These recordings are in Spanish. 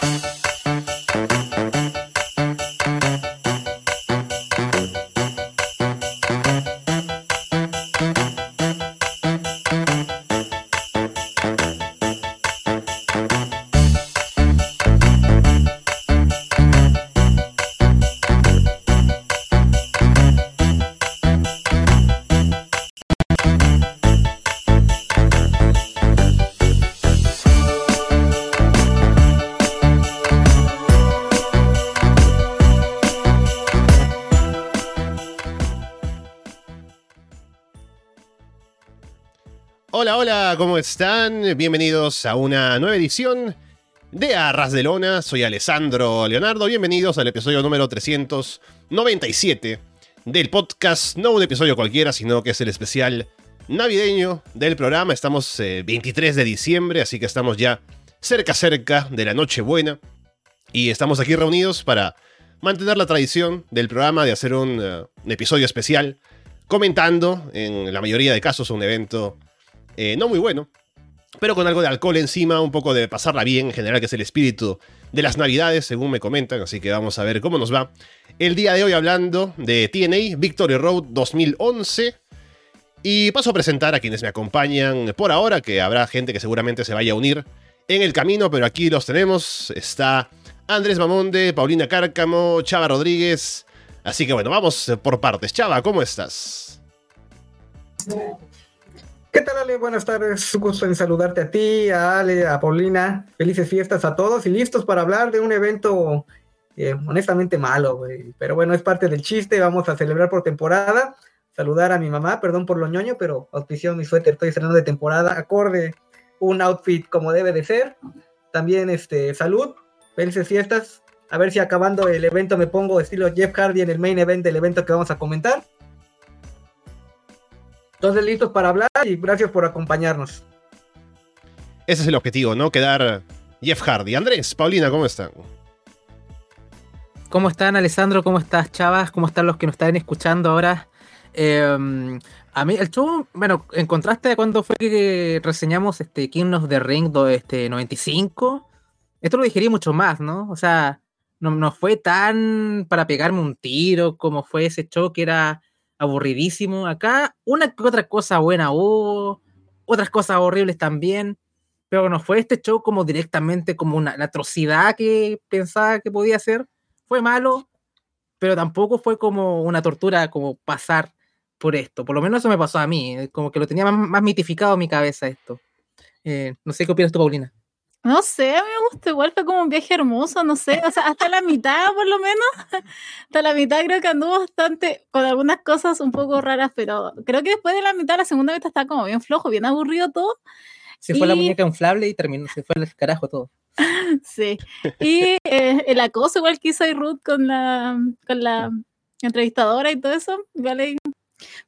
Hola, hola, ¿cómo están? Bienvenidos a una nueva edición de Arras de Lona. Soy Alessandro Leonardo. Bienvenidos al episodio número 397 del podcast. No un episodio cualquiera, sino que es el especial navideño del programa. Estamos 23 eh, de diciembre, así que estamos ya cerca, cerca de la Nochebuena. Y estamos aquí reunidos para mantener la tradición del programa de hacer un, eh, un episodio especial comentando, en la mayoría de casos, un evento eh, no muy bueno, pero con algo de alcohol encima, un poco de pasarla bien en general, que es el espíritu de las navidades, según me comentan, así que vamos a ver cómo nos va. El día de hoy hablando de TNA Victory Road 2011. Y paso a presentar a quienes me acompañan por ahora, que habrá gente que seguramente se vaya a unir en el camino, pero aquí los tenemos. Está Andrés Mamonde, Paulina Cárcamo, Chava Rodríguez. Así que bueno, vamos por partes. Chava, ¿cómo estás? ¿Qué tal, Ale? Buenas tardes. Un gusto en saludarte a ti, a Ale, a Paulina. Felices fiestas a todos y listos para hablar de un evento eh, honestamente malo. Pero bueno, es parte del chiste. Vamos a celebrar por temporada. Saludar a mi mamá, perdón por lo ñoño, pero auspició mi suéter. Estoy estrenando de temporada. Acorde un outfit como debe de ser. También, este, salud. Felices fiestas. A ver si acabando el evento me pongo estilo Jeff Hardy en el main event del evento que vamos a comentar. Entonces, listos para hablar y gracias por acompañarnos. Ese es el objetivo, ¿no? Quedar Jeff Hardy. Andrés, Paulina, ¿cómo están? ¿Cómo están, Alessandro? ¿Cómo estás, Chavas? ¿Cómo están los que nos están escuchando ahora? Em, a mí, el show, bueno, en contraste a cuando fue que reseñamos este King of the Ring este, 95, esto lo digerí mucho más, ¿no? O sea, no, no fue tan para pegarme un tiro como fue ese show que era aburridísimo. Acá una que otra cosa buena hubo, otras cosas horribles también, pero no fue este show como directamente como una atrocidad que pensaba que podía ser. Fue malo, pero tampoco fue como una tortura como pasar por esto. Por lo menos eso me pasó a mí, eh, como que lo tenía más, mitificado en mi cabeza esto. Eh, no sé qué opinas tú, Paulina. No sé, a mí me gusta igual, fue como un viaje hermoso, no sé, o sea, hasta la mitad por lo menos, hasta la mitad creo que anduvo bastante, con algunas cosas un poco raras, pero creo que después de la mitad, la segunda mitad está como bien flojo, bien aburrido todo. Se fue la muñeca inflable y terminó, se fue el carajo todo. sí, y eh, el acoso igual que hizo Ruth con la, con la entrevistadora y todo eso, vale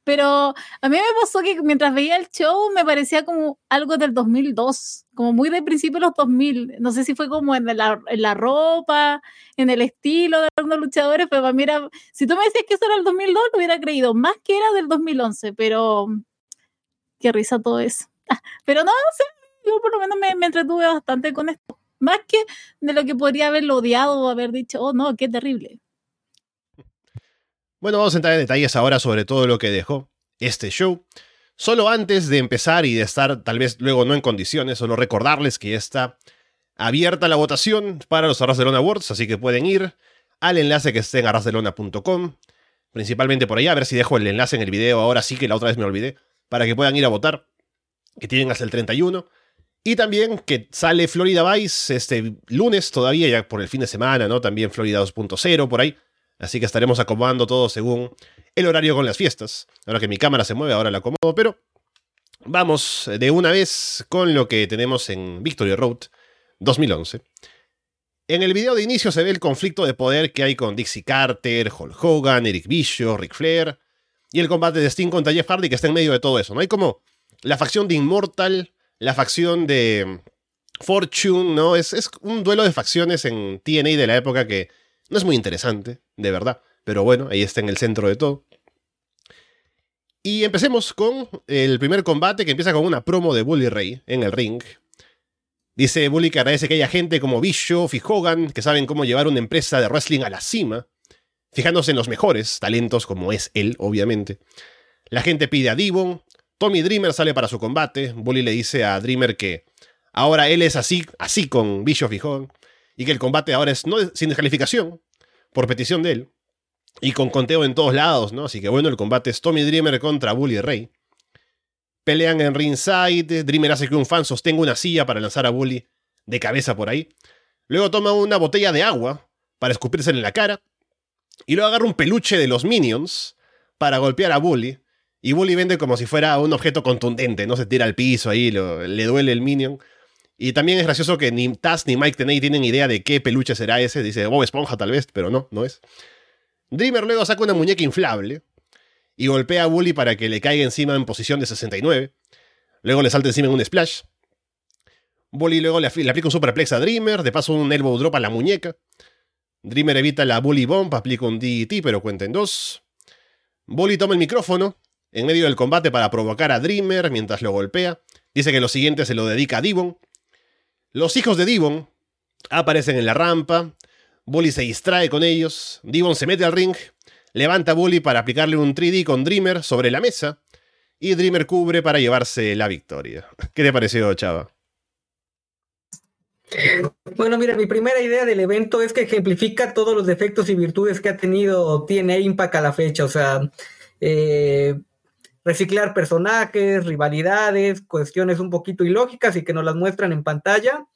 pero a mí me pasó que mientras veía el show me parecía como algo del 2002, como muy del principio de los 2000. No sé si fue como en la, en la ropa, en el estilo de los luchadores, pero para mí era, si tú me decías que eso era el 2002, lo hubiera creído, más que era del 2011, pero qué risa todo eso. pero no, sé, yo por lo menos me, me entretuve bastante con esto, más que de lo que podría haberlo odiado o haber dicho, oh no, qué terrible. Bueno, vamos a entrar en detalles ahora sobre todo lo que dejó este show. Solo antes de empezar y de estar tal vez luego no en condiciones, solo recordarles que está abierta la votación para los Arrasdelona Awards, así que pueden ir al enlace que esté en arrasdelona.com, principalmente por ahí, a ver si dejo el enlace en el video, ahora sí que la otra vez me olvidé, para que puedan ir a votar, que tienen hasta el 31. Y también que sale Florida Vice este lunes todavía, ya por el fin de semana, ¿no? También Florida 2.0 por ahí. Así que estaremos acomodando todo según el horario con las fiestas. Ahora que mi cámara se mueve, ahora la acomodo, pero vamos de una vez con lo que tenemos en Victory Road 2011. En el video de inicio se ve el conflicto de poder que hay con Dixie Carter, Hulk Hogan, Eric Bischoff, Ric Flair y el combate de Sting contra Jeff Hardy que está en medio de todo eso. ¿no? Hay como la facción de Immortal, la facción de Fortune, ¿no? Es, es un duelo de facciones en TNA de la época que no es muy interesante, de verdad, pero bueno, ahí está en el centro de todo. Y empecemos con el primer combate que empieza con una promo de Bully Ray en el ring. Dice Bully que agradece que haya gente como Bischoff y Hogan que saben cómo llevar una empresa de wrestling a la cima, fijándose en los mejores talentos como es él, obviamente. La gente pide a Devon, Tommy Dreamer sale para su combate, Bully le dice a Dreamer que ahora él es así, así con Bischoff y Hogan, y que el combate ahora es no, sin descalificación, por petición de él, y con conteo en todos lados, ¿no? Así que bueno, el combate es Tommy Dreamer contra Bully Ray. Pelean en ringside. Dreamer hace que un fan sostenga una silla para lanzar a Bully de cabeza por ahí. Luego toma una botella de agua para escupirse en la cara. Y luego agarra un peluche de los Minions para golpear a Bully. Y Bully vende como si fuera un objeto contundente, no se tira al piso ahí, le duele el Minion. Y también es gracioso que ni Taz ni Mike Tenay tienen idea de qué peluche será ese. Dice Bob Esponja tal vez, pero no, no es. Dreamer luego saca una muñeca inflable y golpea a Bully para que le caiga encima en posición de 69. Luego le salta encima en un splash. Bully luego le, aplica un superplex a Dreamer, de paso un elbow drop a la muñeca. Dreamer evita la Bully Bomb, aplica un DDT, pero cuenta en dos. Bully toma el micrófono en medio del combate para provocar a Dreamer mientras lo golpea. Dice que lo siguiente se lo dedica a Devon. Los hijos de Devon aparecen en la rampa. Bully se distrae con ellos. Devon se mete al ring levanta a Bully para aplicarle un 3D con Dreamer sobre la mesa y Dreamer cubre para llevarse la victoria. ¿Qué te pareció, Chava? Bueno, mira, mi primera idea del evento es que ejemplifica todos los defectos y virtudes que ha tenido TNA Impact a la fecha. O sea, eh, reciclar personajes, rivalidades, cuestiones un poquito ilógicas y que nos las muestran en pantalla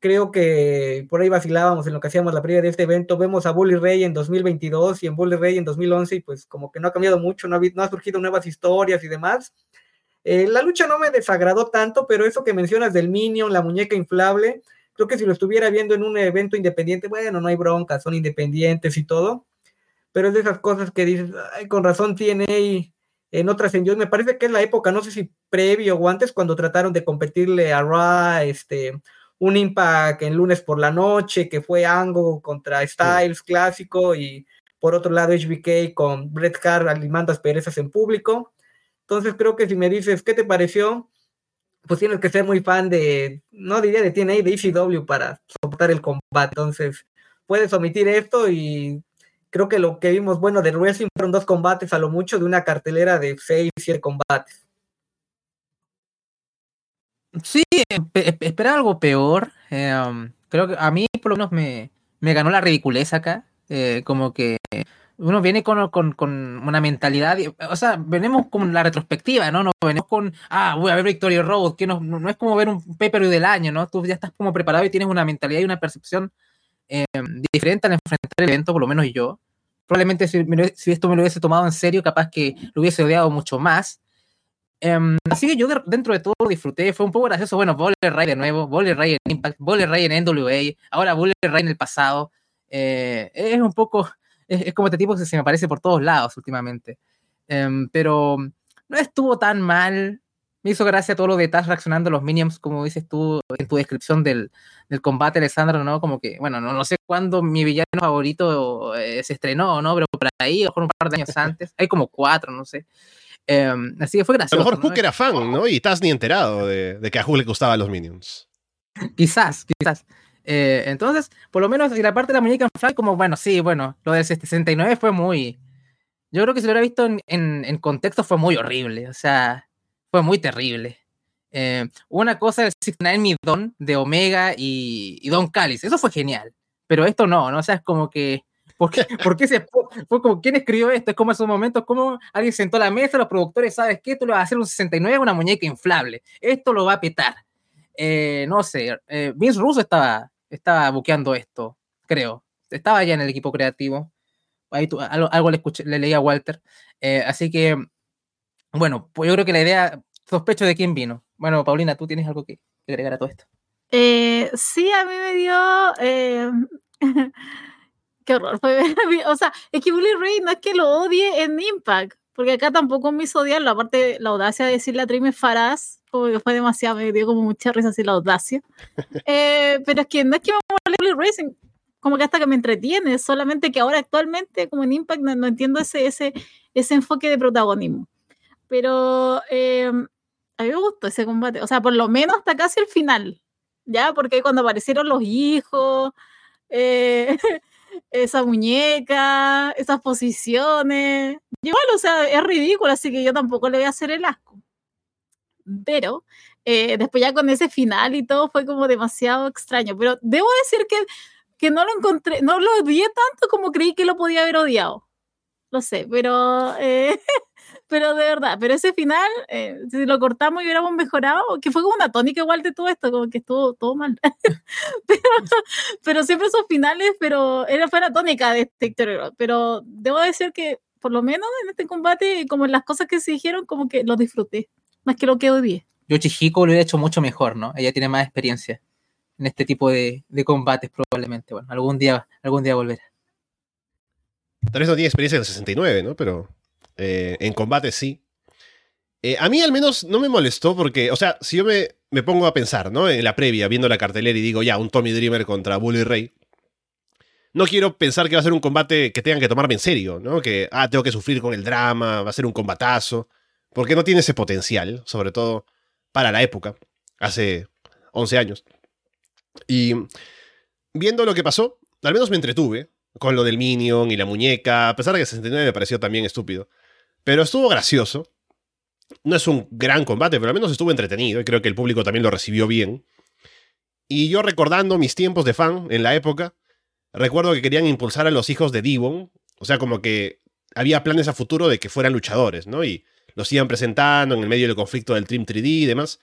creo que por ahí vacilábamos en lo que hacíamos la previa de este evento. Vemos a Bully Ray en 2022 y en Bully Ray en 2011 y pues como que no ha cambiado mucho, no ha, surgido nuevas historias y demás. Eh, la lucha no me desagradó tanto, pero eso que mencionas del Minion, la muñeca inflable, creo que si lo estuviera viendo en un evento independiente, bueno, no hay bronca, son independientes y todo, pero es de esas cosas que dices, con razón tiene en otras en me parece que es la época, no sé si previo o antes, cuando trataron de competirle a Ra, este, un Impact en lunes por la noche, que fue Ango contra Styles clásico, y por otro lado HBK con Bret Hart alimando perezas en público. Entonces creo que si me dices, ¿qué te pareció? Pues tienes que ser muy fan de, no diría de TNA, de ECW para soportar el combate. Entonces puedes omitir esto y creo que lo que vimos bueno de wrestling fueron dos combates a lo mucho de una cartelera de seis, siete combates. Sí, espera algo peor. Em, creo que a mí por lo menos me, ganó la ridiculez acá. Eh, como que uno viene con, una mentalidad, o sea, venimos con la retrospectiva, ¿no? No venimos con, ah, voy a ver Victoria Road, que no, no, es como ver un paper del año, ¿no? Tú ya estás como preparado y tienes una mentalidad y una percepción em, diferente al enfrentar el evento, por lo menos yo. Probablemente si, si esto me lo hubiese tomado en serio, capaz que lo hubiese odiado mucho más. Em, así que yo dentro de todo disfruté, fue un poco gracioso. Bueno, Boller Ray de nuevo, Boller Ray en Impact, Boller Ray en NWA, ahora Boller Ray en el pasado. Eh, es un poco, es, como este tipo que se me aparece por todos lados últimamente. Em, pero no estuvo tan mal. Me hizo gracia todo lo de Taz reaccionando a los minions, como dices tú en tu descripción del, del combate, Alessandro, ¿no? Como que, bueno, no, no sé cuándo mi villano favorito eh, se estrenó, ¿no? Pero por ahí, o un par de años antes. Hay como cuatro, no sé. Em, así que fue gracioso. A lo mejor Hook era fan, ¿no? Y estás ni enterado de, que a Hook le gustaban los Minions. quizás, quizás. Eh, entonces, por lo menos, y la parte de la muñeca en como, bueno, sí, bueno, lo del 69 fue muy. Yo creo que si lo hubiera visto en, contexto fue muy horrible, o sea, fue muy terrible. Eh, una cosa del 69 Mi Don de Omega y, y Don Callis, eso fue genial, pero esto no, ¿no? O sea, es como que ¿Por qué, ¿Por qué se fue como quién escribió esto? Es como esos momentos, como alguien sentó a la mesa, los productores, ¿sabes qué? Esto lo va a hacer un 69, una muñeca inflable. Esto lo va a petar. Eh, no sé, eh, Vince Russo estaba, estaba buqueando esto, creo. Estaba ya en el equipo creativo. Ahí algo, le, escuché, le leí a Walter. Eh, así que, bueno, pues yo creo que la idea, sospecho de quién vino. Bueno, Paulina, ¿tú tienes algo que, agregar a todo esto? sí, a mí me dio qué horror. o sea, es que Bully Ray no es que lo odie en Impact, porque acá tampoco me hizo odiarlo. Aparte, la audacia de decirle a Trime Faraz, como que fue demasiado, me dio como mucha risa así la audacia. Eh, pero es que no es que me Bully Ray, como que hasta que me entretiene, solamente que ahora actualmente, como en Impact, no, entiendo ese, ese, ese enfoque de protagonismo. Pero eh, a mí me gustó ese combate, o sea, por lo menos hasta casi el final. ya, porque cuando aparecieron los hijos, eh, esa muñeca, esas posiciones, igual, o sea, es ridículo, así que yo tampoco le voy a hacer el asco. Pero eh, después ya con ese final y todo fue como demasiado extraño, pero debo decir que, que no lo encontré, no lo odié tanto como creí que lo podía haber odiado. Lo sé, pero eh, pero de verdad, pero ese final, eh, si lo cortamos y hubiéramos mejorado, que fue como una tónica igual de todo esto, como que estuvo todo mal. pero, pero, siempre esos finales, pero era fue la tónica de este Pero debo decir que, por lo menos en este combate, como en las cosas que se dijeron, como que lo disfruté, más que lo que odié. Yo Chihiko lo hubiera hecho mucho mejor, ¿no? Ella tiene más experiencia en este tipo de, de combates, probablemente. Bueno, algún día, algún día volverá. Tal vez no tiene experiencia en el 69, ¿no? Pero eh, en combate sí. Eh, a mí al menos no me molestó porque, o sea, si yo me, me, pongo a pensar, ¿no? En la previa, viendo la cartelera y digo, ya, un Tommy Dreamer contra Bully Ray. No quiero pensar que va a ser un combate que tengan que tomarme en serio, ¿no? Que, ah, tengo que sufrir con el drama, va a ser un combatazo. Porque no tiene ese potencial, sobre todo para la época, hace 11 años. Y viendo lo que pasó, al menos me entretuve con lo del Minion y la muñeca, a pesar de que 69 me pareció también estúpido. Pero estuvo gracioso. No es un gran combate, pero al menos estuvo entretenido y creo que el público también lo recibió bien. Y yo recordando mis tiempos de fan en la época, recuerdo que querían impulsar a los hijos de Devon, o sea, como que había planes a futuro de que fueran luchadores, ¿no? Y los iban presentando en el medio del conflicto del Trim 3D y demás.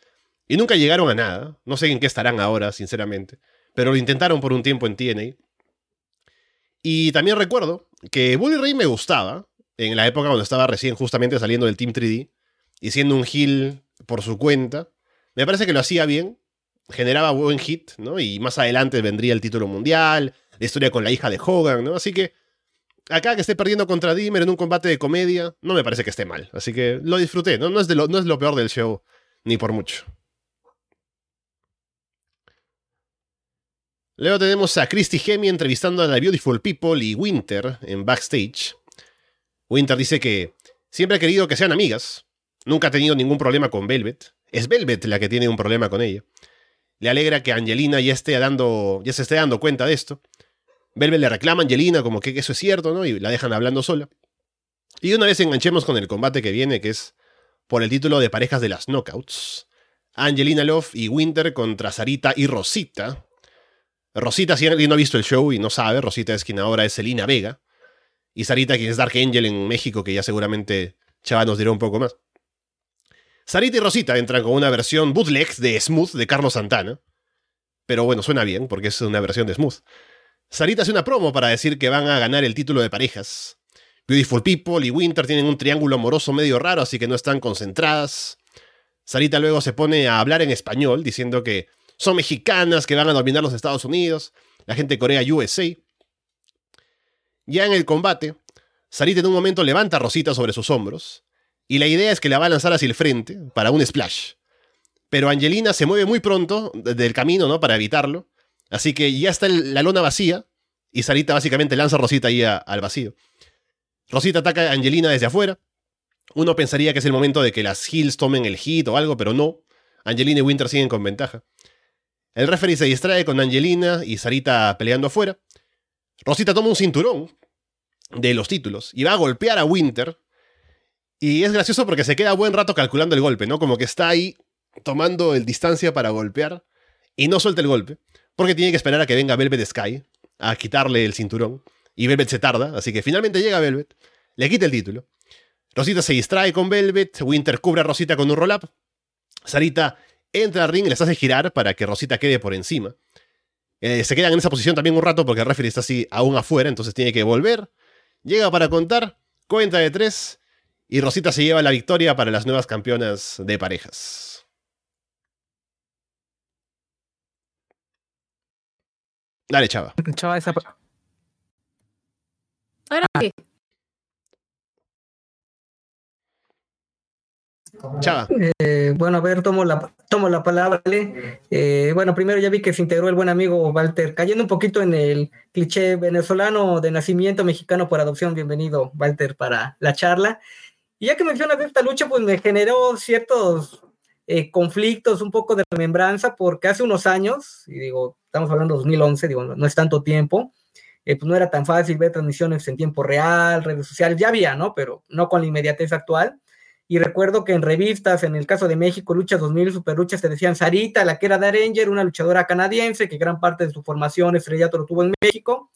Y nunca llegaron a nada. No sé en qué estarán ahora, sinceramente. Pero lo intentaron por un tiempo en TNA. Y también recuerdo que Bully Ray me gustaba en la época cuando estaba recién justamente saliendo del Team 3D y siendo un heel por su cuenta. Me parece que lo hacía bien, generaba buen hit, ¿no? Y más adelante vendría el título mundial, la historia con la hija de Hogan, ¿no? Así que acá que esté perdiendo contra Dimmer en un combate de comedia, no me parece que esté mal. Así que lo disfruté, ¿no? No es, lo, peor del show, ni por mucho. Luego tenemos a Christy Hemi entrevistando a la Beautiful People y Winter en backstage. Winter dice que siempre ha querido que sean amigas. Nunca ha tenido ningún problema con Velvet. Es Velvet la que tiene un problema con ella. Le alegra que Angelina ya, esté dando, ya se esté dando cuenta de esto. Velvet le reclama a Angelina como que eso es cierto, ¿no? Y la dejan hablando sola. Y una vez enganchemos con el combate que viene, que es por el título de parejas de las Knockouts. Angelina Love y Winter contra Sarita y Rosita. Rosita, si alguien no ha visto el show y no sabe, Rosita es quien ahora es Selina Vega. Y Sarita, quien es Dark Angel en México, que ya seguramente Chava nos dirá un poco más. Sarita y Rosita entran con una versión bootleg de Smooth de Carlos Santana. Pero bueno, suena bien, porque es una versión de Smooth. Sarita hace una promo para decir que van a ganar el título de parejas. Beautiful People y Winter tienen un triángulo amoroso medio raro, así que no están concentradas. Sarita luego se pone a hablar en español, diciendo que son mexicanas que van a dominar los Estados Unidos, la gente de Corea USA. Ya en el combate, Sarita en un momento levanta a Rosita sobre sus hombros, y la idea es que la va a lanzar hacia el frente para un splash. Pero Angelina se mueve muy pronto del camino, ¿no? Para evitarlo. Así que ya está la lona vacía, y Sarita básicamente lanza a Rosita ahí al vacío. Rosita ataca a Angelina desde afuera. Uno pensaría que es el momento de que las Hills tomen el hit o algo, pero no. Angelina y Winter siguen con ventaja. El referee se distrae con Angelina y Sarita peleando afuera. Rosita toma un cinturón de los títulos y va a golpear a Winter. Y es gracioso porque se queda buen rato calculando el golpe, ¿no? Como que está ahí tomando el distancia para golpear y no suelta el golpe, porque tiene que esperar a que venga Velvet Sky a quitarle el cinturón. Y Velvet se tarda, así que finalmente llega Velvet, le quita el título. Rosita se distrae con Velvet, Winter cubre a Rosita con un roll-up. Sarita entra al ring y les hace girar para que Rosita quede por encima. Eh, se quedan en esa posición también un rato porque el referee está así aún afuera, entonces tiene que volver. Llega para contar, cuenta de tres, y Rosita se lleva la victoria para las nuevas campeonas de parejas. Dale, chava. Chava, esa. Ahora sí. Chava. Eh, bueno, a ver, tomo la, tomo la palabra. Eh, bueno, primero ya vi que se integró el buen amigo Walter, cayendo un poquito en el cliché venezolano de nacimiento mexicano por adopción. Bienvenido, Walter, para la charla. Y ya que mencionas esta lucha, pues me generó ciertos eh, conflictos, un poco de remembranza, porque hace unos años, y digo, estamos hablando de 2011, digo, no, es tanto tiempo, eh, pues no era tan fácil ver transmisiones en tiempo real, redes sociales, ya había, ¿no? Pero no con la inmediatez actual. Y recuerdo que en revistas, en el caso de México, Lucha 2000, Super Luchas, te decían Sarita, la que era de una luchadora canadiense, que gran parte de su formación estrellato lo tuvo en México,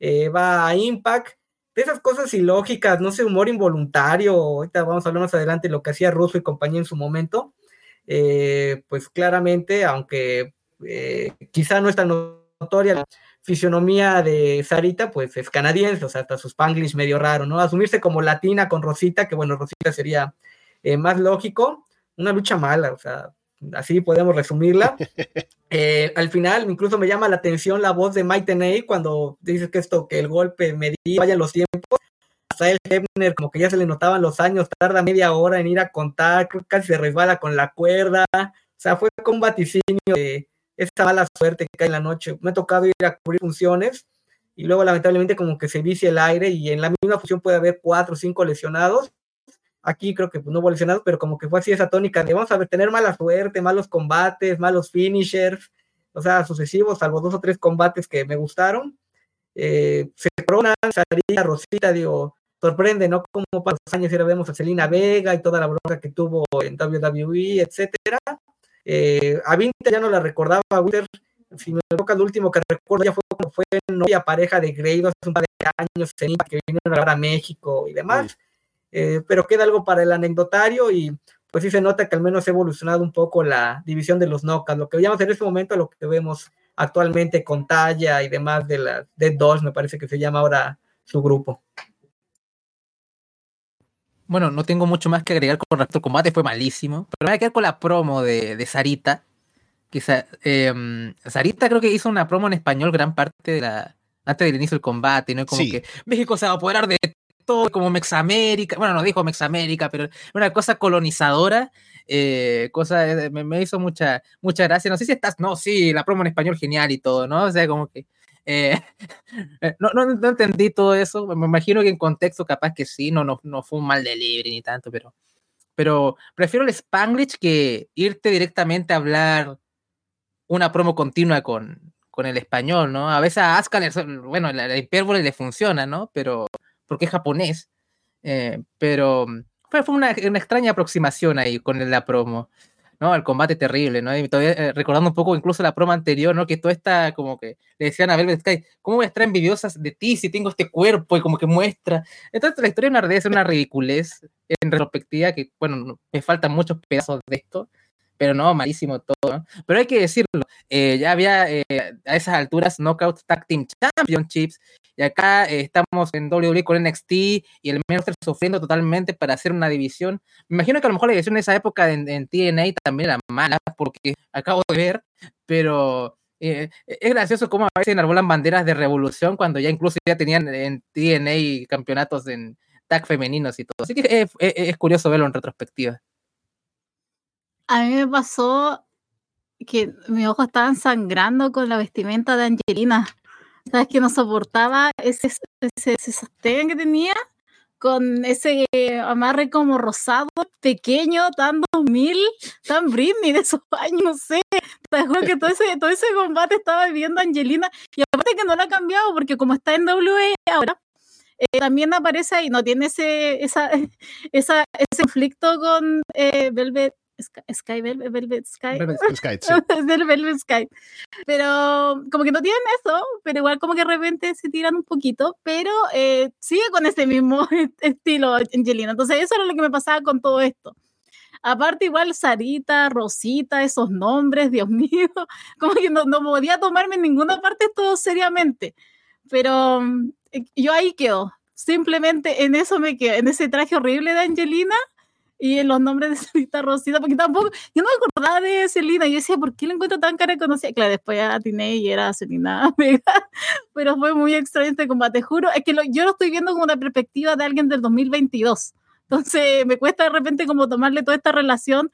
eh, va a Impact, de esas cosas ilógicas, no sé, humor involuntario, ahorita vamos a hablar más adelante de lo que hacía Russo y compañía en su momento, eh, pues claramente, aunque eh, quizá no es tan notoria la fisionomía de Sarita, pues es canadiense, o sea, hasta su spanglish medio raro, ¿no? Asumirse como latina con Rosita, que bueno, Rosita sería eh, más lógico, una lucha mala, o sea, así podemos resumirla. al final, incluso me llama la atención la voz de Mike Tenay cuando dice que esto, que el golpe me vaya los tiempos, hasta el Hebner, como que ya se le notaban los años, tarda media hora en ir a contar, casi se resbala con la cuerda. O sea, fue con un vaticinio de esa mala suerte que cae en la noche. Me ha tocado ir a cubrir funciones y luego lamentablemente como que se vicia el aire y en la misma función puede haber cuatro o cinco lesionados. Aquí creo que pues, no hubo lesionados, pero como que fue así esa tónica de vamos a tener mala suerte, malos combates, malos finishers, o sea, sucesivos, salvo dos o tres combates que me gustaron. Eh, se coronan, salía Rosita, digo, sorprende, ¿no? Como para los años era vemos a Selena Vega y toda la bronca que tuvo en WWE, etcétera. Eh, a Winter ya no la recordaba, Winter, si me toca el último que recuerdo, ya fue como fue novia pareja de Grey hace un par de años, que vinieron a a México y demás. Eh, pero queda algo para el anecdotario y pues sí se nota que al menos ha evolucionado un poco la división de los knockouts, lo que veíamos en ese momento, lo que vemos actualmente con Talla y demás de la Dead Dogs, me parece que se llama ahora su grupo. Bueno, no tengo mucho más que agregar con respecto al combate, fue malísimo. Pero me voy a quedar con la promo de, de Sarita. Que em, Sarita creo que hizo una promo en español gran parte de la. antes del inicio del combate, ¿no? Como que México se va a apoderar de como Mexamérica. Bueno, no dijo Mexamérica, pero una cosa colonizadora. Eh, cosa me, hizo mucha, mucha gracia. No sé si estás. No, sí, la promo en español genial y todo, ¿no? O sea, como que. Eh, eh, no, no, no, entendí todo eso. Me imagino que en contexto capaz que sí, no, no, no fue un mal delivery ni tanto, pero, pero prefiero el Spanglish que irte directamente a hablar una promo continua con, con el español, ¿no? A veces a Asuka, bueno, la, hipérbole le funciona, ¿no? Pero, porque es japonés. Eh, pero fue, fue una, una, extraña aproximación ahí con la promo. ¿no? El combate terrible, ¿no? Y todavía eh, recordando un poco incluso la promo anterior, ¿no? Que todo está como que le decían a Velvet Sky, ¿cómo voy a estar envidiosas de ti si tengo este cuerpo? Y como que muestra. Entonces la historia de es una ridiculez en retrospectiva que, bueno, me faltan muchos pedazos de esto, pero no, malísimo todo. Pero hay que decirlo, eh, ya había eh, a esas alturas Knockout Tag Team Championships y acá eh, estamos en WWE con NXT y el está sufriendo totalmente para hacer una división. Me imagino que a lo mejor la división de esa época en, TNA también era mala, porque acabo de ver, pero eh, es gracioso cómo a veces enarbolan banderas de revolución cuando ya incluso ya tenían en TNA campeonatos en tag femeninos y todo. Así que es curioso verlo en retrospectiva. A mí me pasó que mis ojos estaban sangrando con la vestimenta de Angelina. ¿Sabes? Que no soportaba ese, ese, ese sostén que tenía con ese amarre como rosado, pequeño, tan 2000, tan Britney de esos años, no sé. Te juro que todo ese, todo ese combate estaba viviendo Angelina. Y aparte que no lo ha cambiado, porque como está en WWE ahora, eh, también aparece y no tiene ese, esa, esa, ese conflicto con eh, Velvet Sky, Velvet, Sky. Velvet Sky, Velvet Sky. Pero como que no tienen eso, pero igual como que de repente se tiran un poquito, pero eh, sigue con ese mismo estilo Angelina. Entonces eso era lo que me pasaba con todo esto. Aparte igual Sarita, Rosita, esos nombres, Dios mío, como que no, no podía tomarme en ninguna parte todo seriamente. Pero eh, yo ahí quedo. Simplemente en eso me quedo, en ese traje horrible de Angelina y los nombres de Celita Rosita, porque tampoco, yo no me acordaba de Celina, yo decía, ¿por qué la encuentro tan cara conocida? Claro, después atiné y era Celina Vega, pero fue muy extraño este combate, juro, es que yo lo estoy viendo como una perspectiva de alguien del 2022, entonces me cuesta de repente como tomarle toda esta relación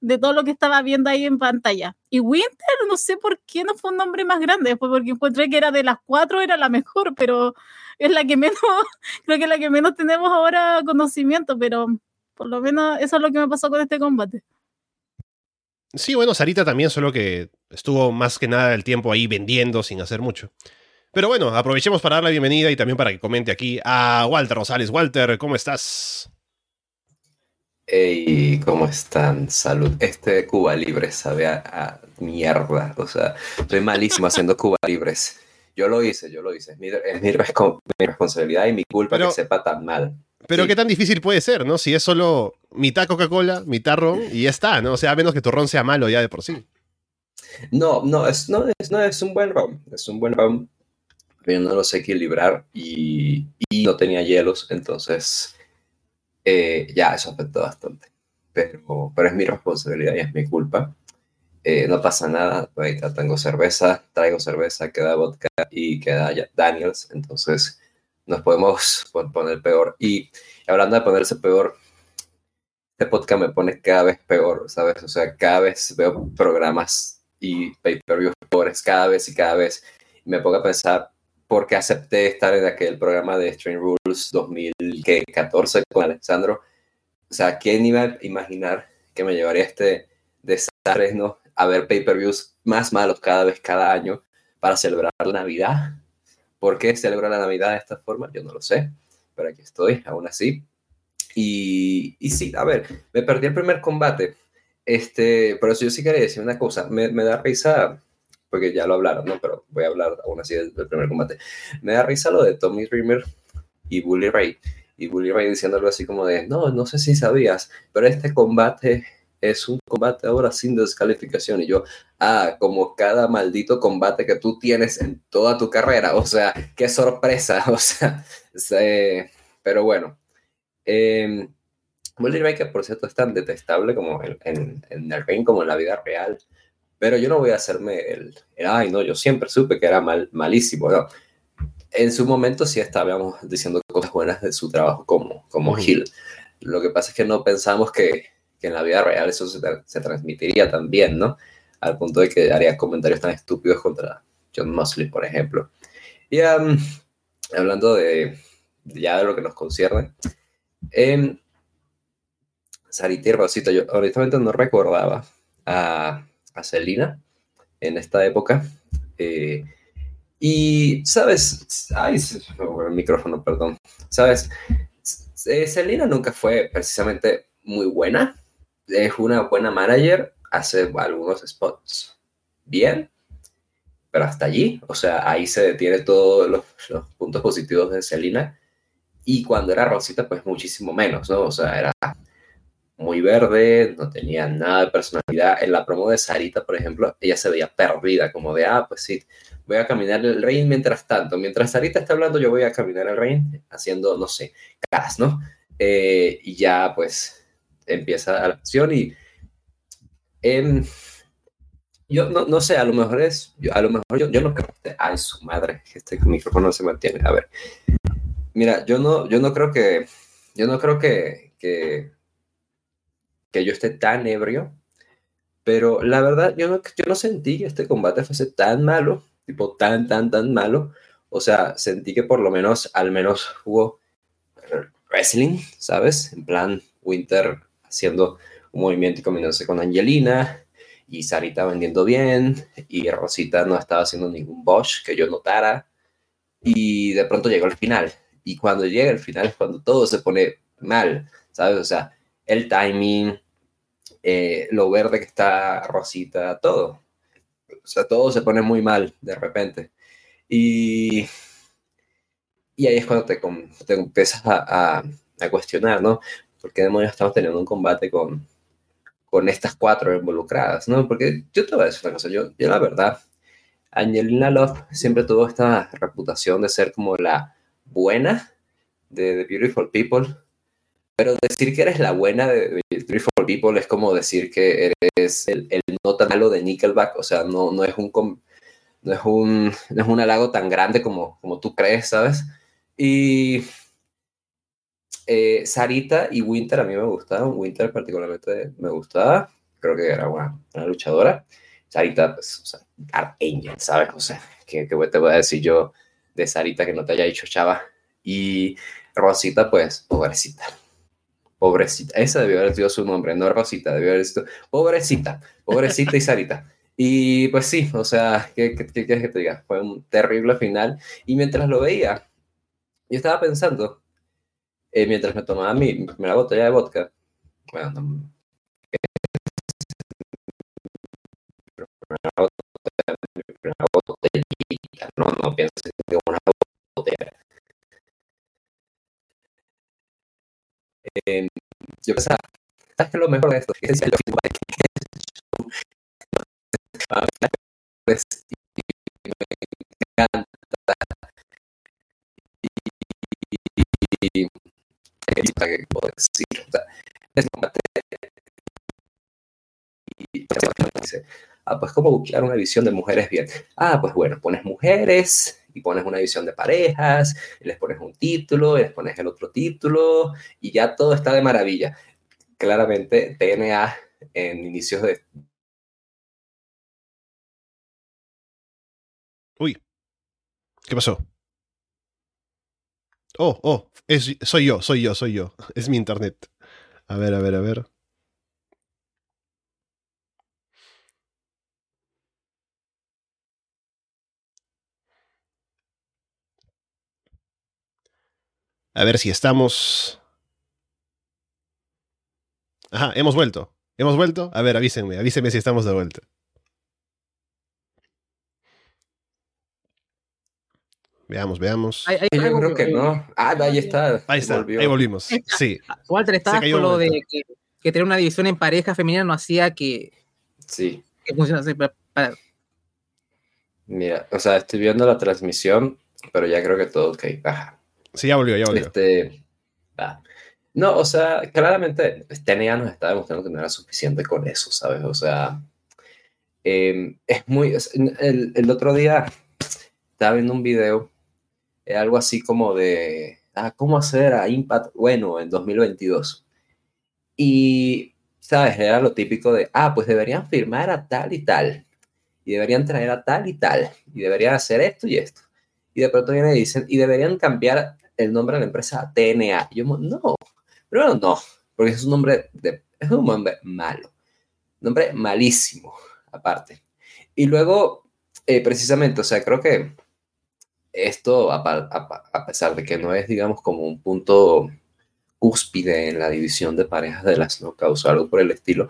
de todo lo que estaba viendo ahí en pantalla. Y Winter, no sé por qué no fue un nombre más grande, fue porque encontré que era de las cuatro, era la mejor, pero es la que menos, creo que es la que menos tenemos ahora conocimiento, pero por lo menos eso es lo que me pasó con este combate. Sí, bueno, Sarita también, solo que estuvo más que nada el tiempo ahí vendiendo sin hacer mucho. Pero bueno, aprovechemos para dar la bienvenida y también para que comente aquí a Walter Rosales. Walter, ¿cómo estás? Hey, ¿cómo están? Salud. Este Cuba Libre sabe a, mierda. O sea, soy malísimo haciendo Cuba Libres. Yo lo hice, yo lo hice. Es mi, responsabilidad y mi culpa que sepa tan mal. Pero qué tan difícil puede ser, ¿no? Si es solo mitad Coca-Cola, mitad ron y ya está, ¿no? O sea, a menos que tu ron sea malo ya de por sí. No, no, es, no, es, no, es un buen ron. Es un buen ron. Pero no lo sé equilibrar y, y no tenía hielos, entonces eh, ya eso afectó bastante. Pero, pero es mi responsabilidad y es mi culpa. Eh, no pasa nada, ahorita tengo cerveza, traigo cerveza, queda vodka y queda Daniels, entonces nos podemos poner peor. Y hablando de ponerse peor, este podcast me pone cada vez peor, ¿sabes? O sea, cada vez veo programas y pay-per-views peores, cada vez y cada vez. Me pongo a pensar, ¿por qué acepté estar en aquel programa de Strange Rules 2014 con Alexandro? O sea, ¿quién iba a imaginar que me llevaría este desastre, ¿no? A ver pay-per-views más malos cada vez, cada año, para celebrar la Navidad ¿Por qué celebra la Navidad de esta forma? Yo no lo sé, pero aquí estoy, aún así. Y, y sí, a ver, me perdí el primer combate. Este, por eso yo sí quería decir una cosa. Me, da risa, porque ya lo hablaron, ¿no? Pero voy a hablar aún así del, primer combate. Me da risa lo de Tommy Dreamer y Bully Ray. Y Bully Ray diciéndolo así como de, no, no sé si sabías, pero este combate es un combate ahora sin descalificación. Y yo, ah, como cada maldito combate que tú tienes en toda tu carrera. O sea, qué sorpresa. O sea, pero bueno. Eh, que por cierto es tan detestable como en, en, el ring como en la vida real. Pero yo no voy a hacerme el, ay, no, yo siempre supe que era mal, malísimo. ¿no? En su momento sí estábamos diciendo cosas buenas de su trabajo como, como Gil. Lo que pasa es que no pensamos que que en la vida real eso se, transmitiría también, ¿no? Al punto de que haría comentarios tan estúpidos contra John Mosley, por ejemplo. Y hablando de ya de lo que nos concierne, eh, Sarita Rosita, yo honestamente no recordaba a, a en esta época. Eh, y, ¿sabes? Ay, el micrófono, perdón. ¿Sabes? Eh, Selina nunca fue precisamente muy buena es una buena manager, hace algunos spots bien, pero hasta allí, o sea, ahí se detiene todos los, puntos positivos de Selina. Y cuando era Rosita, pues muchísimo menos, ¿no? O sea, era muy verde, no tenía nada de personalidad. En la promo de Sarita, por ejemplo, ella se veía perdida, como de, ah, pues sí, voy a caminar el ring mientras tanto. Mientras Sarita está hablando, yo voy a caminar el ring haciendo, no sé, caras, ¿no? Eh, y ya, pues, empieza la acción y em, yo no, no, sé, a lo mejor es, a lo mejor yo, yo no creo que, ay, su madre, este micrófono no se mantiene, a ver, mira, yo no, yo no creo que, yo no creo que, que, que yo esté tan ebrio, pero la verdad, yo no, yo no sentí que este combate fuese tan malo, tipo tan, tan, tan malo, o sea, sentí que por lo menos, al menos hubo wrestling, ¿sabes? En plan, Winter haciendo un movimiento y combinándose con Angelina, y Sarita vendiendo bien, y Rosita no estaba haciendo ningún Bosch que yo notara, y de pronto llegó el final. Y cuando llega el final es cuando todo se pone mal, ¿sabes? O sea, el timing, eh, lo verde que está Rosita, todo. O sea, todo se pone muy mal de repente. Y, y ahí es cuando te, te empiezas a, a, a, cuestionar, ¿no? ¿Por qué demonios estamos teniendo un combate con, con estas cuatro involucradas? ¿no? Porque yo te voy a decir una cosa, yo, yo la verdad, Angelina Love siempre tuvo esta reputación de ser como la buena de Beautiful People, pero decir que eres la buena de The Beautiful People es como decir que eres el, el no tan malo de Nickelback, o sea, no, no es un... No es, un, no es un halago tan grande como, como tú crees, ¿sabes? Y eh, Sarita y Winter a mí me gustaban. Winter particularmente me gustaba. Creo que era una, luchadora. Sarita, pues, o sea, Angel, ¿sabes? O sea, ¿qué, ¿qué, te voy a decir yo de Sarita que no te haya dicho chava? Y Rosita, pues, pobrecita. Pobrecita. Esa debió haber sido su nombre, no Rosita, debió haber sido. Pobrecita, pobrecita y Sarita. Y pues sí, o sea, ¿qué, qué, qué quieres que te diga? Fue un terrible final. Y mientras lo veía, yo estaba pensando, eh, mientras me tomaba mi, primera botella de vodka, bueno, no, mi primera botellita, no, no pienses en una botella. Eh, yo pensaba, ¿sabes qué es lo mejor de esto? Que es el pues, y me encanta. Y, y, ¿qué puedo es combate. Y dice, ah, pues cómo buscar una visión de mujeres bien. Ah, pues bueno, pones mujeres y pones una visión de parejas, les pones un título, y les pones el otro título, y ya todo está de maravilla. Claramente, TNA en inicios de, Uy. ¿Qué pasó? Oh, oh, es, soy yo, soy yo, soy yo. Es mi internet. A ver, a ver, a ver. A ver si estamos. Ajá, hemos vuelto. ¿Hemos vuelto? A ver, avísenme, avísenme si estamos de vuelta. Veamos, veamos. Hay- hay Yo creo que no. Ah, ahí está. Ahí está, volvió. ahí volvimos. Sí, Walter, estabas cayó con lo de que, que tener una división en pareja femenina no hacía que, Sí, que funcionase. mira, o sea, estoy viendo la transmisión, pero ya creo que todo ok. Ajá. sí, ya volvió, ya volvió. Este. No, o sea, claramente TNA nos está demostrando que no era suficiente con eso, ¿sabes? O sea, eh, es muy... es- El, el otro día estaba viendo un video, eh, algo así como de, ah, ¿cómo hacer a Impact bueno en 2022? Y, ¿sabes? Era lo típico de, ah, pues deberían firmar a tal y tal, y deberían traer a tal y tal, y deberían hacer esto y esto. Y de pronto vienen y dicen, y deberían cambiar el nombre de la empresa a TNA. Y yo, no, primero no, porque es un nombre, es un nombre malo, nombre malísimo, aparte. Y luego, eh, precisamente, o sea, creo que esto, a, a a pesar de que no es, digamos, como un punto cúspide en la división de parejas de las knockouts o algo por el estilo,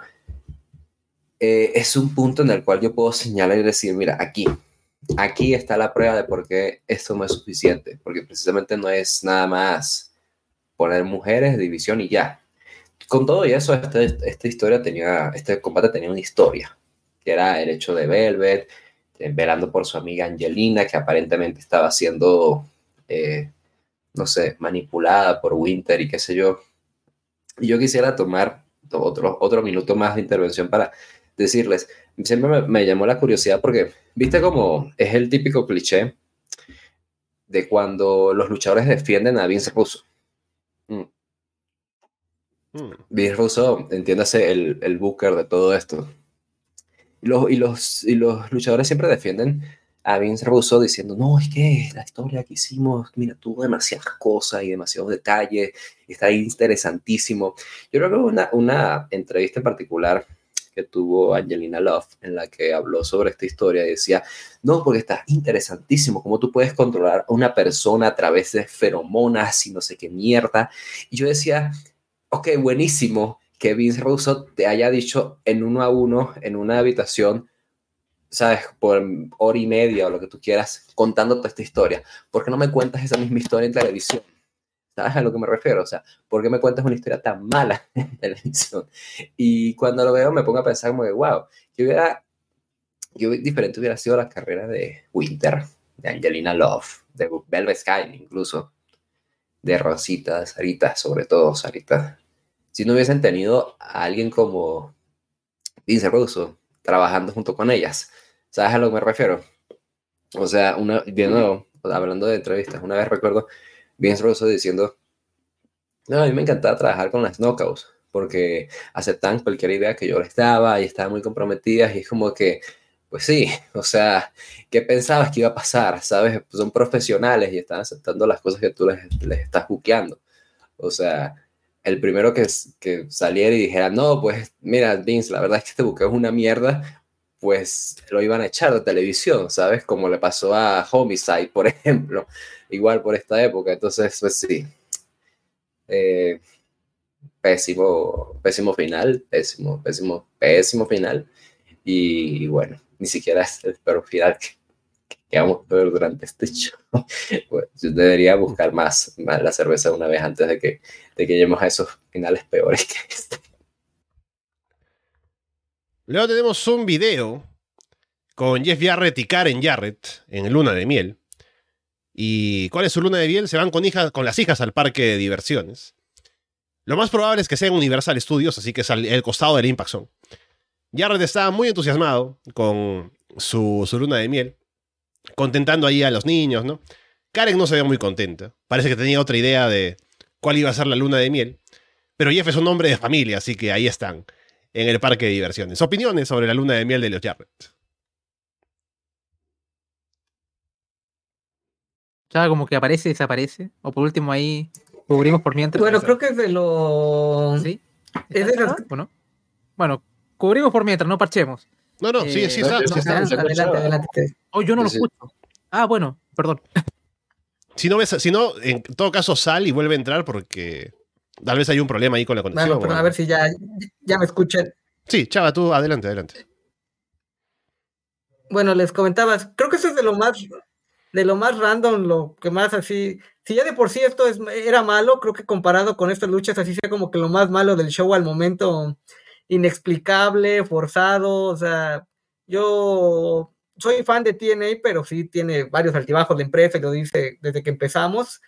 eh, es un punto en el cual yo puedo señalar y decir, mira, aquí, aquí está la prueba de por qué esto no es suficiente, porque precisamente no es nada más poner mujeres, división y ya. Con todo y eso, este- esta historia tenía, este combate tenía una historia, que era el hecho de Velvet, velando por su amiga Angelina, que aparentemente estaba siendo, eh, no sé, manipulada por Winter y qué sé yo. Y yo quisiera tomar otro, otro minuto más de intervención para decirles, siempre me, me llamó la curiosidad porque, viste cómo es el típico cliché de cuando los luchadores defienden a Vince Russo. Mm. Mm. Vince Russo, entiéndase, el, el booker de todo esto. Los, y, los, y los luchadores siempre defienden a Vince Russo diciendo, no, es que la historia que hicimos, mira, tuvo demasiadas cosas y demasiados detalles, está interesantísimo. Yo creo que una, una entrevista en particular que tuvo Angelina Love, en la que habló sobre esta historia y decía, no, porque está interesantísimo, cómo tú puedes controlar a una persona a través de feromonas y no sé qué mierda. Y yo decía, ok, buenísimo que Vince Russo te haya dicho en uno a uno, en una habitación, sabes, por hora y media o lo que tú quieras, contándote esta historia. ¿Por qué no me cuentas esa misma historia en televisión? ¿Sabes a lo que me refiero? O sea, ¿por qué me cuentas una historia tan mala en televisión? Y cuando lo veo me pongo a pensar como de, wow, que hubiera, hubi- diferente hubiera sido la carrera de Winter, de Angelina Love, de Velvet Sky incluso, de Rosita, Sarita, sobre todo Sarita. Si no hubiesen tenido a alguien como Vince Russo trabajando junto con ellas. ¿Sabes a lo que me refiero? O sea, una, de nuevo, hablando de entrevistas, una vez recuerdo Vince Russo diciendo, no, a mí me encantaba trabajar con las knockouts, porque aceptaban cualquier idea que yo les daba y estaban muy comprometidas y es como que, pues sí, o sea, ¿qué pensabas que iba a pasar? ¿Sabes? Son profesionales y están aceptando las cosas que tú les, les estás buqueando. O sea, el primero que, que saliera y dijera, no, pues mira, Vince, la verdad es que este buque es una mierda, pues lo iban a echar de televisión, ¿sabes? Como le pasó a Homicide, por ejemplo, igual por esta época. Entonces, pues sí. Eh, pésimo, pésimo final, pésimo, pésimo, pésimo final. Y, bueno, ni siquiera es el peor final que, que vamos a ver durante este show. Yo debería buscar más, más, la cerveza una vez antes de que, de que lleguemos a esos finales peores que este. Luego tenemos un video con Jeff Jarrett y Karen Jarrett en Luna de Miel. ¿Y cuál es su luna de miel? Se van con, hijas, con las hijas al parque de diversiones. Lo más probable es que sea en Universal Studios, así que es al el costado del Impact Zone. Jarrett estaba muy entusiasmado con su, su, luna de miel, contentando ahí a los niños, ¿no? Karen no se ve muy contenta. Parece que tenía otra idea de cuál iba a ser la luna de miel. Pero Jeff es un hombre de familia, así que ahí están, en el parque de diversiones. Opiniones sobre la luna de miel de los Jarrett. Ya como que aparece y desaparece. O por último ahí cubrimos por mientras. Bueno, creo que es de lo. ¿Sí? Es de los... bueno. bueno, cubrimos por mientras, no parchemos. No, no, sí, sí, Eh, está. sí adelante, adelante. Oh, yo no lo Sí, escucho. Ah, bueno, perdón. Si no, ves, si no, en todo caso sal y vuelve a entrar porque tal vez hay un problema ahí con la conexión. Bueno, pero a ver si ya, ya me escuchan. Sí, Chava, tú adelante, adelante. Bueno, les comentabas, creo que eso es de lo más, de lo más random, lo que más así, si ya de por sí esto es, era malo, creo que comparado con estas luchas así sea como que lo más malo del show al momento, inexplicable, forzado, o sea, yo soy fan de TNA, pero sí tiene varios altibajos de empresa, lo dice desde que empezamos.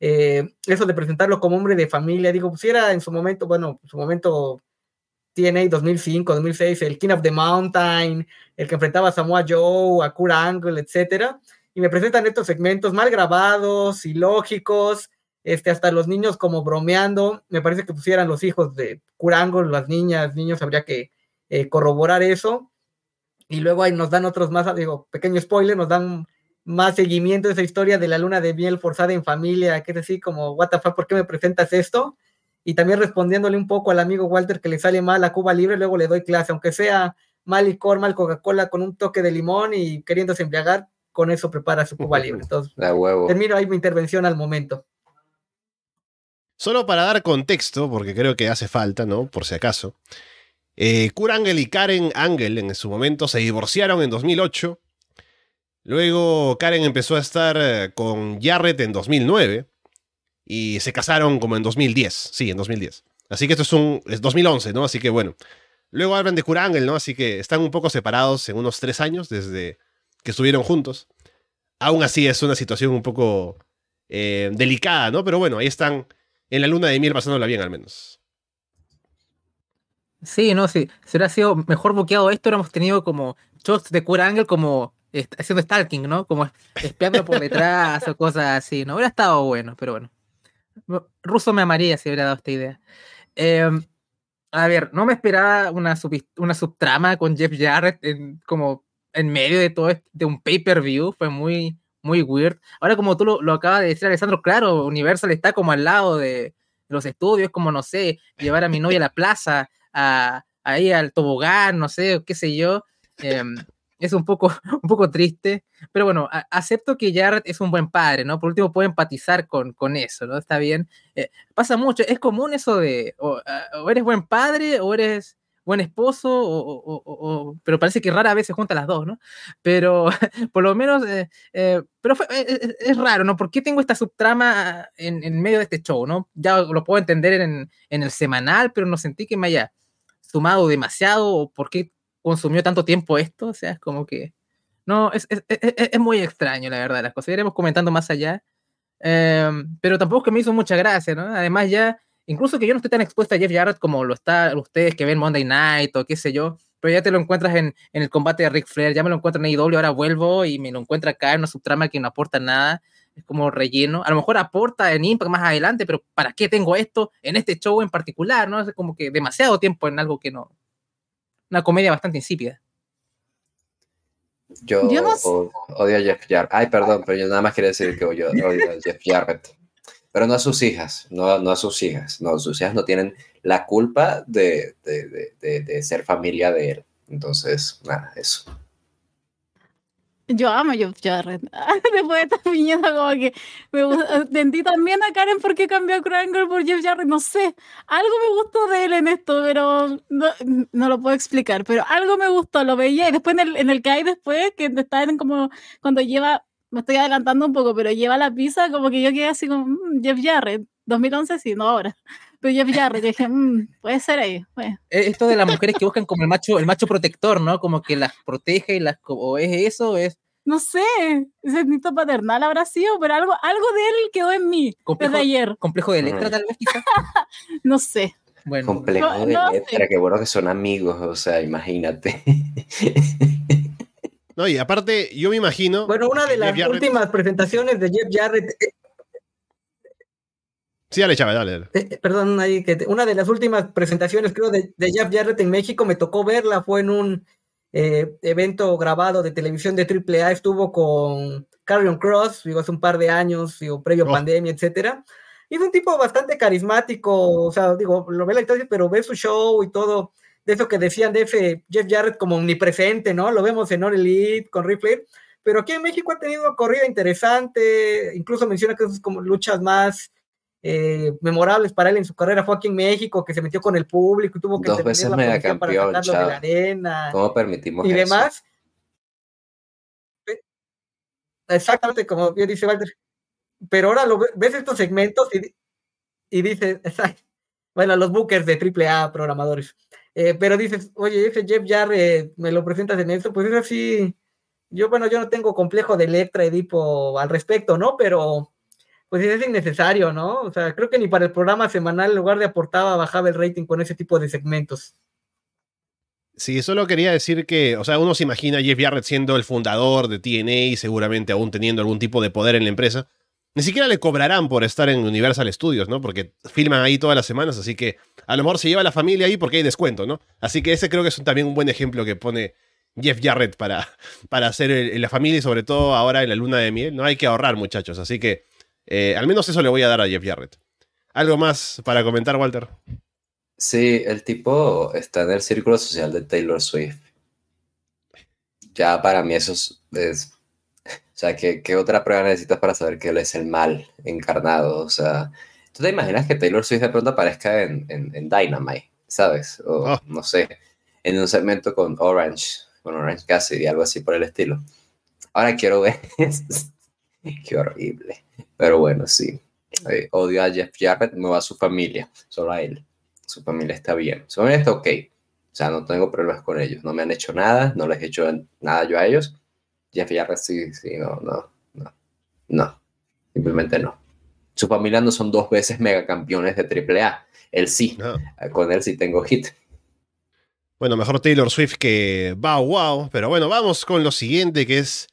Eh, eso de presentarlo como hombre de familia, digo, si era en su momento, bueno, en su momento TNA 2005, 2006, el King of the Mountain, el que enfrentaba a Samoa Joe, a Kurt Angle, etcétera, y me presentan estos segmentos mal grabados, ilógicos, este, hasta los niños como bromeando, me parece que pusieran los hijos de Kurt Angle, las niñas, niños, habría que eh, corroborar eso, y luego ahí nos dan otros más, digo, pequeño spoiler, nos dan más seguimiento de esa historia de la luna de miel forzada en familia, que es así como, what the fuck, ¿por qué me presentas esto? Y también respondiéndole un poco al amigo Walter que le sale mal a Cuba Libre, luego le doy clase, aunque sea mal licor, mal Coca-Cola con un toque de limón y queriéndose embriagar, con eso prepara su Cuba Libre. Entonces, La huevo. termino ahí mi intervención al momento. Solo para dar contexto, porque creo que hace falta, ¿no? Por si acaso. Eh, Kurt Angle y Karen Angle en su momento se divorciaron en 2008. Luego Karen empezó a estar eh, con Jarrett en 2009. Y se casaron como en 2010. Sí, en 2010. Así que esto es un. Es 2011, ¿no? Así que bueno. Luego hablan de Kurt Angle, ¿no? Así que están un poco separados en unos tres años desde que estuvieron juntos. Aún así es una situación un poco eh, delicada, ¿no? Pero bueno, ahí están en la luna de miel pasándola bien al menos. Sí, no, sí. Si hubiera sido mejor buqueado esto, hubiéramos tenido como shots de Kurt Angle como haciendo stalking, ¿no? Como espiando por detrás o cosas así, ¿no? Hubiera estado bueno, pero bueno. Russo me amaría si hubiera dado esta idea. Eh, a ver, no me esperaba una, subhis- una subtrama con Jeff Jarrett como en medio de todo este- de un pay-per-view. Fue muy, muy weird. Ahora, como tú lo, lo acabas de decir, Alessandro, claro, Universal está como al lado de los estudios, como, no sé, llevar a mi novia a la plaza, a, ahí al tobogán, no sé, qué sé yo. em, es un poco, un poco triste, pero bueno, acepto que Jarrett es un buen padre, ¿no? Por último, puedo empatizar con, con eso, ¿no? Está bien. Eh, pasa mucho, es común eso de, o eres buen padre o eres buen esposo, o, o- o- pero parece que rara vez se juntan las dos, ¿no? Pero por lo menos, eh, eh, pero fue- eh, eh, es raro, ¿no? ¿Por qué tengo esta subtrama en, en medio de este show, ¿no? Ya lo puedo entender en, en el semanal, pero no sentí que me haya sumado demasiado, o por qué consumió tanto tiempo esto, o sea, es como que... No, es, es, es- es- es muy extraño, la verdad, las cosas. Iremos comentando más allá. Em, pero tampoco es que me hizo mucha gracia, ¿no? Además ya, incluso que yo no estoy tan expuesta a Jeff Jarrett como lo está ustedes que ven Monday Night o qué sé yo, pero ya te lo encuentras en, en el combate de Ric Flair, ya me lo encuentro en AEW, ahora vuelvo y me lo encuentro acá en una subtrama que no aporta nada, es como relleno. A lo mejor aporta en Impact más adelante, pero ¿para qué tengo esto en este show en particular? ¿no? Es como que demasiado tiempo en algo que no... Una comedia bastante insípida. Yo, Yo no sé. o- odio a Jeff Jarrett. Ay, perdón, pero yo nada más quería decir que yo odio a Jeff Jarrett. Pero no a sus hijas, no, no a sus hijas, no, sus hijas no tienen la culpa de, de, de, de, ser familia de él. Entonces, nada, eso. Yo amo Jeff Jarrett. Después de esta viñeta, como que me gusta. Entendí también a Karen porque cambió a Krangle por Jeff Jarrett. No sé, algo me gustó de él en esto, pero no, no lo puedo explicar. Pero algo me gustó, lo veía. Y después en el, en el que hay después, que está en como cuando lleva, me estoy adelantando un poco, pero lleva la pizza, como que yo quedé así como "Mm, Jeff Jarrett. 2011 sí, no ahora. Pero Jeff Jarrett, dije, "Mm, puede ser ahí. Bueno. Eh, Esto de las mujeres que buscan como el macho, el macho protector, ¿no? Como que las protege y las o es eso, es No sé, ese instinto paternal habrá sido, pero algo, algo de él quedó en mí complejo, desde ayer. complejo de Electra, Mm. tal vez quizás. No sé. Bueno, Complejo No, de no sé. letra, qué bueno que son amigos, o sea, imagínate. No, y aparte, yo me imagino. Bueno, una de las Jeff Jarrett- últimas presentaciones de Jeff Jarrett, eh, Sí, dale, Chávez, dale, dale. eh, perdón, ahí que te- una de las últimas presentaciones, creo, de, de Jeff Jarrett en México, me tocó verla, fue en un eh, evento grabado de televisión de AAA, estuvo con Carrion Cross, digo, hace un par de años, digo, previo Oh. pandemia, etcétera. Y es un tipo bastante carismático, o sea, digo, lo ve la historia, pero ve su show y todo, de eso que decían de Jeff Jarrett como omnipresente, ¿no? Lo vemos en All Elite con Ripley, pero aquí en México ha tenido una corrida interesante, incluso menciona que es como luchas más eh, memorables para él en su carrera fue aquí en México, que se metió con el público y tuvo que Dos veces para megacampeón, sacarlo de la arena ¿Cómo permitimos y eso? demás. Eh, Exactamente, como bien dice Walter. Pero ahora lo ves estos segmentos y, y dices, bueno, los bookers de AAA, programadores. Eh, pero dices, oye, ese Jeff Jarrett, me lo presentas en esto, pues es así. Yo, bueno, yo no tengo complejo de Electra Edipo al respecto, ¿no? Pero, pues es innecesario, ¿no? O sea, creo que ni para el programa semanal, en lugar de aportaba, bajaba el rating con ese tipo de segmentos. Sí, solo quería decir que, o sea, uno se imagina a Jeff Jarrett siendo el fundador de TNA y seguramente aún teniendo algún tipo de poder en la empresa. Ni siquiera le cobrarán por estar en Universal Studios, ¿no? Porque filman ahí todas las semanas, así que a lo mejor se lleva la familia ahí porque hay descuento, ¿no? Así que ese creo que es también un buen ejemplo que pone Jeff Jarrett para, para hacer la familia y sobre todo ahora en la luna de miel. No hay que ahorrar, muchachos. Así que eh, al menos eso le voy a dar a Jeff Jarrett. ¿Algo más para comentar, Walter? Sí, el tipo está en el círculo social de Taylor Swift. Ya para mí eso es... sea, ¿qué, qué otra prueba necesitas para saber que él es el mal encarnado? O sea, ¿tú te imaginas que Taylor Swift de pronto aparezca en, en, en Dynamite, ¿sabes? O Oh. no sé, en un segmento con Orange, con Orange Cassidy, algo así por el estilo. Ahora quiero ver... Qué horrible. Pero bueno, sí. Eh, odio a Jeff Jarrett, no a su familia, solo a él. Su familia está bien. Su familia está ok. O sea, no tengo problemas con ellos. No me han hecho nada, no les he hecho nada yo a ellos. Jeff Jarrett sí, sí, no, no, no. No. Simplemente no. Su familia no son dos veces megacampeones de AAA. Él sí. No. Con él sí tengo hit. Bueno, mejor Taylor Swift que Bow Wow. Pero bueno, vamos con lo siguiente que es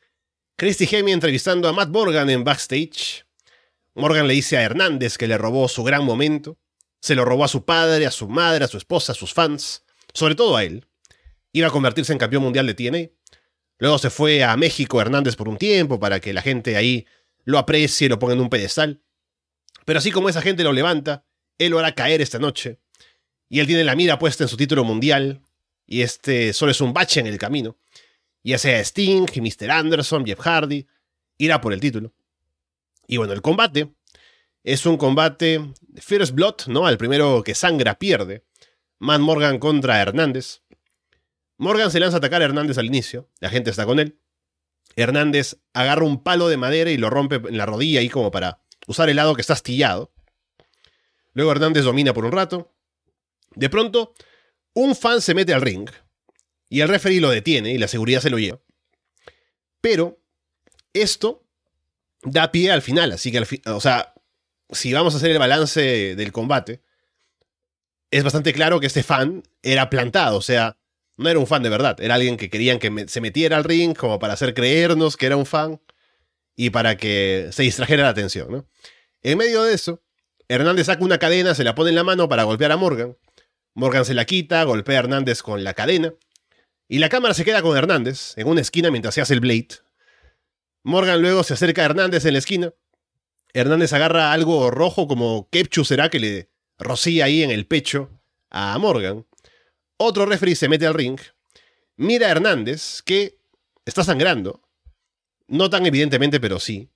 Christy Hemme entrevistando a Matt Morgan en backstage. Morgan le dice a Hernández que le robó su gran momento. Se lo robó a su padre, a su madre, a su esposa, a sus fans. Sobre todo a él. Iba a convertirse en campeón mundial de TNA. Luego se fue a México Hernández por un tiempo para que la gente ahí lo aprecie lo ponga en un pedestal. Pero así como esa gente lo levanta, él lo hará caer esta noche. Y él tiene la mira puesta en su título mundial, y este solo es un bache en el camino. Ya sea Sting, Mr. Anderson, Jeff Hardy, irá por el título. Y bueno, el combate es un combate First Blood, ¿no? Al primero que sangra pierde. Matt Morgan contra Hernández. Morgan se lanza a atacar a Hernández al inicio, la gente está con él. Hernández agarra un palo de madera y lo rompe en la rodilla ahí como para usar el lado que está astillado. Luego Hernández domina por un rato. De pronto, un fan se mete al ring y el referee lo detiene y la seguridad se lo lleva. Pero esto da pie al final, así que al o sea, si vamos a hacer el balance del combate, es bastante claro que este fan era plantado, o sea, no era un fan de verdad, era alguien que querían que se metiera al ring como para hacer creernos que era un fan y para que se distrajera la atención, ¿no? En medio de eso, Hernández saca una cadena, se la pone en la mano para golpear a Morgan. Morgan se la quita, golpea a Hernández con la cadena. Y la cámara se queda con Hernández en una esquina mientras se hace el blade. Morgan luego se acerca a Hernández en la esquina. Hernández agarra algo rojo como ketchup será que le rocía ahí en el pecho a Morgan. Otro referee se mete al ring, mira a Hernández que está sangrando, no tan evidentemente, pero sí.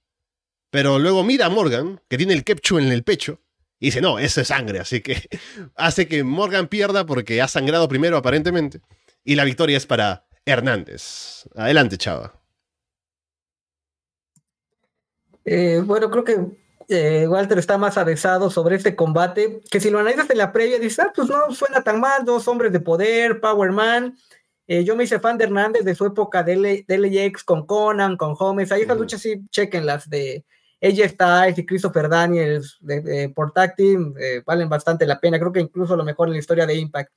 Pero luego mira a Morgan, que tiene el ketchup en el pecho, y dice, no, eso es sangre, así que hace que Morgan pierda porque ha sangrado primero aparentemente, y la victoria es para Hernández. Adelante, chava. Eh, bueno, creo que eh, Walter está más avesado sobre este combate, que si lo analizas en la previa, dices, ah, pues no suena tan mal, dos hombres de poder, Power Man. Eh, yo me hice fan de Hernández de su época de, LAX con Conan, con Holmes. Ahí esas luchas sí, chequenlas de AJ Styles y Christopher Daniels de, por tag team, valen bastante la pena. Creo que incluso lo mejor en la historia de Impact.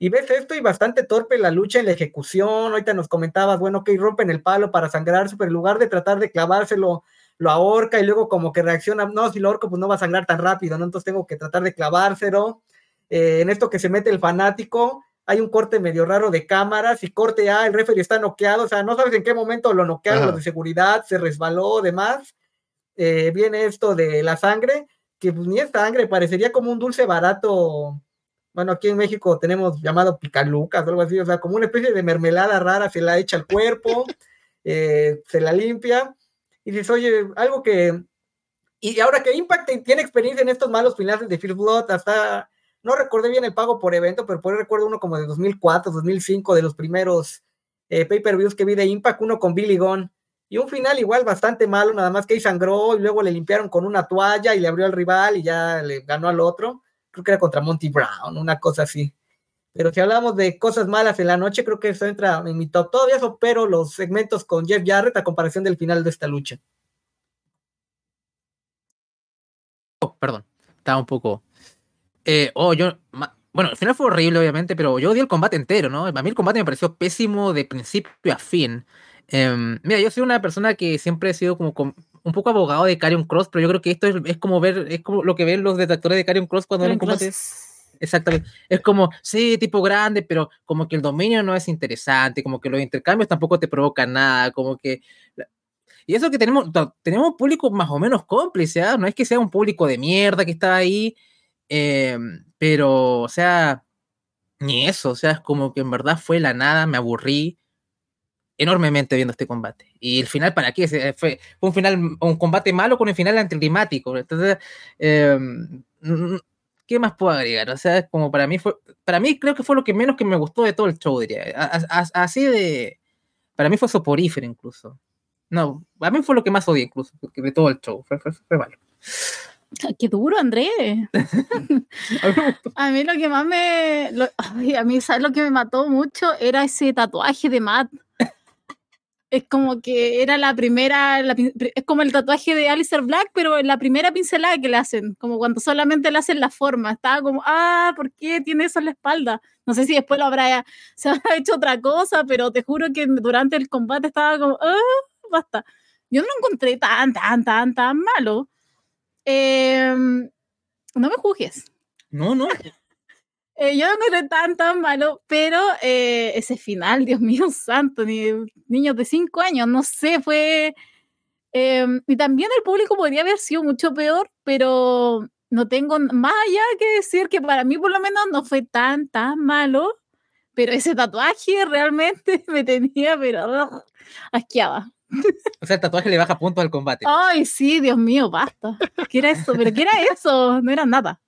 Y ves esto y bastante torpe la lucha en la ejecución. Ahorita nos comentabas, bueno, que rompen el palo para sangrarse, pero en lugar de tratar de clavárselo lo ahorca y luego como que reacciona, no, si lo ahorco pues no va a sangrar tan rápido, ¿no? Entonces tengo que tratar de clavárselo. Eh, en esto que se mete el fanático, hay un corte medio raro de cámaras y corte A, el referee está noqueado, o sea, no sabes en qué momento lo noquearon los de seguridad, se resbaló, demás. Eh, viene esto de la sangre, que pues ni es sangre, parecería como un dulce barato. Bueno, aquí en México tenemos llamado picalucas o algo así, o sea, como una especie de mermelada rara, se la echa al cuerpo, eh, se la limpia y dices, oye, algo que. Y ahora que Impact tiene experiencia en estos malos finales de First Blood, hasta. No recordé bien el pago por evento, pero por ahí recuerdo uno como de 2004, 2005, de los primeros eh, pay-per-views que vi de Impact, uno con Billy Gunn. Y un final igual bastante malo, nada más que ahí sangró y luego le limpiaron con una toalla y le abrió al rival y ya le ganó al otro. Creo que era contra Monty Brown, una cosa así. Pero si hablamos de cosas malas en la noche, creo que eso entra en mi top. Todavía supero los segmentos con Jeff Jarrett a comparación del final de esta lucha. Oh, perdón, estaba un poco. Eh, oh, yo. Bueno, el final fue horrible, obviamente, pero yo odié el combate entero, ¿no? A mí el combate me pareció pésimo de principio a fin. Em, mira, yo soy una persona que siempre he sido como un poco abogado de Carion Cross, pero yo creo que esto es, como ver, es como lo que ven los detractores de Carion Cross cuando ven un combate. Exactamente. Es como, sí, tipo grande, pero como que el dominio no es interesante, como que los intercambios tampoco te provocan nada, como que... Y eso que tenemos, tenemos un público más o menos cómplice, ¿ah? no es que sea un público de mierda que está ahí, em, pero, o sea, ni eso, o sea, es como que en verdad fue la nada, me aburrí enormemente viendo este combate. Y el final, ¿para qué? Fue, un final, un combate malo con el final anticlimático. Entonces, eh, ¿qué más puedo agregar? O sea, como para mí fue, para mí creo que fue lo que menos que me gustó de todo el show, diría. así de, para mí fue soporífero incluso. No, a mí fue lo que más odié incluso de todo el show, fue, fue, malo. Qué duro, Andrés. a mí lo que más me. a mí, ¿sabes lo que me mató mucho? Era ese tatuaje de Matt es como que era la primera, es como el tatuaje de Alistair Black, pero la primera pincelada que le hacen, como cuando solamente le hacen la forma, estaba como, ah, ¿por qué tiene eso en la espalda? No sé si después lo habrá, se habrá hecho otra cosa, pero te juro que durante el combate estaba como, ah, basta. Yo no lo encontré tan, tan, tan, tan malo. Em, no me juzgues. No, no. Eh, yo no encontré tan, tan malo, pero eh, ese final, Dios mío santo, ni, niños de 5 años, no sé, fue... Em, y también el público podría haber sido mucho peor, pero no tengo más allá que decir que para mí por lo menos no fue tan, tan malo, pero ese tatuaje realmente me tenía, pero asqueaba. O sea, el tatuaje le baja puntos al combate. Ay, sí, Dios mío, basta. ¿Qué era eso? ¿Pero qué era eso? No era nada.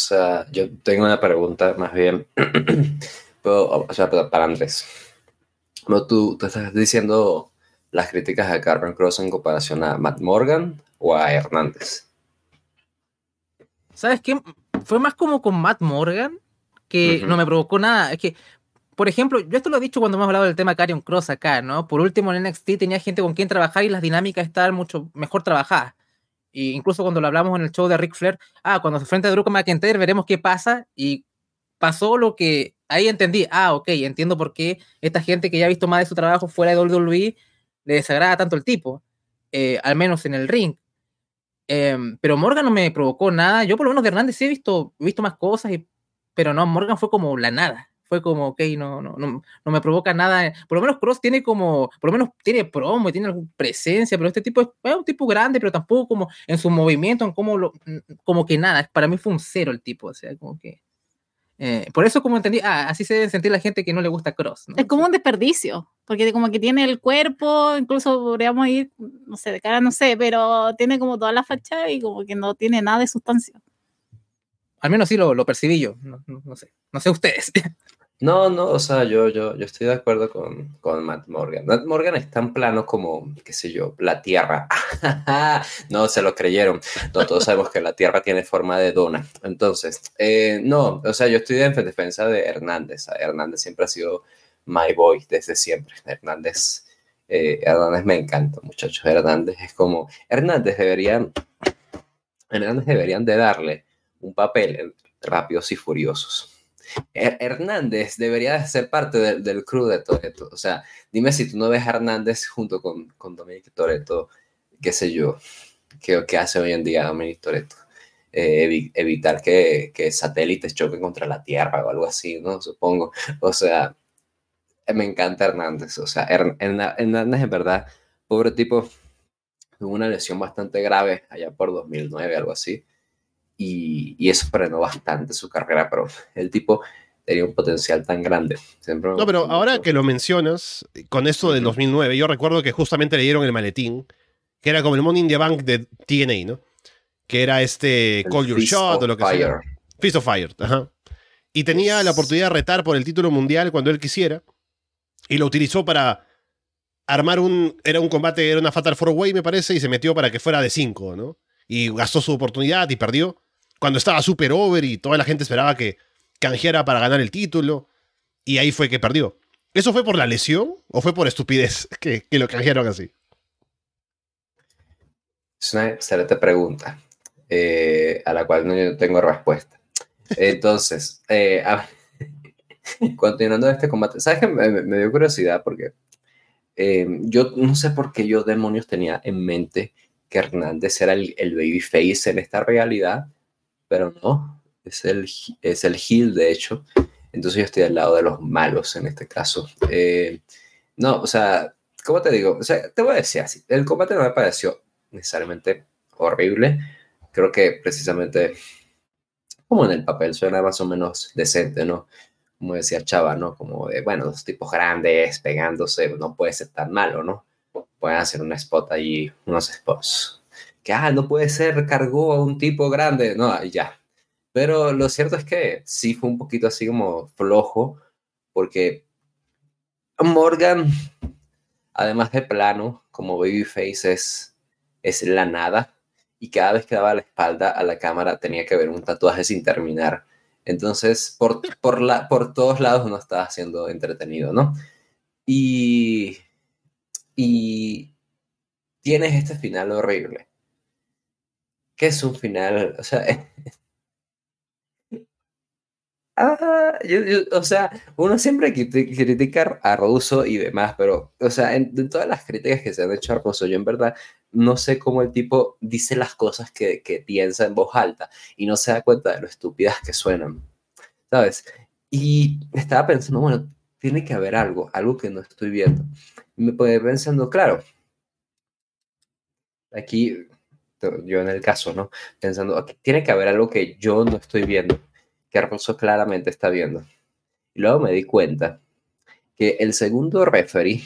O sea, yo tengo una pregunta más bien, o sea, para Andrés. ¿Tú, ¿Tú estás diciendo las críticas a Carbon Cross en comparación a Matt Morgan o a Hernández? ¿Sabes qué? Fue más como con Matt Morgan que no me provocó nada. Es que, por ejemplo, yo esto lo he dicho cuando hemos hablado del tema Carion Cross acá, ¿no? Por último, en NXT tenía gente con quien trabajar y las dinámicas estaban mucho mejor trabajadas. Y incluso cuando lo hablamos en el show de Ric Flair, ah, cuando se enfrenta a Drew McIntyre veremos qué pasa y pasó lo que ahí entendí, ah, ok, entiendo por qué esta gente que ya ha visto más de su trabajo fuera de WWE le desagrada tanto el tipo, eh, al menos en el ring. Em, pero Morgan no me provocó nada, yo por lo menos de Hernández sí he visto, visto más cosas, y, pero no, Morgan fue como la nada, fue como, ok, no, no, no, no me provoca nada. Por lo menos Cross tiene como, por lo menos tiene promo y tiene alguna presencia, pero este tipo es, es un tipo grande, pero tampoco como en su movimiento, en cómo lo, como que nada. Para mí fue un cero el tipo, o sea, como que. eh, por eso, como entendí, ah, así se debe sentir la gente que no le gusta Cross. ¿no? Es como un desperdicio, porque como que tiene el cuerpo, incluso podríamos ir, no sé, de cara, no sé, pero tiene como toda la fachada y como que no tiene nada de sustancia. Al menos sí lo, lo percibí yo. No, no- no sé. No sé ustedes. No, no, o sea, yo, yo, yo estoy de acuerdo con, con Matt Morgan. Matt Morgan es tan plano como, qué sé yo, la Tierra. no, se lo creyeron. No, todos sabemos que la Tierra tiene forma de dona. Entonces, eh, no, o sea, yo estoy en defensa de Hernández. Hernández siempre ha sido my boy desde siempre. Hernández, eh, Hernández me encanta, muchachos. Hernández es como, Hernández deberían, Hernández deberían de darle un papel en Rápidos y Furiosos. Her- Hernández debería de ser parte del, crew de Toreto. O sea, dime si tú no ves a Hernández junto con, con Dominic Toreto, qué sé yo, qué, qué hace hoy en día Dominic Toreto. evitar que, que satélites choquen contra la Tierra o algo así, ¿no? Supongo. O sea, me encanta Hernández. O sea, Hernández en verdad, pobre tipo, tuvo una lesión bastante grave allá por 2009, algo así y, y eso frenó bastante su carrera, pero el tipo tenía un potencial tan grande. Siempre No, pero ahora mucho. que lo mencionas, con esto del Ujú. 2009, yo recuerdo que justamente le dieron el maletín, que era como el Money in the Bank de TNA, ¿no? Que era este El Call Your Shot o lo que Fire. sea. Fist of Fire, ajá. Y tenía la oportunidad de retar por el título mundial cuando él quisiera. Y lo utilizó para armar un. Era un combate, era una Fatal Four Way, me parece, y se metió para que fuera de 5, ¿no? Y gastó su oportunidad y perdió. Cuando estaba super over y toda la gente esperaba que canjeara para ganar el título. Y ahí fue que perdió. ¿Eso fue por la lesión o fue por estupidez que, que lo canjearon así? Es una excelente pregunta eh, a la cual no yo tengo respuesta. Entonces, eh, a- continuando este combate, ¿sabes qué? Me, me- me dio curiosidad porque eh, yo no sé por qué yo demonios tenía en mente que Hernández era el, el babyface en esta realidad, pero no, es el, es el heel de hecho. Entonces yo estoy al lado de los malos en este caso. Eh, no, o sea, ¿cómo te digo? O sea, te voy a decir así, el combate no me pareció necesariamente horrible. Creo que precisamente como en el papel suena más o menos decente, ¿no? Como decía Chava, ¿no? Como de, bueno, dos tipos grandes pegándose, no puede ser tan malo, ¿no? Pueden hacer un spot allí, unos spots. Que, ah, no puede ser, cargó a un tipo grande, no, ya. Pero lo cierto es que sí fue un poquito así como flojo, porque Morgan, además de plano, como Babyface es, es la nada, y cada vez que daba la espalda a la cámara tenía que ver un tatuaje sin terminar. Entonces, por, por, la, por todos lados no estaba siendo entretenido, ¿no? Y, y tienes este final horrible. Que es un final, o sea, Ah, yo- yo- o sea, uno siempre criti- critica a Russo y demás, pero, o sea, en, todas las críticas que se han hecho a Russo, yo en verdad no sé cómo el tipo dice las cosas que, que piensa en voz alta y no se da cuenta de lo estúpidas que suenan, ¿sabes? Y estaba pensando, bueno, tiene que haber algo, algo que no estoy viendo. Me quedé pensando, claro, aquí, yo en el caso, ¿no? Pensando, ok, tiene que haber algo que yo no estoy viendo que Russo claramente está viendo. Y luego me di cuenta que el segundo referee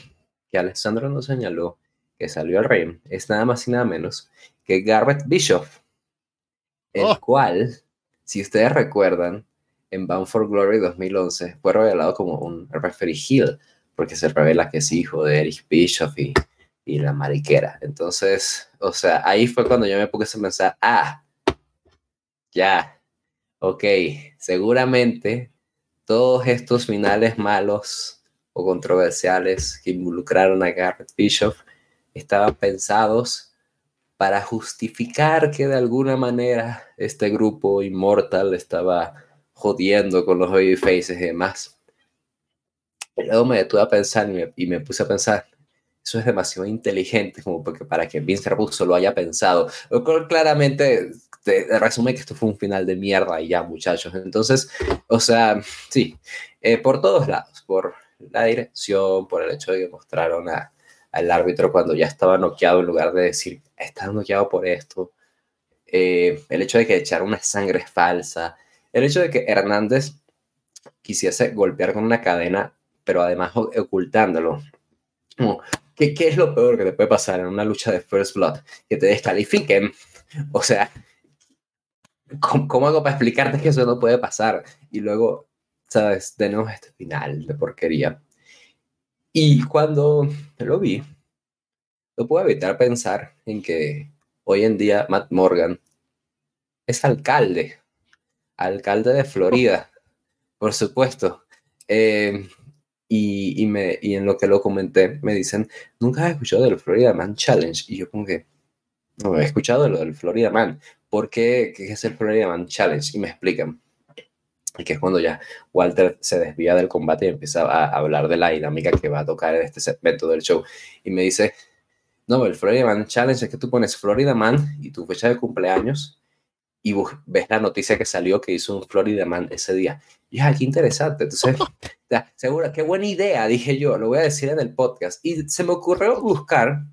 que Alessandro nos señaló que salió al ring es nada más y nada menos que Garrett Bischoff, el Oh. cual, si ustedes recuerdan, en Bound for Glory 2011 fue revelado como un referee heel, porque se revela que es hijo de Eric Bischoff y, y la mariquera. Entonces, o sea, ahí fue cuando yo me puse a pensar, ah, ya, Ok, seguramente todos estos finales malos o controversiales que involucraron a Garrett Bischoff estaban pensados para justificar que de alguna manera este grupo inmortal estaba jodiendo con los babyfaces y demás. Luego me detuve a pensar me, y me puse a pensar, eso es demasiado inteligente como porque para que Vince Russo lo haya pensado. Lo cual claramente te resume que esto fue un final de mierda y ya, muchachos. Entonces, o sea, sí, eh, por todos lados, por la dirección, por el hecho de que mostraron al árbitro cuando ya estaba noqueado en lugar de decir, está noqueado por esto. Eh, el hecho de que echar una sangre falsa. El hecho de que Hernández quisiese golpear con una cadena, pero además ocultándolo. ¿Qué, ¿Qué es lo peor que te puede pasar en una lucha de First Blood? Que te descalifiquen. O sea, ¿cómo, hago para explicarte que eso no puede pasar? Y luego, ¿sabes? Tenemos este final de porquería. Y cuando lo vi, no puedo evitar pensar en que hoy en día Matt Morgan es alcalde, alcalde de Florida, por supuesto. Eh, y, y, me, y en lo que lo comenté, me dicen, nunca has escuchado del Florida Man Challenge. Y yo como que, no, he escuchado lo del Florida Man. ¿Por qué? ¿Qué es el Florida Man Challenge? Y me explican. Y que es cuando ya Walter se desvía del combate y empieza a hablar de la dinámica que va a tocar en este segmento del show. Y me dice, no, el Florida Man Challenge es que tú pones Florida Man y tu fecha de cumpleaños y ves la noticia que salió que hizo un Florida Man ese día. Y ah, qué interesante. Entonces, seguro, qué buena idea, dije yo, lo voy a decir en el podcast. Y se me ocurrió buscar,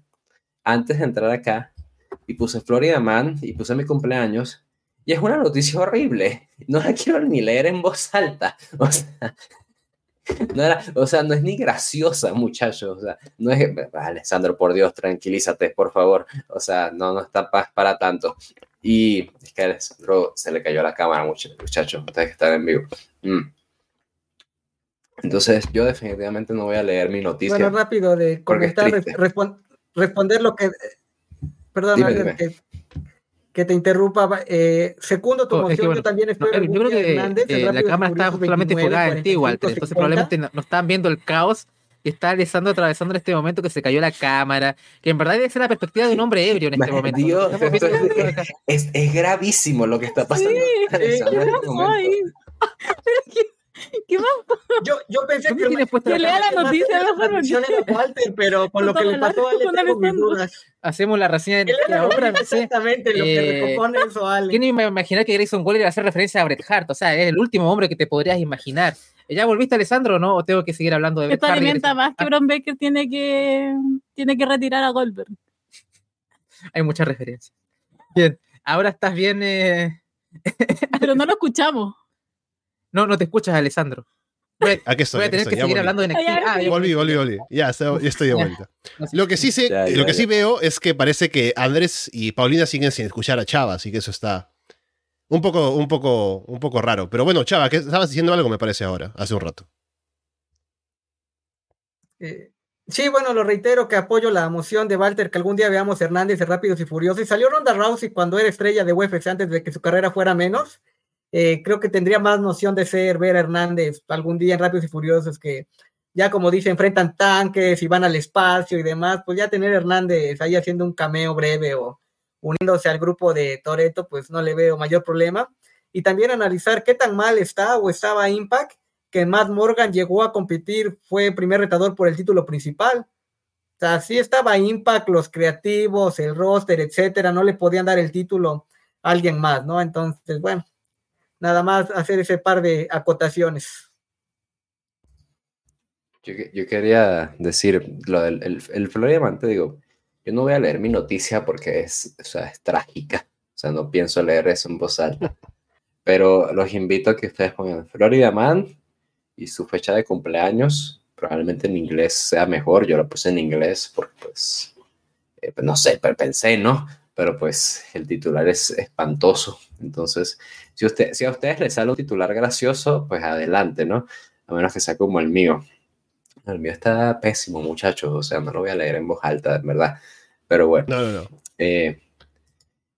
antes de entrar acá, y puse Florida Man y puse mi cumpleaños. Y es una noticia horrible. No la quiero ni leer en voz alta. O sea, no, era, o sea, no es ni graciosa, muchachos. O sea, no es. Alessandro, por Dios, tranquilízate, por favor. O sea, no, no está para tanto. Y es que a Alessandro se le cayó la cámara, muchachos. Ustedes que están en vivo. Mm. Entonces, yo definitivamente no voy a leer mi noticia. Bueno, rápido de comentar, responder lo que Perdón, Que, te interrumpa. Eh, segundo tu moción, yo también estoy. yo creo que eh, la cámara está solamente enfocada en ti, Walter. Entonces, probablemente no, no estaban viendo el caos que está Alessandro atravesando en este momento que se cayó la cámara, que en verdad debe ser la perspectiva de un hombre ebrio en este momento. Dios, es, es, gravísimo lo que está pasando. Sí, este ¿Qué más? Yo, yo pensé que, me, que lea la noticia de la Walter, pero con lo que le pasó a él tengo mis dudas. Hacemos la reseña de la obra. Exactamente lo que le eh, eso a ¿Quién iba a imaginar que Grayson Waller iba a hacer referencia a Bret Hart? O sea, es el último hombre que te podrías imaginar. ¿Ya volviste, Alessandro, o no? ¿O tengo que seguir hablando de Bret Hart? alimenta más que Bron Baker tiene que, tiene que retirar a Goldberg. Hay muchas referencias. Bien, ahora estás bien... Eh... Pero no lo escuchamos. No, no te escuchas, Alessandro. Voy, Aquí estoy, voy a tener que seguir hablando de NXT. Ah, volví, volví, volví. Ya, estoy de vuelta. Lo que sí sé, lo que sí veo es que parece que Andrés y Paulina siguen sin escuchar a Chava, así que eso está un poco, un poco, un poco raro. Pero bueno, Chava, que estabas diciendo algo, me parece ahora, hace un rato. Eh, sí, bueno, lo reitero que apoyo la moción de Walter que algún día veamos Hernández de Rápidos y Furiosos. Y salió Ronda Rousey cuando era estrella de UFC antes de que su carrera fuera menos. Eh, creo que tendría más noción de ser ver a Hernández algún día en Rápidos y Furiosos que ya como dice, enfrentan tanques y van al espacio y demás, pues ya tener Hernández ahí haciendo un cameo breve o uniéndose al grupo de Toreto, pues no le veo mayor problema. Y también analizar qué tan mal está o estaba Impact, que Matt Morgan llegó a competir, fue primer retador por el título principal. O sea, sí estaba Impact, los creativos, el roster, etcétera, no le podían dar el título a alguien más, ¿no? Entonces, bueno, nada más hacer ese par de acotaciones. Yo, yo quería decir lo del el, el Florida te digo, yo no voy a leer mi noticia porque es, o sea, es trágica, o sea, no pienso leer eso en voz alta, pero los invito a que ustedes pongan Florida Man y su fecha de cumpleaños, probablemente en inglés sea mejor, yo lo puse en inglés porque pues, eh, pues no sé, pero pensé, ¿no? Pero pues el titular es espantoso, entonces si, usted, si a ustedes les sale un titular gracioso, pues adelante, ¿no? A menos que sea como el mío. El mío está pésimo, muchachos. O sea, no lo voy a leer en voz alta, en verdad. Pero bueno. No, no, no. Eh,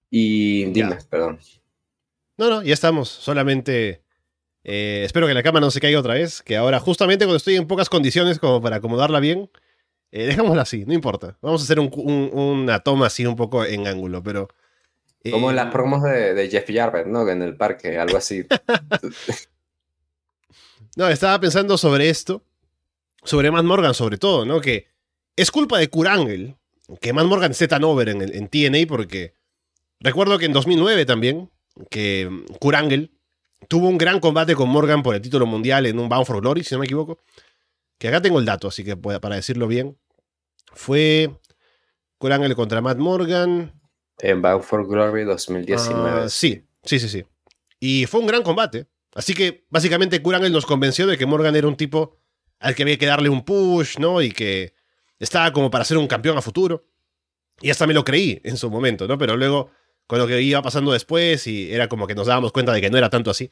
y dime, perdón. No, no, ya estamos. Solamente eh, espero que la cámara no se caiga otra vez. Que ahora, justamente cuando estoy en pocas condiciones como para acomodarla bien, eh, dejémosla así, no importa. Vamos a hacer una toma así un poco en ángulo, pero como en las promos de, Jeff Jarrett, ¿no? En el parque, algo así. no, estaba pensando sobre esto, sobre Matt Morgan sobre todo, ¿no? Que es culpa de Kurangel que Matt Morgan esté tan over en, TNA porque recuerdo que en 2009 también, que Kurangel tuvo un gran combate con Morgan por el título mundial en un Bound for Glory, si no me equivoco. Que acá tengo el dato, así que para decirlo bien. Fue Kurangel contra Matt Morgan. En Bound for Glory 2019. Ah, sí, sí, sí, sí. Y fue un gran combate. Así que básicamente Kurangel nos convenció de que Morgan era un tipo al que había que darle un push, ¿no? Y que estaba como para ser un campeón a futuro. Y hasta me lo creí en su momento, ¿no? Pero luego, con lo que iba pasando después, y era como que nos dábamos cuenta de que no era tanto así.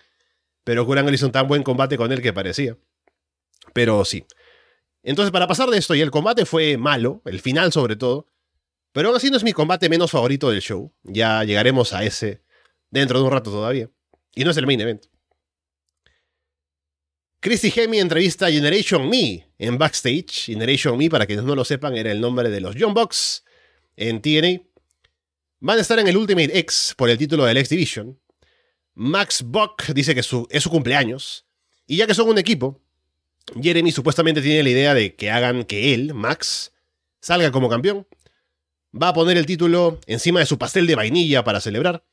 Pero Kurangel hizo un tan buen combate con él que parecía. Pero sí. Entonces, para pasar de esto, y el combate fue malo, el final sobre todo. Pero aún así no es mi combate menos favorito del show. Ya llegaremos a ese dentro de un rato todavía. Y no es el main event. Christy Hemi entrevista a Generation Me en backstage. Generation Me, para quienes no lo sepan, era el nombre de los Young Bucks en TNA. Van a estar en el Ultimate X por el título del X Division. Max Buck dice que es su cumpleaños. Y ya que son un equipo, Jeremy supuestamente tiene la idea de que hagan que él, Max, salga como campeón. Va a poner el título encima de su pastel de vainilla para celebrar.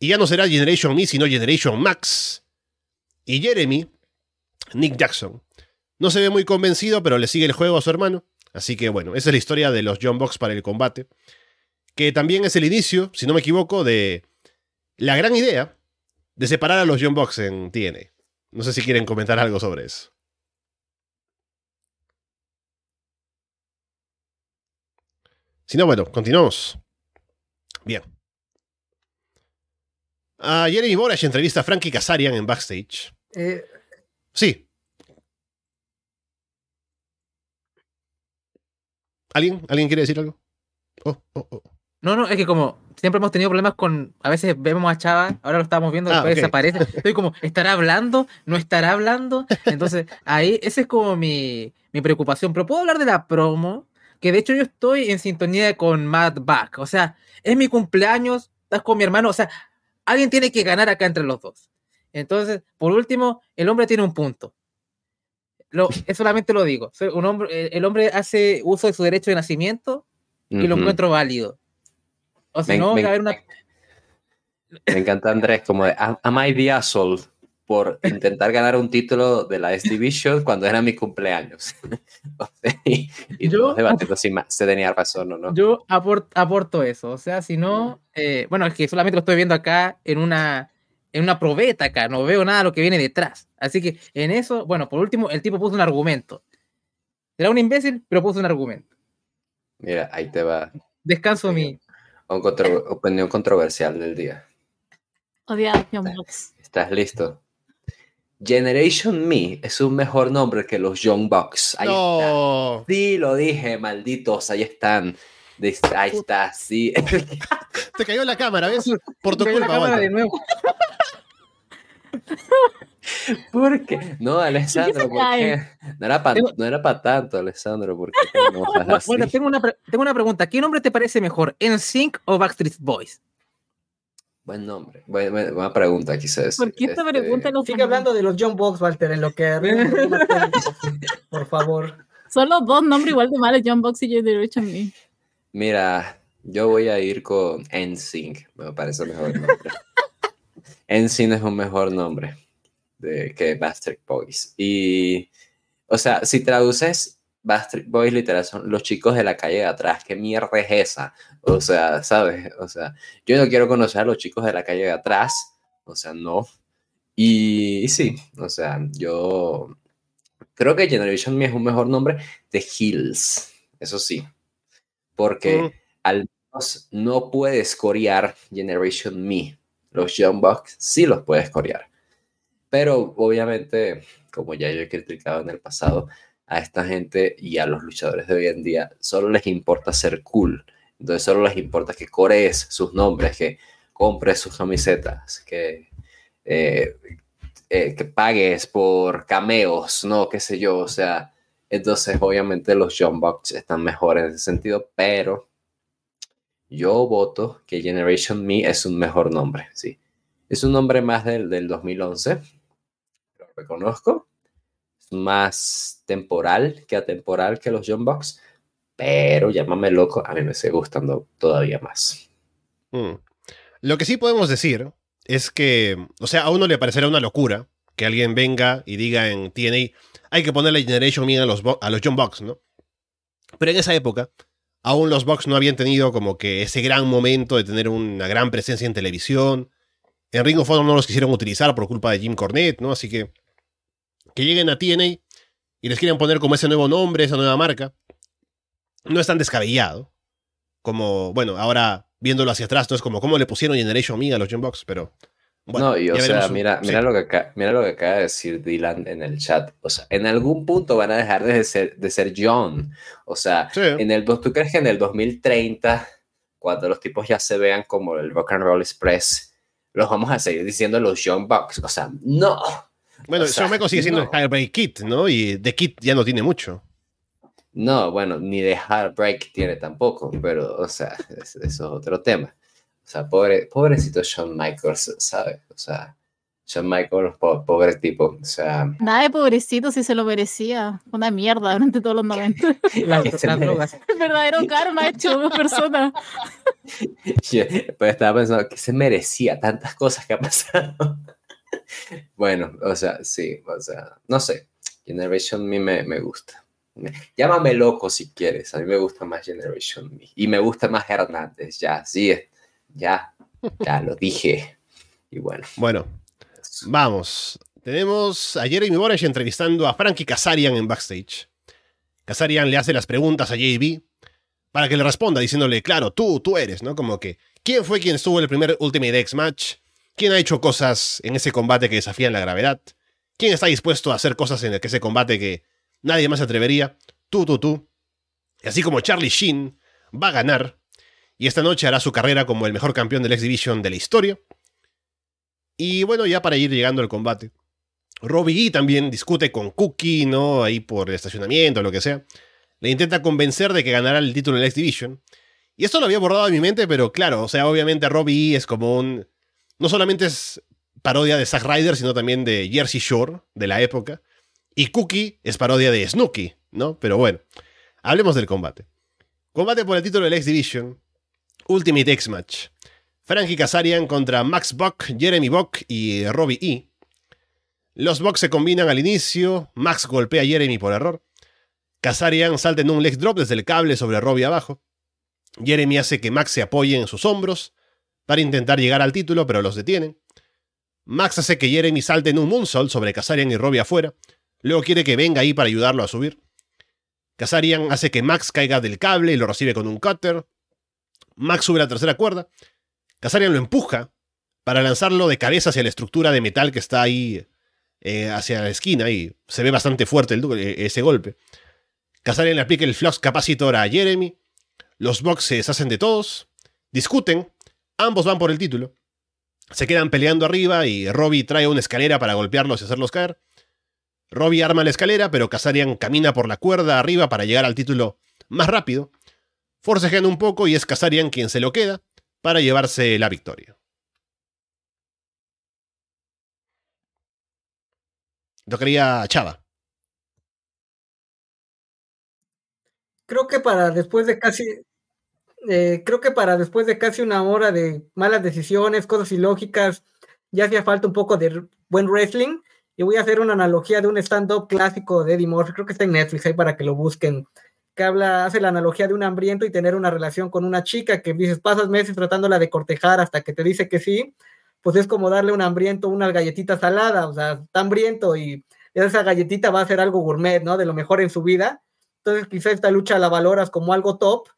Y ya no será Generation Me, sino Generation Max. Y Jeremy, Nick Jackson, no se ve muy convencido, pero le sigue el juego a su hermano. Así que bueno, esa es la historia de los John Box para el combate. Que también es el inicio, si no me equivoco, de la gran idea de separar a los John Box en TNA. No sé si quieren comentar algo sobre eso. Si no, bueno, continuamos. Bien. A Jeremy Borash entrevista a Frankie Kazarian en backstage. Eh, Sí. ¿Alguien? ¿Alguien quiere decir algo? Oh, oh, oh. No, no, es que como siempre hemos tenido problemas con. A veces vemos a Chava, ahora lo estamos viendo, Ah, después desaparece. Estoy como, ¿estará hablando? ¿No estará hablando? Entonces, ahí, esa es como mi, mi preocupación. Pero puedo hablar de la promo, que de hecho yo estoy en sintonía con Matt Back. O sea, es mi cumpleaños, estás con mi hermano. O sea, alguien tiene que ganar acá entre los dos. Entonces, por último, el hombre tiene un punto. Lo, es solamente lo digo. Un hombre, el hombre hace uso de su derecho de nacimiento y lo encuentro válido. O si Me- no, me- va a haber una. Me encanta Andrés, como de, "Am am I the asshole por intentar ganar un título de la S Division cuando era mi cumpleaños? Y y Yo- debatiendo si se tenía razón o no. Yo apor- aporto eso. O sea, si no. eh, bueno, es que solamente lo estoy viendo acá en una. En una probeta acá, no veo nada de lo que viene detrás. Así que en eso, bueno, por último, el tipo puso un argumento. Era un imbécil, pero puso un argumento. Mira, ahí te va Descanso mi. una contro- opinión controversial del día. Odiaba a John Box. ¿Estás listo? Generation Me es un mejor nombre que los Young Bucks. Ahí está. No. Sí, lo dije, malditos, ahí están. Ahí está, sí. Te cayó la cámara, ¿ves? Por tu Cayó la culpa, cámara de nuevo. ¿Por qué? No, Alessandro, ¿por qué? No era para no era pa tanto, Alessandro, ¿por qué te enojas Bu- así? Bueno, tengo una, tengo una pregunta. ¿Qué nombre te parece mejor? ¿NSYNC o Backstreet Boys? Buen nombre. Buena, buena- buena pregunta, quizás. ¿Por qué esta Este, pregunta lo sigue hablando de los John Box, Walter, en lo que por favor. Solo dos nombres igual de malos, John Box y Generation Me. Mira, yo voy a ir con NSYNC, me parece mejor nombre. NSYNC es un mejor nombre de, que Backstreet Boys. Y, o sea, si traduces Backstreet Boys, literal, son los chicos de la calle de atrás. ¿Qué mierda es esa? O sea, ¿sabes? O sea, yo no quiero conocer a los chicos de la calle de atrás. O sea, no. Y, y sí, o sea, yo creo que Generation Me es un mejor nombre de Hills. Eso sí. Porque Mm. al menos no puedes corear Generation Me. Los Young Bucks sí los puedes corear. Pero obviamente, como ya yo he criticado en el pasado, a esta gente y a los luchadores de hoy en día solo les importa ser cool. Entonces solo les importa que corees sus nombres, que compres sus camisetas, que, eh, eh, que pagues por cameos, no, qué sé yo. O sea, entonces obviamente los Young Bucks están mejor en ese sentido, pero yo voto que Generation Me es un mejor nombre, sí. Es un nombre más del, del 2011, lo reconozco. Más temporal que atemporal que los Young Bucks, pero llámame loco, a mí me sigue gustando todavía más. Mm. Lo que sí podemos decir es que, o sea, a uno le parecerá una locura que alguien venga y diga en TNA, hay que ponerle Generation Me a los, a los John Box, ¿no? Pero en esa época, aún los Bucks no habían tenido como que ese gran momento de tener una gran presencia en televisión. En Ring of Honor no los quisieron utilizar por culpa de Jim Cornette, ¿no? Así que que lleguen a TNA y les quieren poner como ese nuevo nombre, esa nueva marca, no es tan descabellado. Como, bueno, ahora viéndolo hacia atrás, no es como cómo le pusieron Generation Me a los John Box, pero no, y o sea, mira, mira, lo que mira lo que acaba de decir Dylan en el chat. O sea, en algún punto van a dejar de ser, de ser John. O sea, en el, ¿tú crees que en el 2030, cuando los tipos ya se vean como el Rock and Roll Express, los vamos a seguir diciendo los John Bucks? O sea, no. Bueno, eso me consigue siendo no. el Kit, ¿no? Y The Kit ya no tiene mucho. No, bueno, ni de Heartbreak tiene tampoco, pero, o sea, eso es otro tema. O sea, pobre, pobrecito Shawn Michaels, ¿sabes? O sea, Shawn Michaels, pobre tipo, o sea... Nada de pobrecito si se lo merecía. Una mierda durante todos los 90. las, drogas. El verdadero karma hecho una persona. pues estaba pensando que se merecía tantas cosas que ha pasado. Bueno, o sea, sí, o sea, no sé. Generation Me me, me gusta. Llámame loco si quieres. A mí me gusta más Generation Me. Y me gusta más Hernández, ya, sí ya, ya lo dije. Y bueno. Bueno, vamos. Tenemos a Jeremy Boresh entrevistando a Frankie Kazarian en backstage. Kazarian le hace las preguntas a JB para que le responda diciéndole, claro, tú, tú eres, ¿no? Como que, ¿quién fue quien estuvo en el primer Ultimate X match? ¿Quién ha hecho cosas en ese combate que desafían la gravedad? ¿Quién está dispuesto a hacer cosas en ese combate que nadie más atrevería? Tú, tú, tú. Y así como Charlie Sheen va a ganar, y esta noche hará su carrera como el mejor campeón del X Division de la historia. Y bueno, ya para ir llegando al combate. Robbie E también discute con Cookie, ¿no? Ahí por el estacionamiento lo que sea. Le intenta convencer de que ganará el título del X Division. Y esto lo había borrado de mi mente, pero claro, o sea, obviamente Robbie E es como un. No solamente es parodia de Zack Ryder, sino también de Jersey Shore, de la época. Y Cookie es parodia de Snooki, ¿no? Pero bueno, hablemos del combate. Combate por el título del X Division. Ultimate X Match. Frankie Kazarian contra Max Buck, Jeremy Buck y Robbie E. Los Bucks se combinan al inicio, Max golpea a Jeremy por error. Kazarian salta en un leg drop desde el cable sobre Robbie abajo. Jeremy hace que Max se apoye en sus hombros para intentar llegar al título, pero los detienen. Max hace que Jeremy salte en un moonsault sobre Kazarian y Robbie afuera. Luego quiere que venga ahí para ayudarlo a subir. Kazarian hace que Max caiga del cable y lo recibe con un cutter. Max sube la tercera cuerda. Kazarian lo empuja para lanzarlo de cabeza hacia la estructura de metal que está ahí eh, hacia la esquina y se ve bastante fuerte eh, ese golpe. Kazarian le aplica el flux capacitor a Jeremy. Los Bucks se deshacen de todos. Discuten. Ambos van por el título. Se quedan peleando arriba y Robbie trae una escalera para golpearlos y hacerlos caer. Robbie arma la escalera, pero Kazarian camina por la cuerda arriba para llegar al título más rápido forcejean un poco y es Kazarian quien se lo queda para llevarse la victoria. Lo quería Chava. Creo que para después de casi. Eh, creo que para después de casi una hora de malas decisiones, cosas ilógicas, ya hacía falta un poco de buen wrestling. Y voy a hacer una analogía de un stand-up clásico de Eddie Murphy. Creo que está en Netflix ahí para que lo busquen que habla, hace la analogía de un hambriento y tener una relación con una chica que dices, pasas meses tratándola de cortejar hasta que te dice que sí, pues es como darle un hambriento una galletita salada, o sea, está hambriento y esa galletita va a ser algo gourmet, ¿no? De lo mejor en su vida. Entonces, quizá esta lucha la valoras como algo top,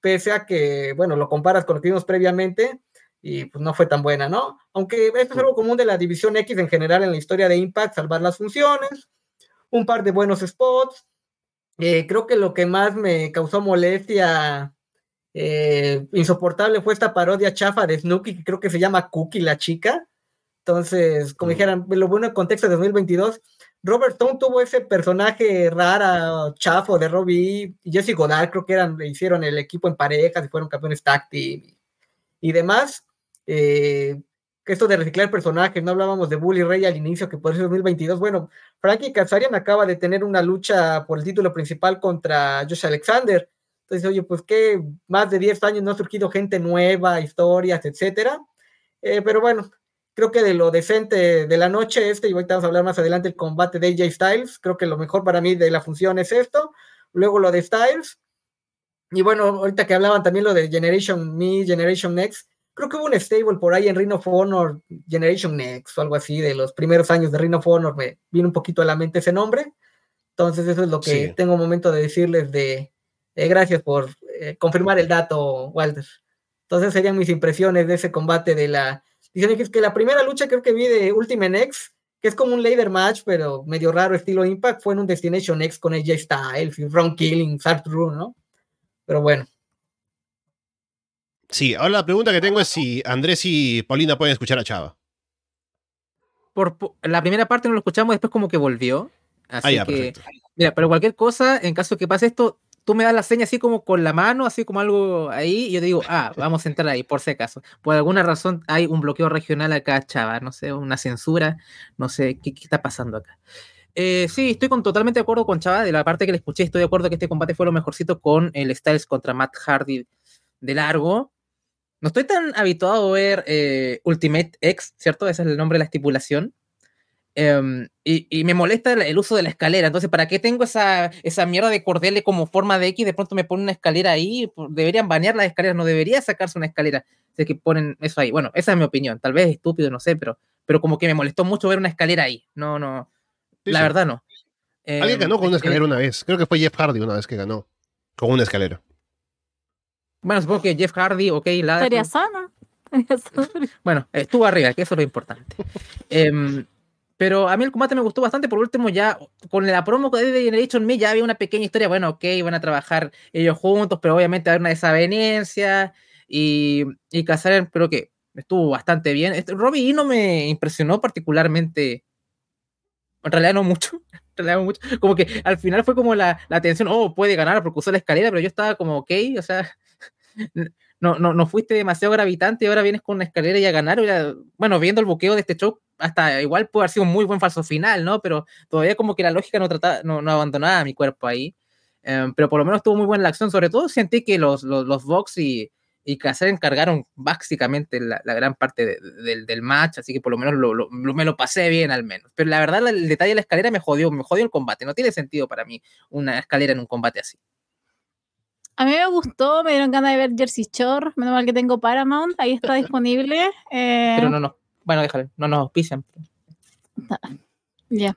pese a que, bueno, lo comparas con lo que vimos previamente y pues no fue tan buena, ¿no? Aunque esto es algo común de la división X en general en la historia de Impact, salvar las funciones, un par de buenos spots, eh, creo que lo que más me causó molestia eh, insoportable fue esta parodia chafa de Snooki, que creo que se llama Cookie la chica. Entonces, como dijeran, lo bueno en contexto de 2022, Robert Stone tuvo ese personaje rara, chafo de Robbie y Jesse Godard, creo que eran, hicieron el equipo en parejas y fueron campeones tag y, y demás. Eh, esto de reciclar personajes, no hablábamos de Bully Ray al inicio, que por eso 2022, bueno, Frankie Kazarian acaba de tener una lucha por el título principal contra Josh Alexander, Entonces, oye, pues que más de 10 años no ha surgido gente nueva, historias, etcétera. Eh, pero bueno, creo que de lo decente de la noche este, y ahorita vamos a hablar más adelante el combate de AJ Styles, creo que lo mejor para mí de la función es esto, luego lo de Styles, y bueno, ahorita que hablaban también lo de Generation Me, Generation Next, creo que hubo un stable por ahí en Ring of Honor, Generation Next o algo así, de los primeros años de Ring of Honor, me viene un poquito a la mente ese nombre, entonces eso es lo que Sí. tengo momento de decirles de, eh, gracias por eh, confirmar el dato, Walter. Entonces serían mis impresiones de ese combate de la... Dicen que es que la primera lucha creo que vi de Ultimate X, que es como un ladder match, pero medio raro estilo Impact, fue en un Destination X con AJ Styles y Ron Killing, Arthur, ¿no? Pero bueno, Sí, ahora la pregunta que tengo es si Andrés y Paulina pueden escuchar a Chava. Por, po- la primera parte no lo escuchamos, después como que volvió. Así Ah, ya, que, perfecto. mira, pero cualquier cosa, en caso que pase esto, tú me das la seña así como con la mano, así como algo ahí, y yo digo, ah, vamos a entrar ahí, por si acaso. Por alguna razón hay un bloqueo regional acá, chava, no sé, una censura, no sé qué, qué está pasando acá. Eh, sí, estoy con, totalmente de acuerdo con Chava, de la parte que le escuché, estoy de acuerdo que este combate fue lo mejorcito con el Styles contra Matt Hardy de largo. No estoy tan habituado a ver eh, Ultimate X, ¿cierto? Ese es el nombre de la estipulación. Em, y, y me molesta el, el uso de la escalera. Entonces, ¿para qué tengo esa, esa mierda de cordele como forma de X? De pronto me ponen una escalera ahí. Deberían banear las escaleras. No debería sacarse una escalera. Es que ponen eso ahí. Bueno, esa es mi opinión. Tal vez es estúpido, no sé, pero, pero como que me molestó mucho ver una escalera ahí. No, no. Sí, la sí. verdad, no. Alguien Em, ganó con una eh, escalera una vez. Creo que fue Jeff Hardy una vez que ganó. Con una escalera. Bueno, supongo que Jeff Hardy, ok, la. Estaría sana. Bueno, estuvo arriba, que eso es lo importante. Em, pero a mí el combate me gustó bastante. Por último, ya con la promo de Generation Me ya había una pequeña historia. Bueno, ok, van a trabajar ellos juntos, pero obviamente va una desavenencia. Y, y Kazarian, creo que estuvo bastante bien. Este, Robbie no me impresionó particularmente. En realidad, no mucho. En realidad, no mucho. Como que al final fue como la, la tensión, oh, puede ganar porque usó la escalera, pero yo estaba como, ok, o sea, no, no, no fuiste demasiado gravitante y ahora vienes con una escalera y a ganar. Bueno, viendo el buqueo de este show, hasta igual puede haber sido un muy buen falso final, ¿no? Pero todavía como que la lógica no, trataba, no, no abandonaba a mi cuerpo ahí. Em, pero por lo menos estuvo muy buena la acción. Sobre todo sentí que los, los, los Vox y, y encargaron básicamente la, la gran parte de- del, del match, así que por lo menos lo- lo- me lo pasé bien al menos. Pero la verdad, el detalle de la escalera me jodió, me jodió el combate. No tiene sentido para mí una escalera en un combate así. A mí me gustó, me dieron ganas de ver Jersey Shore. Menos mal que tengo Paramount, ahí está disponible. Eh, Pero no, no. Bueno, déjalo, no nos auspician. Ya.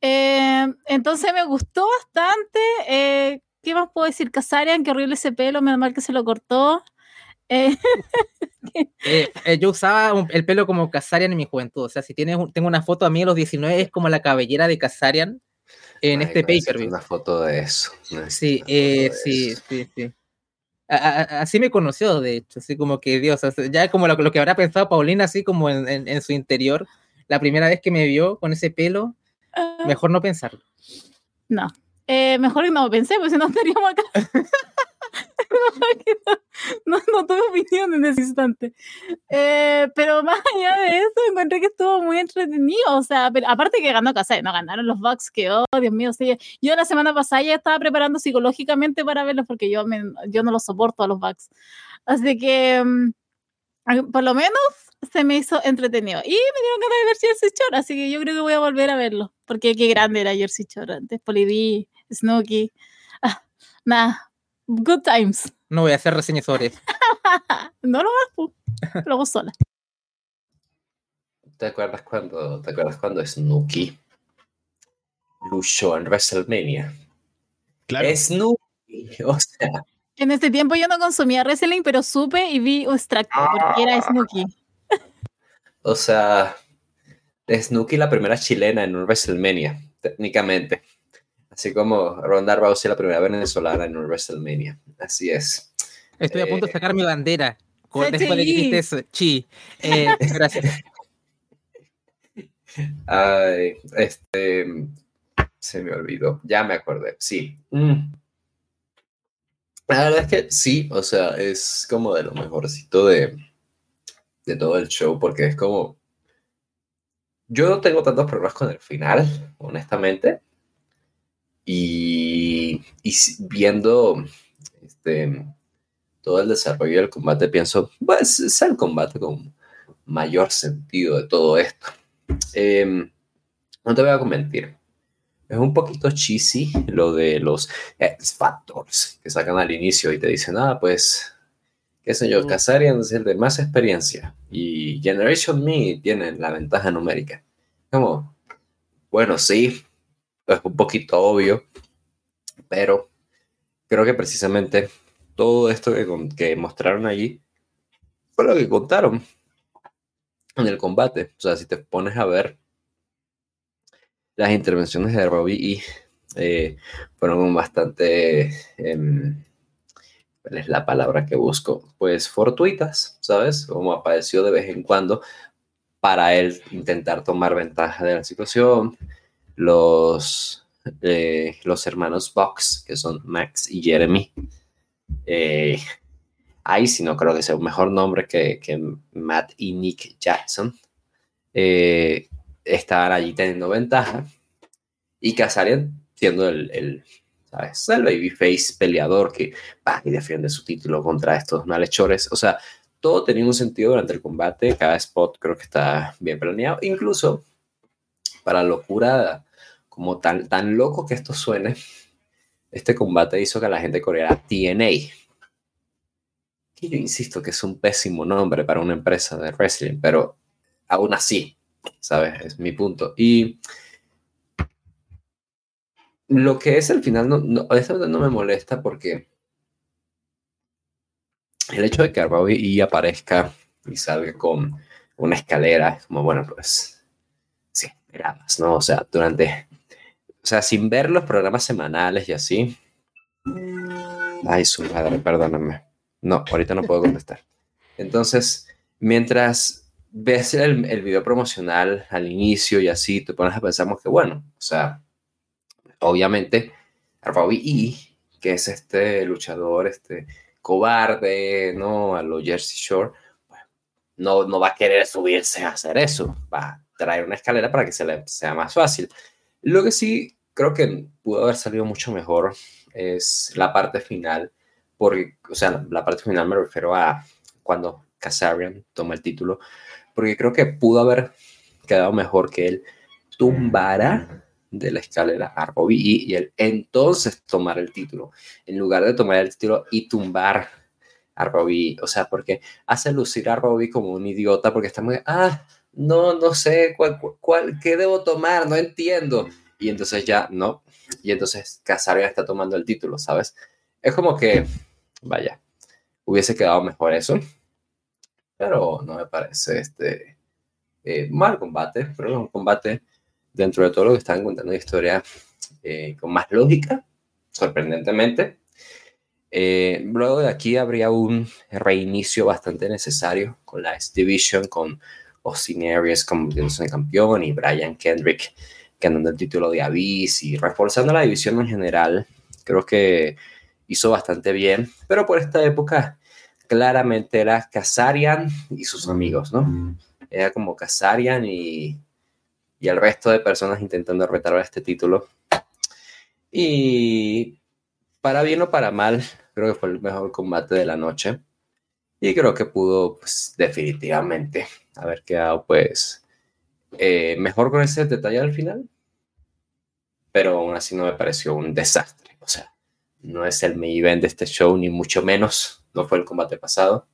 Eh, entonces me gustó bastante. eh, ¿Qué más puedo decir? Kazarian, qué horrible ese pelo, menos mal que se lo cortó. Eh, yo usaba un- el pelo como Kazarian en mi juventud. O sea, si tienes tengo una foto a mí a los 19, es como la cabellera de Kazarian en Ay, este pay-per-view. Una foto de eso. Sí, eh, de sí, eso. sí, sí. A- a- así me conoció, de hecho, así como que Dios, ya como lo, lo que habrá pensado Paulina, así como en, en- en su interior, la primera vez que me vio con ese pelo, mejor no pensarlo. no. Eh, mejor no pensé, porque si no estaríamos acá. No, no, tuve opinión en ese instante. Eh, pero más allá de eso, encontré que estuvo muy entretenido. O sea, pero aparte que ganó Kazarian, no ganaron los Bucks, que oh, Dios mío. sí. yo la semana pasada ya estaba preparando psicológicamente para verlos porque yo, me, yo no los soporto a los Bucks. Así que, mm, por lo menos, se me hizo entretenido. Y me dieron ganas de ver Jersey Shore, así que yo creo que voy a volver a verlo. Porque qué grande era Jersey Shore antes. Polydee, Snooki. Ah, nada, good times. No voy a hacer reseñas sobre eso. no lo hagas, lo hago sola. ¿Te acuerdas cuando, ¿te acuerdas cuando Snooki luchó en WrestleMania? Claro. Snooki, o sea, En este tiempo yo no consumía wrestling, pero supe y vi un extracto, porque era Snooki. o sea, Snooki la primera chilena en un WrestleMania, técnicamente. Así como Ronda Rousey la primera venezolana en un WrestleMania. Así es. Estoy a punto de Eh, sacar mi bandera. con- Después de que sí. dijiste eso. Chi. Eh, gracias. Ay, este. Se me olvidó. Ya me acordé. Sí. Mm. La verdad es que sí, o sea, es como de lo mejorcito de, de todo el show, porque es como. Yo no tengo tantos problemas con el final, honestamente. Y, viendo este, todo el desarrollo del combate, pienso, pues es el combate con mayor sentido de todo esto. Em, no te voy a mentir. Es un poquito cheesy lo de los X Factors que sacan al inicio y te dicen, ah, pues, qué sé yo, Kazarian es el de más experiencia y Generation Me tiene la ventaja numérica. Como, bueno, sí, es un poquito obvio, pero creo que precisamente todo esto que, mostraron allí fue lo que contaron en el combate. O sea, si te pones a ver las intervenciones de Robbie y eh, fueron bastante, em, ¿cuál es la palabra que busco? Pues fortuitas, ¿sabes? Como apareció de vez en cuando para él intentar tomar ventaja de la situación. Los, eh, los hermanos Box, que son Max y Jeremy. Eh, ahí sí no creo que sea un mejor nombre que, que Matt y Nick Jackson. Eh, estaban allí teniendo ventaja y Kazarian siendo el, el, ¿sabes? el babyface peleador que va y defiende su título contra estos malhechores. O sea, todo tenía un sentido durante el combate, cada spot creo que está bien planeado, incluso para locura, como tan, tan loco que esto suene, este combate hizo que la gente corriera TNA. Que yo insisto que es un pésimo nombre para una empresa de wrestling, pero aún así, ¿sabes? Es mi punto. Y lo que es el final, no, no, no me molesta porque el hecho de que Arbaui y aparezca y salga con una escalera, como bueno, pues esperabas, ¿no? O sea, durante, o sea, sin ver los programas semanales y así. Ay, su madre, perdóname. No, ahorita no puedo contestar. Entonces, mientras ves el, el, video promocional al inicio y así, te pones a pensar que, bueno, o sea, obviamente, Robbie E, que es este luchador, este cobarde, ¿no? A lo Jersey Shore, no, no va a querer subirse a hacer eso, va traer una escalera para que se le sea más fácil. Lo que sí creo que pudo haber salido mucho mejor es la parte final, porque, o sea, la parte final me refiero a cuando Kazarian toma el título, porque creo que pudo haber quedado mejor que él tumbara de la escalera a Robbie y, él entonces tomar el título, en lugar de tomar el título y tumbar a Robbie, o sea, porque hace lucir a Robbie como un idiota porque está muy, ah, no, no sé cuál, cuál, qué debo tomar, no entiendo. Y entonces ya no, y entonces Casario está tomando el título, ¿sabes? Es como que, vaya, hubiese quedado mejor eso pero no me parece este eh, mal combate, pero es un combate dentro de todo lo que están contando la historia eh, con más lógica, sorprendentemente. Eh, luego de aquí habría un reinicio bastante necesario con la S-Division, con Austin Aries convirtiéndose en campeón y Brian Kendrick ganando el título de Abyss y reforzando la división en general. Creo que hizo bastante bien, pero por esta época claramente era Kazarian y sus amigos, ¿no? Era como Kazarian y, y el resto de personas intentando retar este título. Y para bien o para mal, creo que fue el mejor combate de la noche. Y creo que pudo, pues, definitivamente haber quedado, pues, eh, mejor con ese detalle al final. Pero aún así no me pareció un desastre. O sea, no es el main event de este show, ni mucho menos no fue el combate pasado.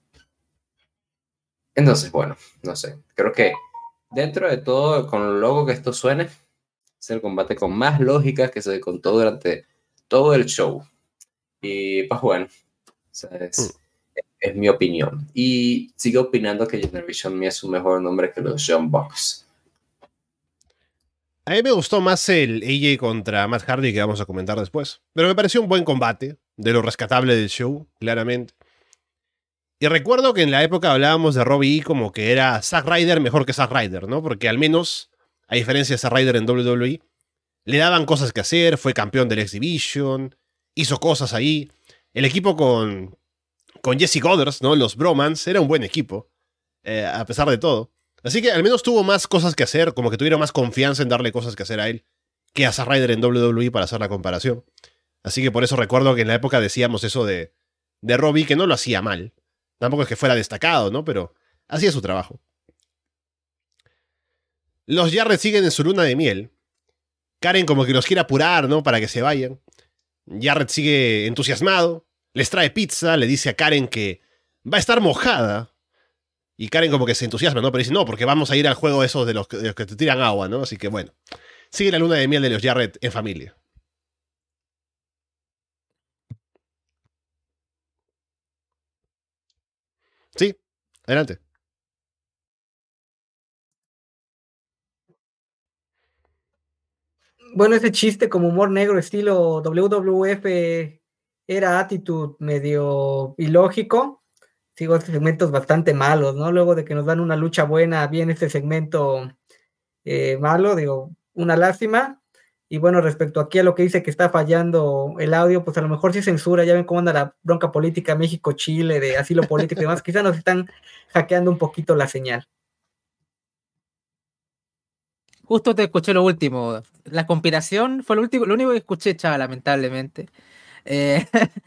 Entonces, bueno, no sé, creo que dentro de todo, con lo loco que esto suene, es el combate con más lógica que se contó durante todo el show. Y pues bueno, es, mm. Es, mi opinión. Y sigo opinando que Generation Me es un mejor nombre que los John Box. A mí me gustó más el AJ contra Matt Hardy que vamos a comentar después. Pero me pareció un buen combate, de lo rescatable del show, claramente. Y recuerdo que en la época hablábamos de Robbie E como que era Zack Ryder mejor que Zack Ryder, ¿no? Porque al menos, a diferencia de Zack Ryder en WWE, le daban cosas que hacer, fue campeón del Exhibition, hizo cosas ahí. El equipo con, con Jesse Goddard, ¿no? Los Bromans, era un buen equipo, eh, a pesar de todo. Así que al menos tuvo más cosas que hacer, como que tuvieron más confianza en darle cosas que hacer a él que a Zack Ryder en WWE para hacer la comparación. Así que por eso recuerdo que en la época decíamos eso de de Robbie, que no lo hacía mal. Tampoco es que fuera destacado, ¿no? Pero hacía su trabajo. Los Jarrett siguen en su luna de miel. Karen como que los quiere apurar, ¿no? Para que se vayan. Jarrett sigue entusiasmado. Les trae pizza, le dice a Karen que va a estar mojada. Y Karen como que se entusiasma, ¿no? Pero dice, no, porque vamos a ir al juego esos de los, de los que te tiran agua, ¿no? Así que bueno. Sigue la luna de miel de los Jarrett en familia. Sí, adelante. Bueno, ese chiste como humor negro estilo WWF era attitude medio ilógico. Sigo segmentos bastante malos, ¿no? Luego de que nos dan una lucha buena, bien este segmento eh, malo, digo, una lástima. Y bueno, respecto aquí a lo que dice que está fallando el audio, pues a lo mejor sí censura, ya ven cómo anda la bronca política México-Chile, de asilo político y demás, quizás nos están hackeando un poquito la señal. Justo te escuché lo último. La conspiración fue lo último, lo único que escuché, chava, lamentablemente. Eh,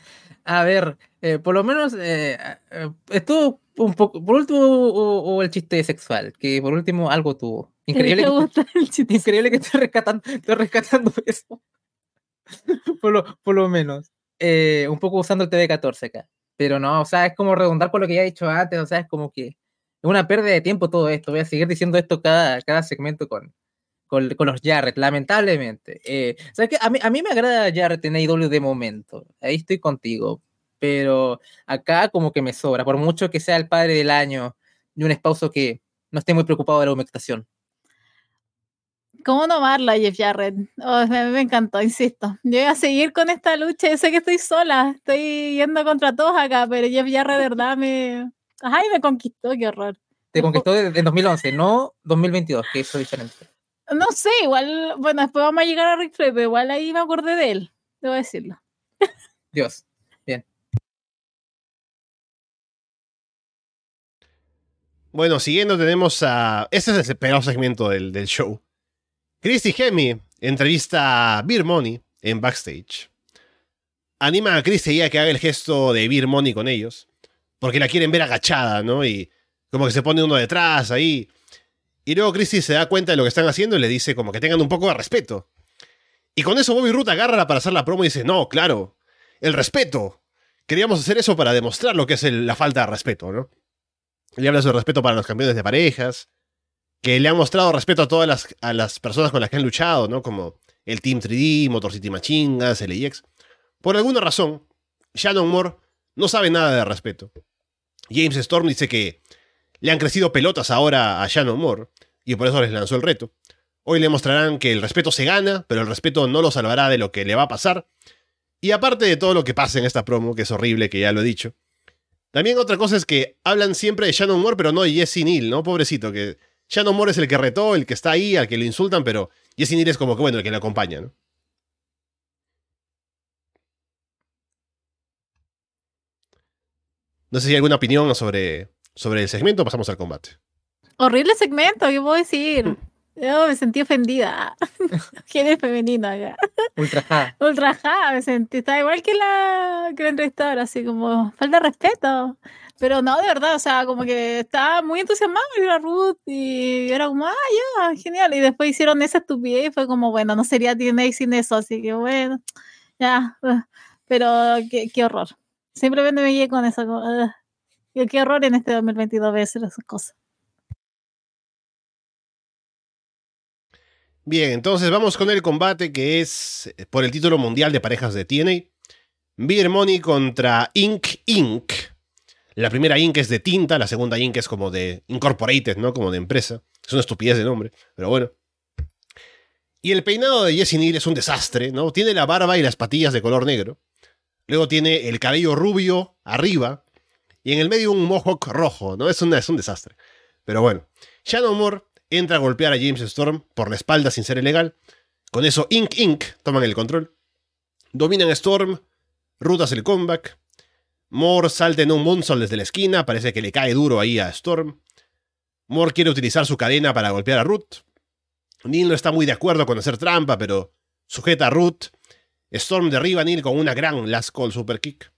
a ver, eh, por lo menos eh, eh, estuvo un poco. Por último, hubo, hubo el chiste sexual, que por último algo tuvo. Increíble que, el chiste. increíble que estoy rescatando, estoy rescatando eso. por, lo, por lo menos. Eh, un poco usando el TV14 acá. Pero no, o sea, es como redundar con lo que ya he dicho antes, o sea, es como que es una pérdida de tiempo todo esto. Voy a seguir diciendo esto cada, cada segmento con, con, con los Jarrett, lamentablemente. Eh, ¿sabes qué? A, mí, a mí me agrada Jarrett en AEW de momento. Ahí estoy contigo. Pero acá como que me sobra. Por mucho que sea el padre del año y un esposo que no esté muy preocupado de la humectación. ¿Cómo no amarla, Jeff Jarrett? Oh, me, me encantó, insisto. Yo voy a seguir con esta lucha. Yo sé que estoy sola, estoy yendo contra todos acá, pero Jeff Jarrett, de verdad, me. Ay, me conquistó, qué horror. Te conquistó desde 2011, no 2022, que eso es diferente. No sé, igual, bueno, después vamos a llegar a Rick Flair, pero igual ahí me acordé de él, debo decirlo. Dios. Bien. Bueno, siguiendo tenemos a... Este es el peor segmento del, del show. Christy Hemi entrevista a Beer Money en backstage. Anima a Christy a que haga el gesto de Beer Money con ellos. Porque la quieren ver agachada, ¿no? Y como que se pone uno detrás ahí. Y luego Christy se da cuenta de lo que están haciendo y le dice como que tengan un poco de respeto. Y con eso Bobby Root agarra para hacer la promo y dice, no, claro, el respeto. Queríamos hacer eso para demostrar lo que es la falta de respeto, ¿no? Le habla sobre respeto para los campeones de parejas, que le han mostrado respeto a todas las, a las personas con las que han luchado, ¿no? Como el Team 3D, Motor City Machingas, LAX. Por alguna razón, Shannon Moore no sabe nada de respeto. James Storm dice que le han crecido pelotas ahora a Shannon Moore, y por eso les lanzó el reto. Hoy le mostrarán que el respeto se gana, pero el respeto no lo salvará de lo que le va a pasar. Y aparte de todo lo que pasa en esta promo, que es horrible, que ya lo he dicho, también otra cosa es que hablan siempre de Shannon Moore, pero no de Jesse Neal, ¿no? Pobrecito, que Shannon Moore es el que retó, el que está ahí, al que lo insultan, pero Jesse Neal es como que, bueno, el que le acompaña, ¿no? No sé si hay alguna opinión sobre, sobre el segmento, pasamos al combate. Horrible segmento, ¿qué puedo decir? Yo me sentí ofendida. Género femenino acá. Ultrajada. Ultrajada, me sentí. Estaba igual que la, que la entrevistadora, así como falta de respeto. Pero no, de verdad, o sea, como que estaba muy entusiasmado y era Ruth y era como, ah, ya, genial. Y después hicieron esa estupidez y fue como, bueno, no sería TNA sin eso, así que bueno, ya. Pero qué, qué horror. Simplemente me llegué con eso, como, uh, qué, qué horror en este 2022 ver esas cosas. Bien, entonces vamos con el combate que es eh, por el título mundial de parejas de TNA. Beer Money contra Inc. Inc. La primera Inc. es de tinta, la segunda Inc. es como de Incorporated, ¿no? Como de empresa. Es una estupidez de nombre, pero bueno. Y el peinado de Jesse Neal es un desastre, ¿no? Tiene la barba y las patillas de color negro. Luego tiene el cabello rubio arriba. Y en el medio un mohawk rojo, ¿no? Es, una, es un desastre. Pero bueno. Shannon Moore entra a golpear a James Storm por la espalda sin ser ilegal. Con eso Inc. Inc. toman el control. Dominan a Storm. Rutas el comeback. Moore salta en un moonsault desde la esquina. Parece que le cae duro ahí a Storm. Moore quiere utilizar su cadena para golpear a Ruth. Neil no está muy de acuerdo con hacer trampa, pero sujeta a Ruth. Storm derriba a Neil con una gran last call super kick.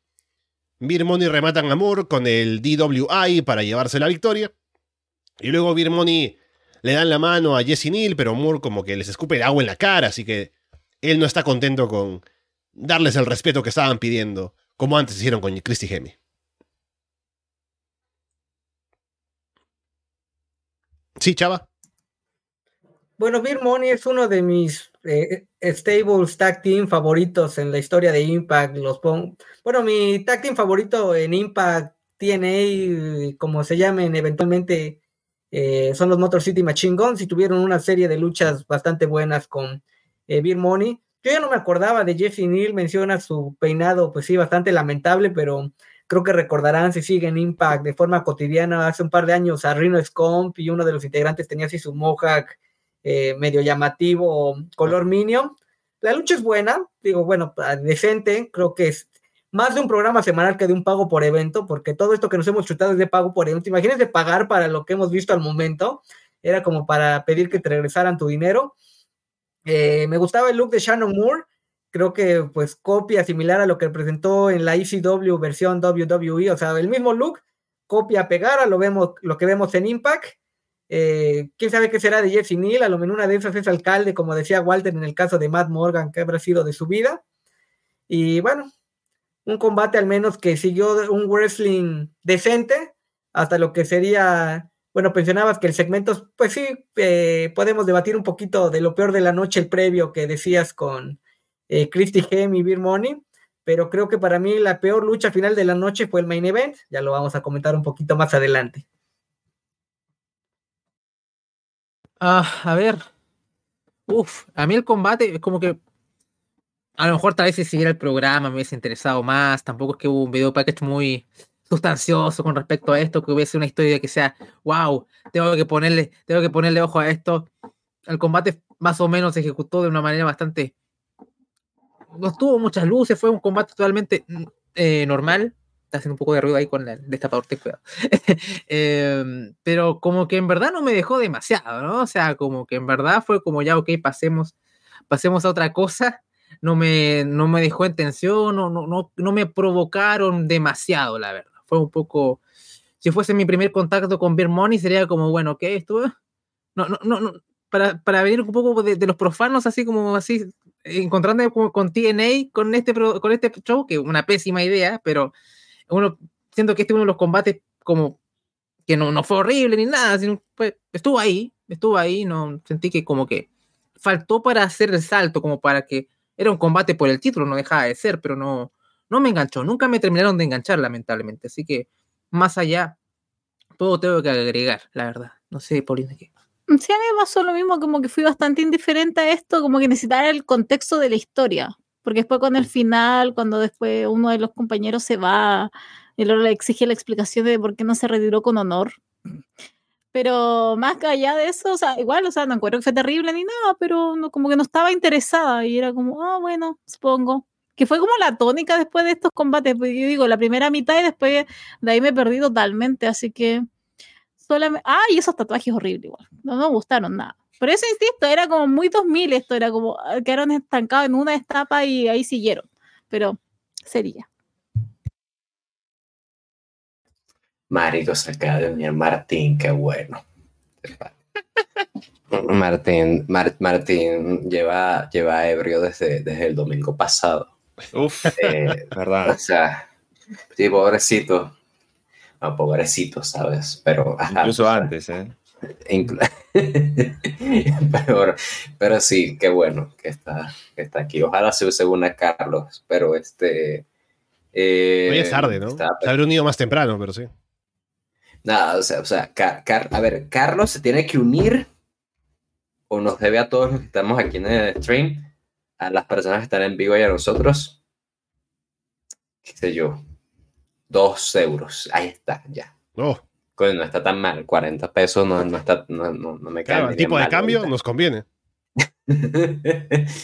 Beer Money rematan a Moore con el DWI para llevarse la victoria. Y luego Beer Money le dan la mano a Jesse Neal, pero Moore como que les escupe el agua en la cara, así que él no está contento con darles el respeto que estaban pidiendo, como antes hicieron con Christy Hemi. Sí, Chava. Bueno, Beer Money es uno de mis eh, stables tag team favoritos en la historia de Impact. Los bueno, mi tag team favorito en Impact, TNA, como se llamen eventualmente, eh, son los Motor City Machine Guns y tuvieron una serie de luchas bastante buenas con eh, Beer Money. Yo ya no me acordaba de Jesse Neal, menciona su peinado, pues sí, bastante lamentable, pero creo que recordarán si siguen Impact de forma cotidiana. Hace un par de años a Rino Scomp y uno de los integrantes tenía así su mohawk eh, medio llamativo, color Minion. La lucha es buena, digo, bueno, decente, creo que es más de un programa semanal que de un pago por evento, porque todo esto que nos hemos chutado es de pago por evento. Imagínense pagar para lo que hemos visto al momento, era como para pedir que te regresaran tu dinero. Eh, me gustaba el look de Shannon Moore, creo que pues copia similar a lo que presentó en la ECW versión WWE, o sea, el mismo look, copia pegada, lo vemos, lo que vemos en Impact. Eh, quién sabe qué será de Jesse Neal, a lo menos una de esas es alcalde, como decía Walter en el caso de Matt Morgan, que habrá sido de su vida. Y bueno, un combate al menos que siguió un wrestling decente hasta lo que sería, bueno, pensionabas que el segmento, pues sí, eh, podemos debatir un poquito de lo peor de la noche, el previo que decías con eh, Christy Hem y Beer Money, pero creo que para mí la peor lucha final de la noche fue el main event, ya lo vamos a comentar un poquito más adelante. Ah, a ver. Uf, a mí el combate como que a lo mejor tal vez si siguiera el programa me hubiese interesado más. Tampoco es que hubo un video package muy sustancioso con respecto a esto, que hubiese una historia que sea, wow, tengo que ponerle, tengo que ponerle ojo a esto. El combate más o menos se ejecutó de una manera bastante. No tuvo muchas luces, fue un combate totalmente eh, normal. Está haciendo un poco de ruido ahí con el destapador, te cuidado. Em, pero como que en verdad no me dejó demasiado, ¿no? O sea, como que en verdad fue como ya, ok, pasemos, pasemos a otra cosa no me, no me dejó en tensión, no, no, no, no me provocaron demasiado, la verdad. Fue un poco, si fuese mi primer contacto con Beer Money, sería como, bueno, ¿qué estuvo? No, no, no, para, para venir un poco de, los profanos, así como así, encontrando con, TNA, con este, con este show, que es una pésima idea, pero uno, siento que este es uno de los combates como que no, no fue horrible ni nada, sino pues, estuvo ahí, estuvo ahí, no sentí que como que faltó para hacer el salto, como para que era un combate por el título, no dejaba de ser, pero no, no me enganchó. Nunca me terminaron de enganchar, lamentablemente. Así que, más allá, todo tengo que agregar, la verdad. No sé, Paulina, ¿qué? Sí, a mí me pasó lo mismo, como que fui bastante indiferente a esto, como que necesitaba el contexto de la historia. Porque después con el final, cuando después uno de los compañeros se va, y luego le exige la explicación de por qué no se retiró con honor. Pero más allá de eso, o sea, igual, o sea, no encuentro que fue terrible ni nada, pero no, como que no estaba interesada y era como, ah, bueno, supongo. Que fue como la tónica después de estos combates. Pues yo digo, la primera mitad y después de ahí me perdí totalmente, así que solamente. Ah, y esos tatuajes horribles igual. No me gustaron nada. Por eso insisto, era como muy 2000 esto, era como ah, quedaron estancados en una etapa y ahí siguieron. Pero sería. Marico saca de Daniel Martín, qué bueno. Martín, Martín lleva, lleva ebrio desde, desde el domingo pasado. Uf, eh, verdad. O sea, sí, pobrecito. No, pobrecito, ¿sabes? Pero. Incluso antes, ¿eh? pero, pero, sí, qué bueno que está, que está aquí. Ojalá se use una Carlos, pero este. Eh, Hoy es tarde, ¿no? Se habría unido más temprano, pero sí. Nada, o sea, o sea a ver, Carlos se tiene que unir o nos debe a todos los que estamos aquí en el stream, a las personas que están en vivo y a nosotros, qué sé yo, dos euros. Ahí está, ya. Oh. no está tan mal, 40 pesos no, no, está, no, no, me cae. Claro, el tipo de cambio nos conviene.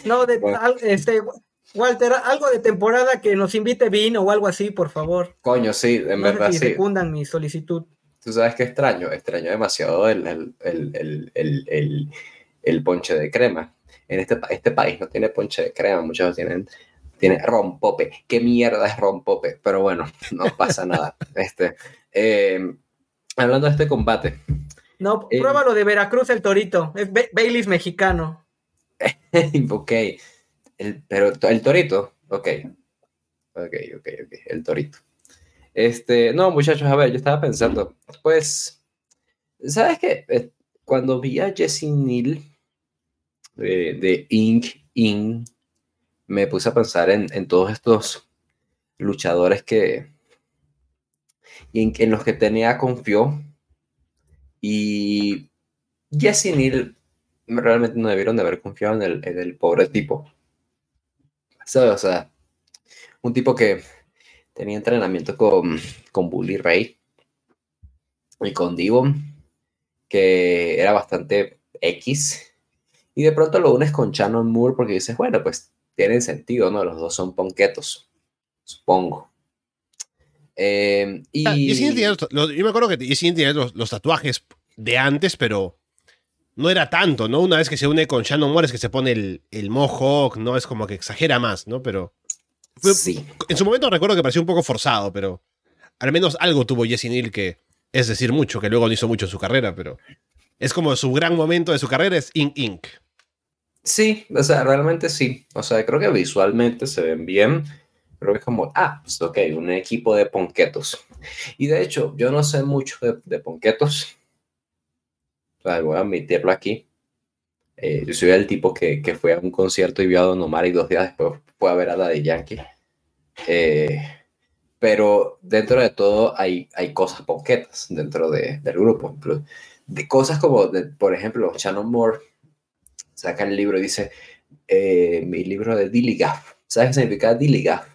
no, de, este, Walter, algo de temporada que nos invite vino o algo así, por favor. Coño, sí, en verdad si sí. secundan mi solicitud. Tú sabes que extraño, extraño demasiado el, el, ponche de crema. En este, este país no tiene ponche de crema, muchos tienen tiene rompope. ¿Qué mierda es rompope? Pero bueno, no pasa nada. Este, eh, hablando de este combate. No, Eh. pruébalo de Veracruz el Torito. Es Ba- Baileys mexicano. ok. El, pero el torito. Ok. Ok, ok, ok. El torito. Este, no, muchachos, a ver, yo estaba pensando, pues, ¿sabes qué? Eh, Cuando vi a Jesse Neal de, de Inc. Inc., me puse a pensar en, en todos estos luchadores que, en los que tenía confió. Y Jesse Neal realmente no debieron de haber confiado en el, en el pobre tipo. ¿Sabes? O sea, un tipo que tenía entrenamiento con, con Bully Ray y con Divon, que era bastante X. Y de pronto lo unes con Shannon Moore porque dices, bueno, pues tienen sentido, ¿no? Los dos son ponquetos, supongo. Eh, y Ah, los- yo me acuerdo que Jesse Neal tenía los, los tatuajes de antes, pero no era tanto, ¿no? Una vez que se une con Shannon Moore es que se pone el, el mohawk, ¿no? Es como que exagera más, ¿no? Pero sí, en su momento recuerdo que parecía un poco forzado, pero al menos algo tuvo Jesse Neal que es decir mucho, que luego no hizo mucho en su carrera, pero es como su gran momento de su carrera es Inc. Inc. Sí, o sea, realmente sí. O sea, creo que visualmente se ven bien. Creo que es como, ah, pues ok, un equipo de ponquetos. Y de hecho, yo no sé mucho de, de ponquetos. O sea, voy a admitirlo aquí. Eh, yo soy el tipo que, que fue a un concierto y vio a Don Omar y dos días después fue a ver a Daddy Yankee. Eh, pero dentro de todo hay, hay cosas ponquetas dentro de- del grupo. De cosas como, de- por ejemplo, Shannon Moore saca el libro y dice, eh, mi libro de Dilligaf. ¿Sabes qué significa Dilligaf?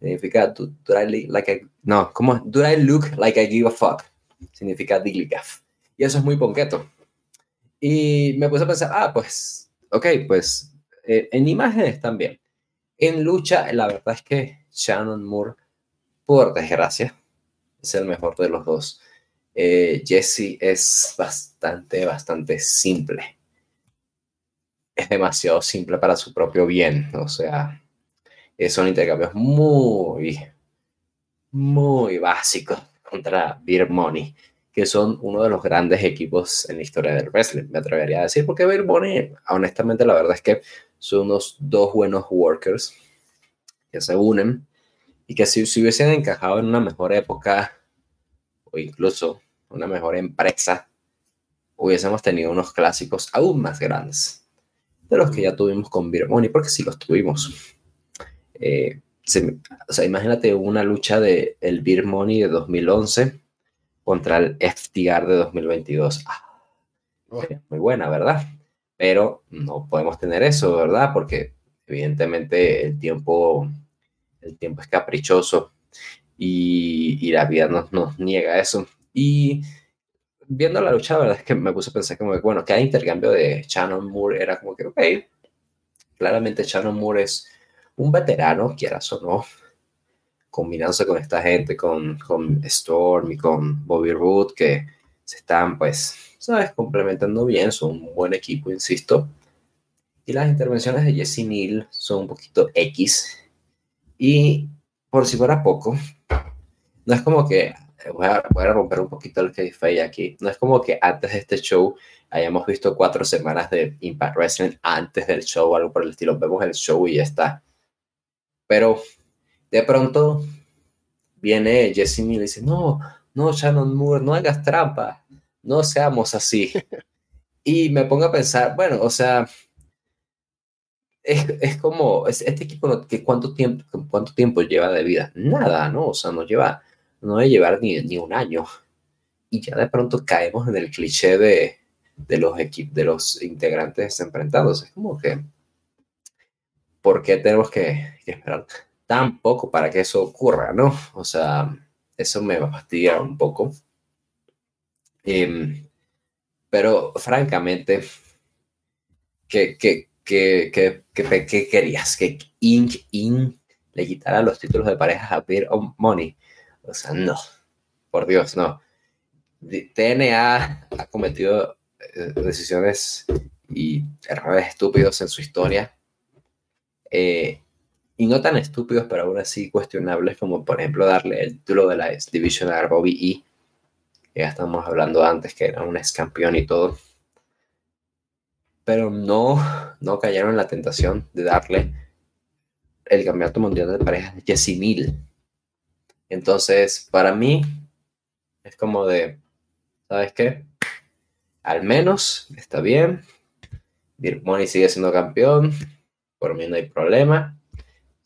Significa, do, do I li- like a- no, ¿cómo? es? Do I look like I give a fuck? Significa Dilligaf. Y eso es muy ponqueto. Y me puse a pensar, ah, pues, ok, pues, eh, en imágenes también. En lucha, la verdad es que Shannon Moore, por desgracia, es el mejor de los dos. Eh, Jesse es bastante, bastante simple es demasiado simple para su propio bien. O sea, son intercambios muy, muy básicos contra Beer Money, que son uno de los grandes equipos en la historia del wrestling, me atrevería a decir, porque Beer honestamente, la verdad es que son unos dos buenos workers que se unen y que si, si hubiesen encajado en una mejor época o incluso una mejor empresa, hubiésemos tenido unos clásicos aún más grandes de los que ya tuvimos con Beer Money, porque sí los tuvimos. Eh, se o sea, imagínate una lucha de el Beer Money de 2011 contra el FTR de 2022. Ah, muy buena, ¿verdad? Pero no podemos tener eso, ¿verdad? Porque evidentemente el tiempo, el tiempo es caprichoso y, y la vida nos, nos niega eso. Y viendo la lucha, la verdad es que me puse a pensar como que, bueno, cada intercambio de Shannon Moore era como que, ok, claramente Shannon Moore es un veterano, quieras o no, combinándose con esta gente, con, con Storm y con Bobby Roode, que se están, pues, sabes, complementando bien, son un buen equipo, insisto. Y las intervenciones de Jesse Neal son un poquito X. Y por si fuera poco, no es como que voy a, voy a romper un poquito el que aquí. No es como que antes de este show hayamos visto cuatro semanas de Impact Wrestling antes del show algo por el estilo. Vemos el show y ya está. Pero de pronto viene Jesse Neal y dice, no, no, Shannon Moore, no hagas trampa, no seamos así. y me pongo a pensar, bueno, o sea, es, es como, es, este equipo, que ¿cuánto tiempo, ¿cuánto tiempo lleva de vida? Nada, ¿no? O sea, no lleva, no debe llevar ni, ni un año. Y ya de pronto caemos en el cliché de, de los equipos, de los integrantes enfrentándose. Es como que, ¿por qué tenemos que, que esperar tan poco para que eso ocurra, no? O sea, eso me fastidia un poco. Em, pero francamente, ¿qué, qué, qué, qué, querías? ¿Que Inc. Inc. le quitara los títulos de pareja a Beer of Money? O sea, no. Por Dios, no. TNA ha cometido eh, decisiones y errores estúpidos en su historia. Eh, y no tan estúpidos, pero aún así cuestionables, como por ejemplo darle el título de la Division a Bobby E. Ya estamos hablando antes, que era un ex campeón y todo. Pero no, no cayeron en la tentación de darle el campeonato mundial de parejas de Jesse. Entonces, para mí, es como de, ¿sabes qué? Al menos está bien. Money sigue siendo campeón. Por mí no hay problema.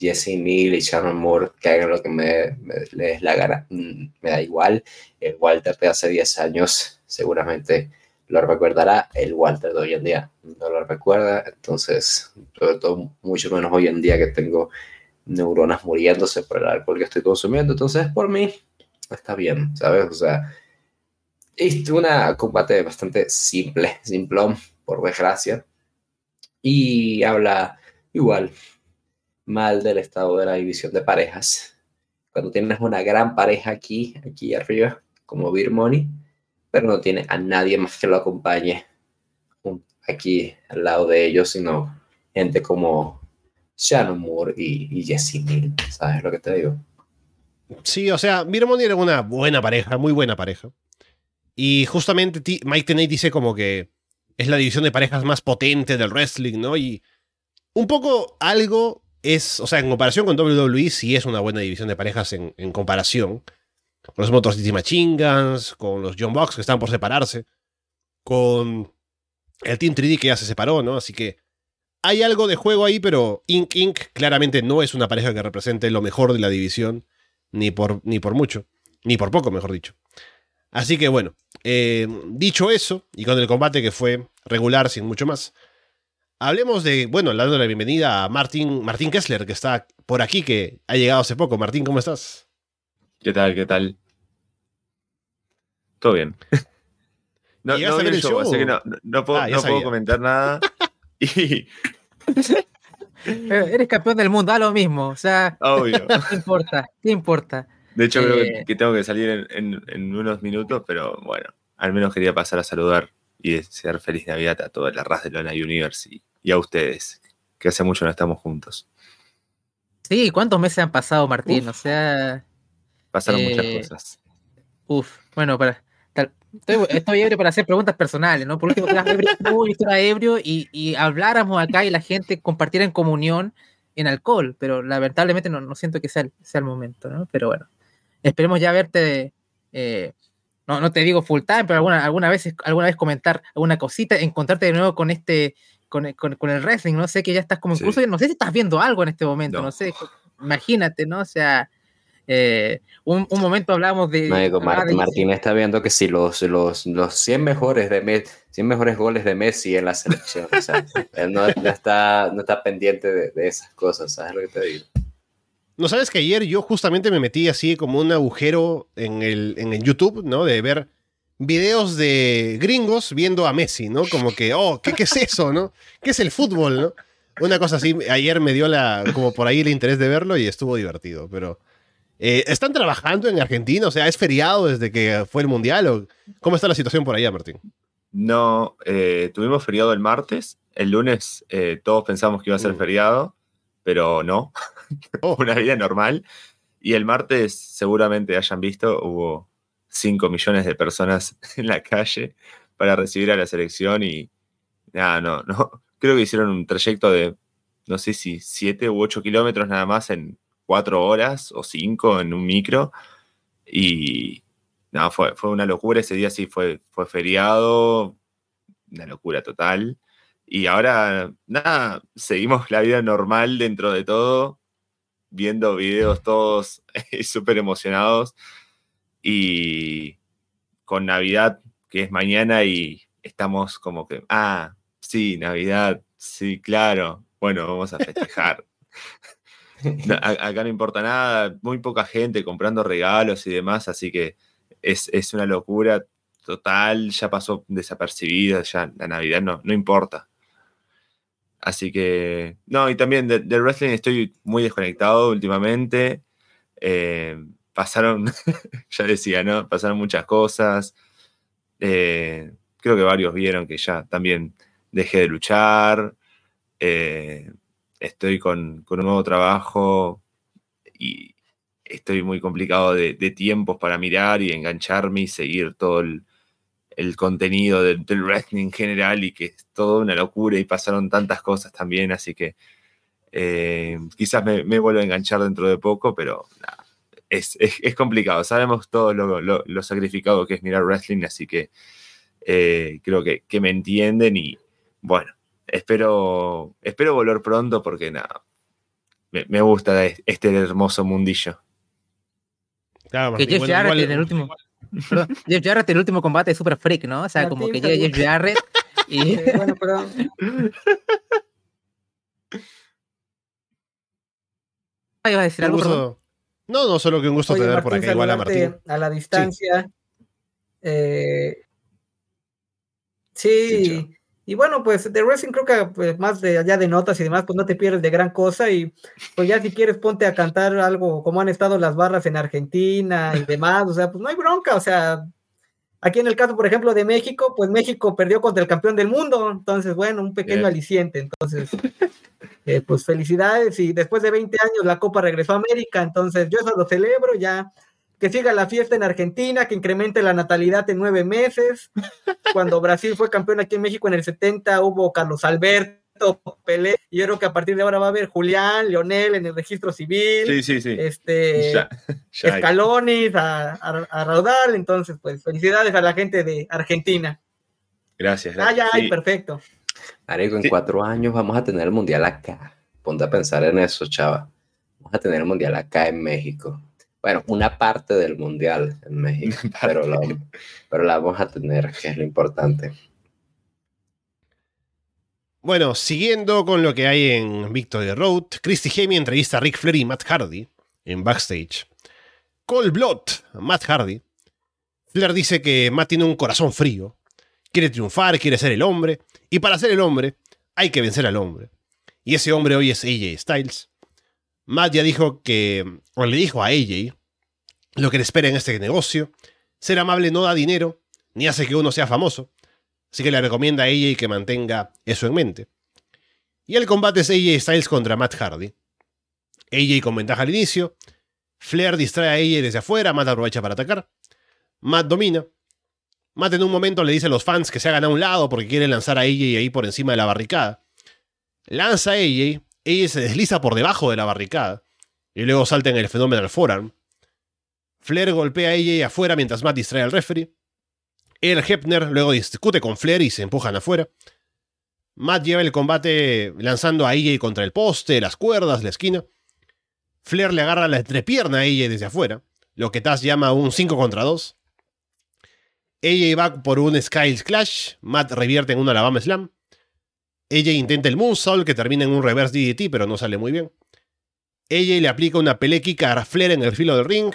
Jesse Mill y Sharon Moore que hagan lo que me, les la gana, mm, me da igual. El Walter de hace 10 años seguramente lo recordará, el Walter de hoy en día no lo recuerda, entonces, sobre todo mucho menos hoy en día que tengo neuronas muriéndose por el alcohol que estoy consumiendo, entonces por mí está bien, ¿sabes? O sea, es un combate bastante simple, simplón, por desgracia, y habla igual mal del estado de la división de parejas. Cuando tienes una gran pareja aquí, aquí arriba, como Beer pero no tiene a nadie más que lo acompañe aquí al lado de ellos, sino gente como Shannon Moore y, y Jesse Mill. ¿Sabes lo que te digo? Sí, o sea, Beer Money era una buena pareja, muy buena pareja. Y justamente Mike Tenay dice como que es la división de parejas más potente del wrestling, ¿no? Y un poco algo es, o sea, en comparación con WWE, sí es una buena división de parejas en, comparación. Con los Motor City Machine con los John Box que están por separarse, con el Team 3D que ya se separó, ¿no? Así que hay algo de juego ahí, pero Inc. Inc. claramente no es una pareja que represente lo mejor de la división, ni por, ni por mucho, ni por poco, mejor dicho. Así que bueno, eh, dicho eso, y con el combate que fue regular sin mucho más, Hablemos de, bueno, dando la bienvenida a Martín, Martín Kessler, que está por aquí, que ha llegado hace poco. Martín, ¿cómo estás? ¿Qué tal? ¿Qué tal? Todo bien. No, no el show, así que no, no puedo, ah, no puedo comentar nada. y... Eres campeón del mundo, da lo mismo. O sea, Obvio. ¿qué importa? ¿Qué importa? De hecho, creo que, eh, tengo que salir en, en, unos minutos, pero bueno, al menos quería pasar a saludar y desear feliz Navidad a toda la raza de Lona Universe y, a ustedes, que hace mucho no estamos juntos. Sí, ¿cuántos meses han pasado, Martín? O sea. Pasaron muchas eh, cosas. Uf, bueno, para. estoy, ebrio para hacer preguntas personales, ¿no? Por último, que ebrio, yo ebrio y, y, habláramos acá y la gente compartiera en comunión en alcohol, pero lamentablemente no, no siento que sea el, sea el momento, ¿no? Pero bueno, esperemos ya verte eh, no, no te digo full time, pero alguna, alguna, vez, alguna vez comentar alguna cosita, encontrarte de nuevo con este, con, con, el wrestling, no sé, que ya estás como incluso, no sé si estás viendo algo en este momento, no, sé, imagínate, ¿no? O sea, eh, un, un, momento hablábamos de... Martín está viendo que si los, los, los 100 mejores de Messi, 100 mejores goles de Messi en la selección, o sea, él no, está, no está pendiente de, de esas cosas, ¿sabes lo que te digo? No sabes que ayer yo justamente me metí así como un agujero en el, en el YouTube, ¿no? De ver videos de gringos viendo a Messi, ¿no? Como que, oh, ¿qué, es eso, no? ¿Qué es el fútbol, no? Una cosa así, ayer me dio la, como por ahí el interés de verlo y estuvo divertido, pero... Eh, ¿Están trabajando en Argentina? O sea, ¿es feriado desde que fue el Mundial? ¿O ¿Cómo está la situación por allá, Martín? No, eh, tuvimos feriado el martes. El lunes eh, todos pensamos que iba a ser mm. feriado, pero no. Una vida normal. Y el martes, seguramente hayan visto, hubo 5 millones de personas en la calle para recibir a la selección y nada, no, no. Creo que hicieron un trayecto de, no sé si 7 u 8 kilómetros nada más en 4 horas o 5 en un micro. Y no, fue, fue una locura. Ese día sí fue, fue feriado, una locura total. Y ahora, nada, seguimos la vida normal dentro de todo viendo videos todos súper emocionados y con Navidad, que es mañana, y estamos como que, ah, sí, Navidad, sí, claro, bueno, vamos a festejar. acá no importa nada, muy poca gente comprando regalos y demás, así que es, una locura total, ya pasó desapercibida, ya la Navidad no, no importa. Así que, no, y también del de wrestling estoy muy desconectado últimamente. Eh, pasaron, ya decía, ¿no? Pasaron muchas cosas. Eh, creo que varios vieron que ya también dejé de luchar. Eh, estoy con, con un nuevo trabajo y estoy muy complicado de, de tiempos para mirar y engancharme y seguir todo el, el contenido del, del wrestling en general y que es toda una locura y pasaron tantas cosas también, así que eh, quizás me, me vuelvo a enganchar dentro de poco, pero es, es, es, complicado. Sabemos todo lo, lo, lo, sacrificado que es mirar wrestling, así que eh, creo que, que, me entienden y bueno, espero, espero volver pronto porque nada, me, me gusta este hermoso mundillo. Claro, que Jeff bueno, Jarrett igual, en el último. Perdón, Jeff Jarrett el último combate es súper freak, ¿no? O sea, como que llega Jeff Jarrett y. Eh, bueno, perdón. Ah, iba a decir algo. Gusto... No, no, solo que un gusto Oye, tener Martín, por acá igual a Martín. A la distancia. Sí, eh, sí, sí y bueno, pues de wrestling creo que pues, más de allá de notas y demás, pues no te pierdes de gran cosa. Y pues ya si quieres ponte a cantar algo como han estado las barras en Argentina y demás, o sea, pues no hay bronca, o sea, aquí en el caso, por ejemplo, de México, pues México perdió contra el campeón del mundo, entonces, bueno, un pequeño aliciente, entonces, eh, pues felicidades y después de 20 años la Copa regresó a América, entonces yo eso lo celebro, ya que siga la fiesta en Argentina, que incremente la natalidad en nueve meses. Cuando Brasil fue campeón aquí en México en el 70, hubo Carlos Alberto, Pelé, y yo creo que a partir de ahora va a haber Julián, Leonel en el registro civil, sí, sí, sí. este ya, ya Escalonis, a, a, a, Raudal, entonces pues felicidades a la gente de Argentina. Gracias. gracias. Ah, ya, sí. perfecto. Marico, en sí. cuatro años vamos a tener el mundial acá. Ponte a pensar en eso, chava. Vamos a tener el mundial acá en México bueno, una parte del mundial en México, pero, la vamos a tener, que es lo importante. Bueno, siguiendo con lo que hay en Victory Road, Christy Hemme entrevista a Rick Flair y Matt Hardy en backstage. Cold Blood, Matt Hardy. Flair dice que Matt tiene un corazón frío, quiere triunfar, quiere ser el hombre, y para ser el hombre hay que vencer al hombre. Y ese hombre hoy es AJ Styles. Matt ya dijo que, o le dijo a AJ, lo que le espera en este negocio. Ser amable no da dinero, ni hace que uno sea famoso. Así que le recomienda a AJ que mantenga eso en mente. Y el combate es AJ Styles contra Matt Hardy. AJ con ventaja al inicio. Flair distrae a AJ desde afuera, Matt aprovecha para atacar. Matt domina. Matt en un momento le dice a los fans que se hagan a un lado porque quiere lanzar a AJ ahí por encima de la barricada. Lanza a AJ ella se desliza por debajo de la barricada y luego salta en el Phenomenal Forearm. Flair golpea a ella afuera mientras Matt distrae al referee. El Hepner luego discute con Flair y se empujan afuera. Matt lleva el combate lanzando a AJ contra el poste, las cuerdas, la esquina. Flair le agarra la entrepierna a AJ desde afuera, lo que Taz llama un 5 contra 2. AJ va por un Skiles Clash, Matt revierte en un Alabama Slam. Ella intenta el moonsault que termina en un reverse DDT, pero no sale muy bien. Ella le aplica una pelea kick a Flair en el filo del ring.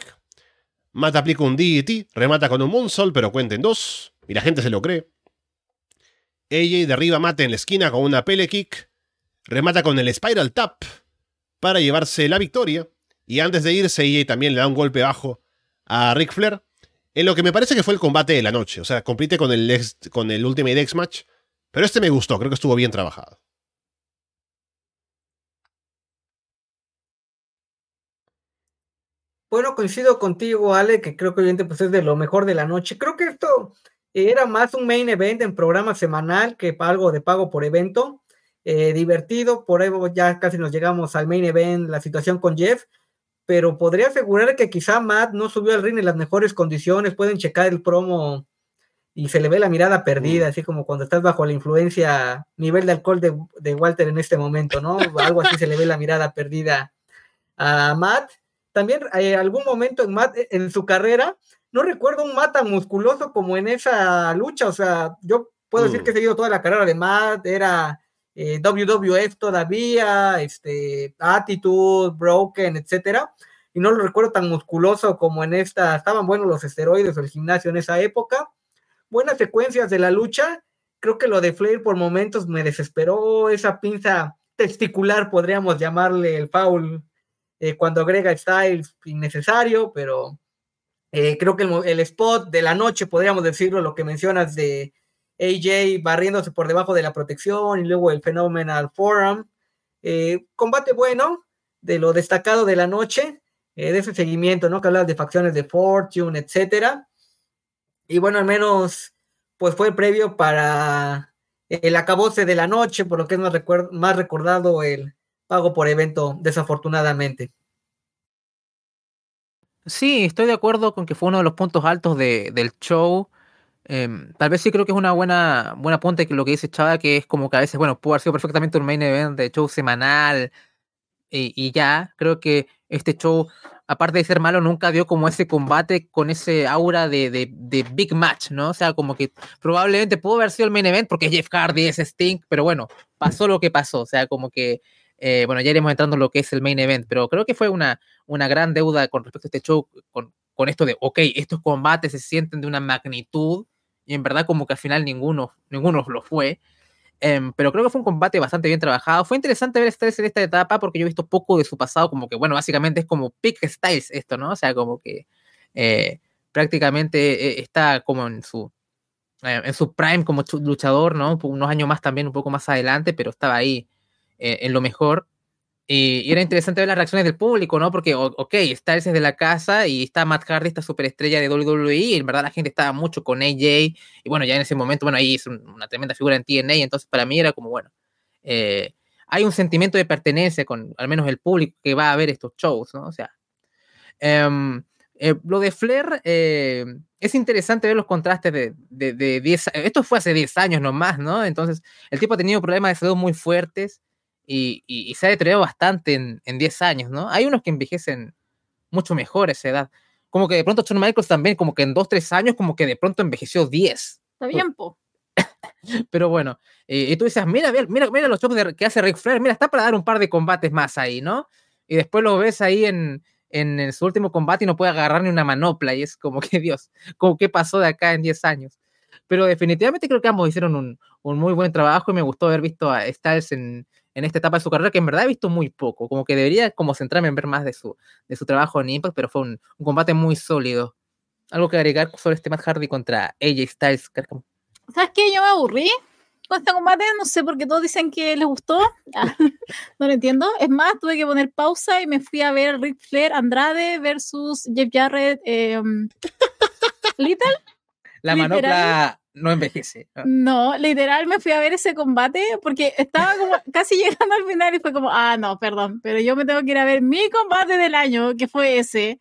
Matt aplica un DDT, remata con un moonsault, pero cuenta en dos, y la gente se lo cree. AJ derriba a Matt en la esquina con una pele kick, remata con el Spiral Tap para llevarse la victoria, y antes de irse AJ también le da un golpe bajo a Ric Flair, en lo que me parece que fue el combate de la noche, o sea, compite con el, con el Ultimate X Match, pero este me gustó, creo que estuvo bien trabajado. Bueno, coincido contigo, Ale, que creo que obviamente pues, es de lo mejor de la noche. Creo que esto era más un main event en programa semanal que algo de pago por evento. Eh, divertido, por ahí ya casi nos llegamos al main event, la situación con Jeff, pero podría asegurar que quizá Matt no subió al ring en las mejores condiciones. Pueden checar el promo y se le ve la mirada perdida, así como cuando estás bajo la influencia, nivel de alcohol de, de, Walter en este momento, ¿no? Algo así se le ve la mirada perdida a Matt. También eh, algún momento en Matt, en su carrera, no recuerdo un Matt tan musculoso como en esa lucha, o sea, yo puedo mm. decir que he seguido toda la carrera de Matt, era eh, WWF todavía, este, Attitude, Broken, etcétera, y no lo recuerdo tan musculoso como en esta, estaban buenos los esteroides o el gimnasio en esa época, buenas secuencias de la lucha. Creo que lo de Flair por momentos me desesperó. Esa pinza testicular, podríamos llamarle el foul, eh, cuando agrega Styles innecesario, pero eh, creo que el, spot de la noche, podríamos decirlo, lo que mencionas de AJ barriéndose por debajo de la protección y luego el Phenomenal Forum. Eh, combate bueno, de lo destacado de la noche, de ese seguimiento, ¿no? Que hablaba de facciones de Fortune, etcétera. Y bueno, al menos, pues fue previo para el acabose de la noche, por lo que es más, más recordado el pago por evento, desafortunadamente. Sí, estoy de acuerdo con que fue uno de los puntos altos de, del show. Em, tal vez sí creo que es una buena, buena punta que lo que dice Chava, que es como que a veces, bueno, pudo haber sido perfectamente un main event de show semanal y, y ya. Creo que este show, aparte de ser malo, nunca dio como ese combate con ese aura de, de, big match, ¿no? O sea, como que probablemente pudo haber sido el main event porque Jeff Hardy es Sting, pero bueno, pasó lo que pasó. O sea, como que, eh, bueno, ya iremos entrando en lo que es el main event, pero creo que fue una, una gran deuda con respecto a este show, con, con esto de, ok, estos combates se sienten de una magnitud y en verdad como que al final ninguno, ninguno lo fue. Um, pero creo que fue un combate bastante bien trabajado. Fue interesante ver Styles en esta etapa porque yo he visto poco de su pasado, como que, bueno, básicamente es como Pick Styles esto, ¿no? O sea, como que eh, prácticamente eh, está como en su, eh, en su prime como luchador, ¿no? Unos años más también, un poco más adelante, pero estaba ahí eh, en lo mejor. Y, era interesante ver las reacciones del público, ¿no? Porque, ok, Styles es de la casa y está Matt Hardy, esta superestrella de WWE, y en verdad la gente estaba mucho con AJ, y bueno, ya en ese momento, bueno, ahí es una tremenda figura en TNA, entonces para mí era como, bueno, eh, hay un sentimiento de pertenencia con al menos el público que va a ver estos shows, ¿no? O sea, um, eh, lo de Flair, eh, es interesante ver los contrastes de, de, de 10 esto fue hace 10 años nomás, ¿no? Entonces, el tipo ha tenido problemas de salud muy fuertes, y, y, y, se ha deteriorado bastante en, en 10 años, ¿no? Hay unos que envejecen mucho mejor a esa edad. Como que de pronto Shawn Michaels también, como que en 2, 3 años, como que de pronto envejeció 10. Está bien, po. Pero bueno, eh, y tú dices, mira, mira, mira los shows de, que hace Ric Flair, mira, está para dar un par de combates más ahí, ¿no? Y después lo ves ahí en, en, en su último combate y no puede agarrar ni una manopla, y es como que Dios, como que pasó de acá en 10 años. Pero definitivamente creo que ambos hicieron un, un muy buen trabajo y me gustó haber visto a Styles en, en esta etapa de su carrera, que en verdad he visto muy poco, como que debería como centrarme en ver más de su, de su trabajo en Impact, pero fue un, un combate muy sólido. ¿Algo que agregar sobre este Matt Hardy contra AJ Styles? ¿Sabes qué? Yo me aburrí con este combate, no sé por qué todos dicen que les gustó, ah, no lo entiendo. Es más, tuve que poner pausa y me fui a ver Ric Flair Andrade versus Jeff Jarrett eh, Little. La manopla no envejece. ¿no? no, literal me fui a ver ese combate porque estaba como casi llegando al final y fue como, ah, no, perdón, pero yo me tengo que ir a ver mi combate del año, que fue ese.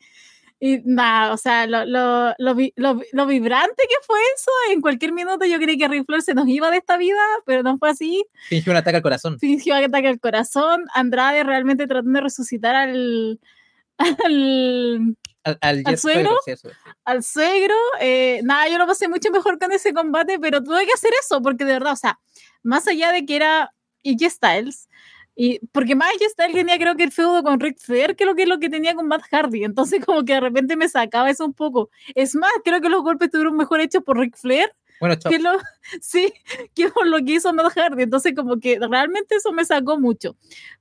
Y nada, o sea, lo, lo, lo, lo, vibrante que fue eso, en cualquier minuto yo creí que Ric Flair se nos iba de esta vida, pero no fue así. Fingió un ataque al corazón. Fingió un ataque al corazón. Andrade realmente tratando de resucitar al, al, al, al, al suegro, suegro, al suegro. Eh, nada, yo lo pasé mucho mejor con ese combate, pero tuve que hacer eso, porque de verdad, o sea, más allá de que era AJ Styles, y porque más AJ Styles tenía creo que el feudo con Ric Flair, que lo que es lo que tenía con Matt Hardy, entonces como que de repente me sacaba eso un poco. Es más, creo que los golpes estuvieron mejor hechos por Ric Flair. Bueno, que lo, sí, que por lo que hizo Matt Hardy. Entonces, como que realmente eso me sacó mucho.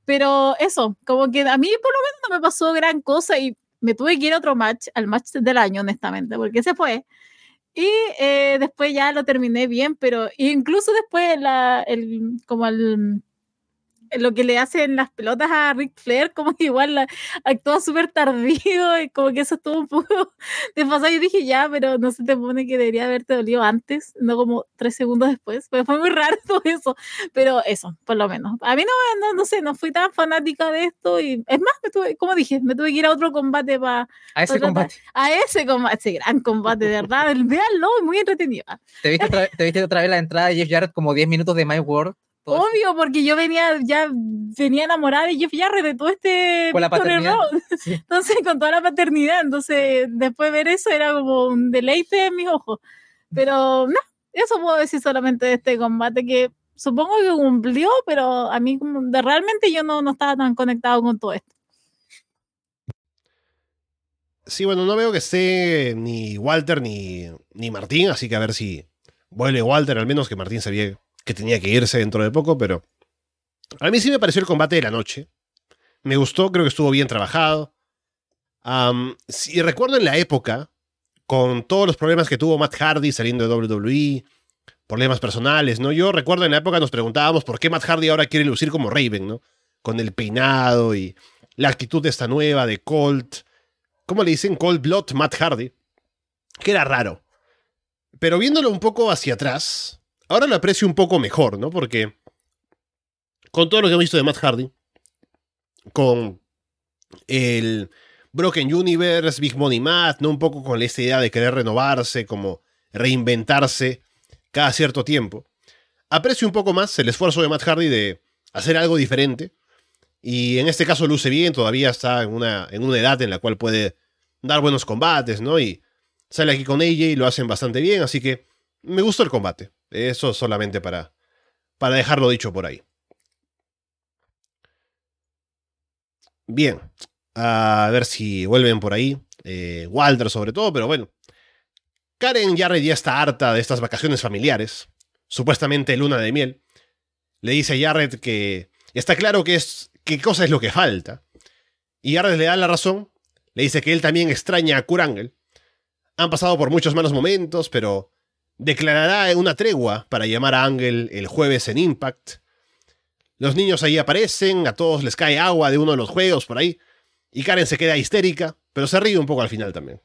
Pero eso, como que a mí por lo menos no me pasó gran cosa y me tuve que ir a otro match, al match del año, honestamente, porque se fue. Y eh, después ya lo terminé bien, pero incluso después, la, el, como el, lo que le hacen las pelotas a Ric Flair, como que igual la, actúa súper tardío y como que eso estuvo un poco desfasado. Y dije, ya, pero no se te pone que debería haberte dolido antes, no como tres segundos después. Pero fue muy raro todo eso. Pero eso, por lo menos. A mí no, no, no sé, no fui tan fanática de esto. Y es más, me tuve, como dije, me tuve que ir a otro combate para. A ese combate. A ese combate, ese gran combate, de verdad. Véanlo, muy entretenido. ¿Te viste, otra, ¿Te viste otra vez la entrada de Jeff Jarrett como 10 minutos de My World? Obvio, porque yo venía ya venía enamorada de Jeff Jarrett de todo este con la paternidad. Sí. Entonces, con toda la paternidad, entonces después ver eso era como un deleite en mis ojos. Pero no, eso puedo decir solamente de este combate que supongo que cumplió, pero a mí de, realmente yo no, no estaba tan conectado con todo esto. Sí, bueno, no veo que esté ni Walter ni, ni Martín, así que a ver si vuelve Walter, al menos que Martín sabía que tenía que irse dentro de poco, pero a mí sí me pareció el combate de la noche. Me gustó, creo que estuvo bien trabajado. Si recuerdo en la época, con todos los problemas que tuvo Matt Hardy saliendo de WWE, problemas personales, ¿no? Yo recuerdo en la época nos preguntábamos por qué Matt Hardy ahora quiere lucir como Raven, ¿no? con el peinado y la actitud de esta nueva de Colt. ¿Cómo le dicen? Cold Blood Matt Hardy. Que era raro. Pero viéndolo un poco hacia atrás, ahora lo aprecio un poco mejor, ¿no? Porque con todo lo que hemos visto de Matt Hardy, con el Broken Universe, Big Money Matt, ¿no? Un poco con esta idea de querer renovarse, como reinventarse cada cierto tiempo. Aprecio un poco más el esfuerzo de Matt Hardy de hacer algo diferente. Y en este caso luce bien, todavía está en una, en una edad en la cual puede dar buenos combates, ¿no? Y sale aquí con AJ y lo hacen bastante bien, así que me gustó el combate. Eso solamente para, para dejarlo dicho por ahí. Bien, a ver si vuelven por ahí. Eh, Walter sobre todo, pero bueno. Karen Jarrett ya está harta de estas vacaciones familiares, supuestamente luna de miel. Le dice a Jarrett que está claro que es qué cosa es lo que falta. Y Jarrett le da la razón, le dice que él también extraña a Kurangel. Han pasado por muchos malos momentos, pero declarará una tregua para llamar a Ángel el jueves en Impact. Los niños ahí aparecen, a todos les cae agua de uno de los juegos por ahí, y Karen se queda histérica, pero se ríe un poco al final también.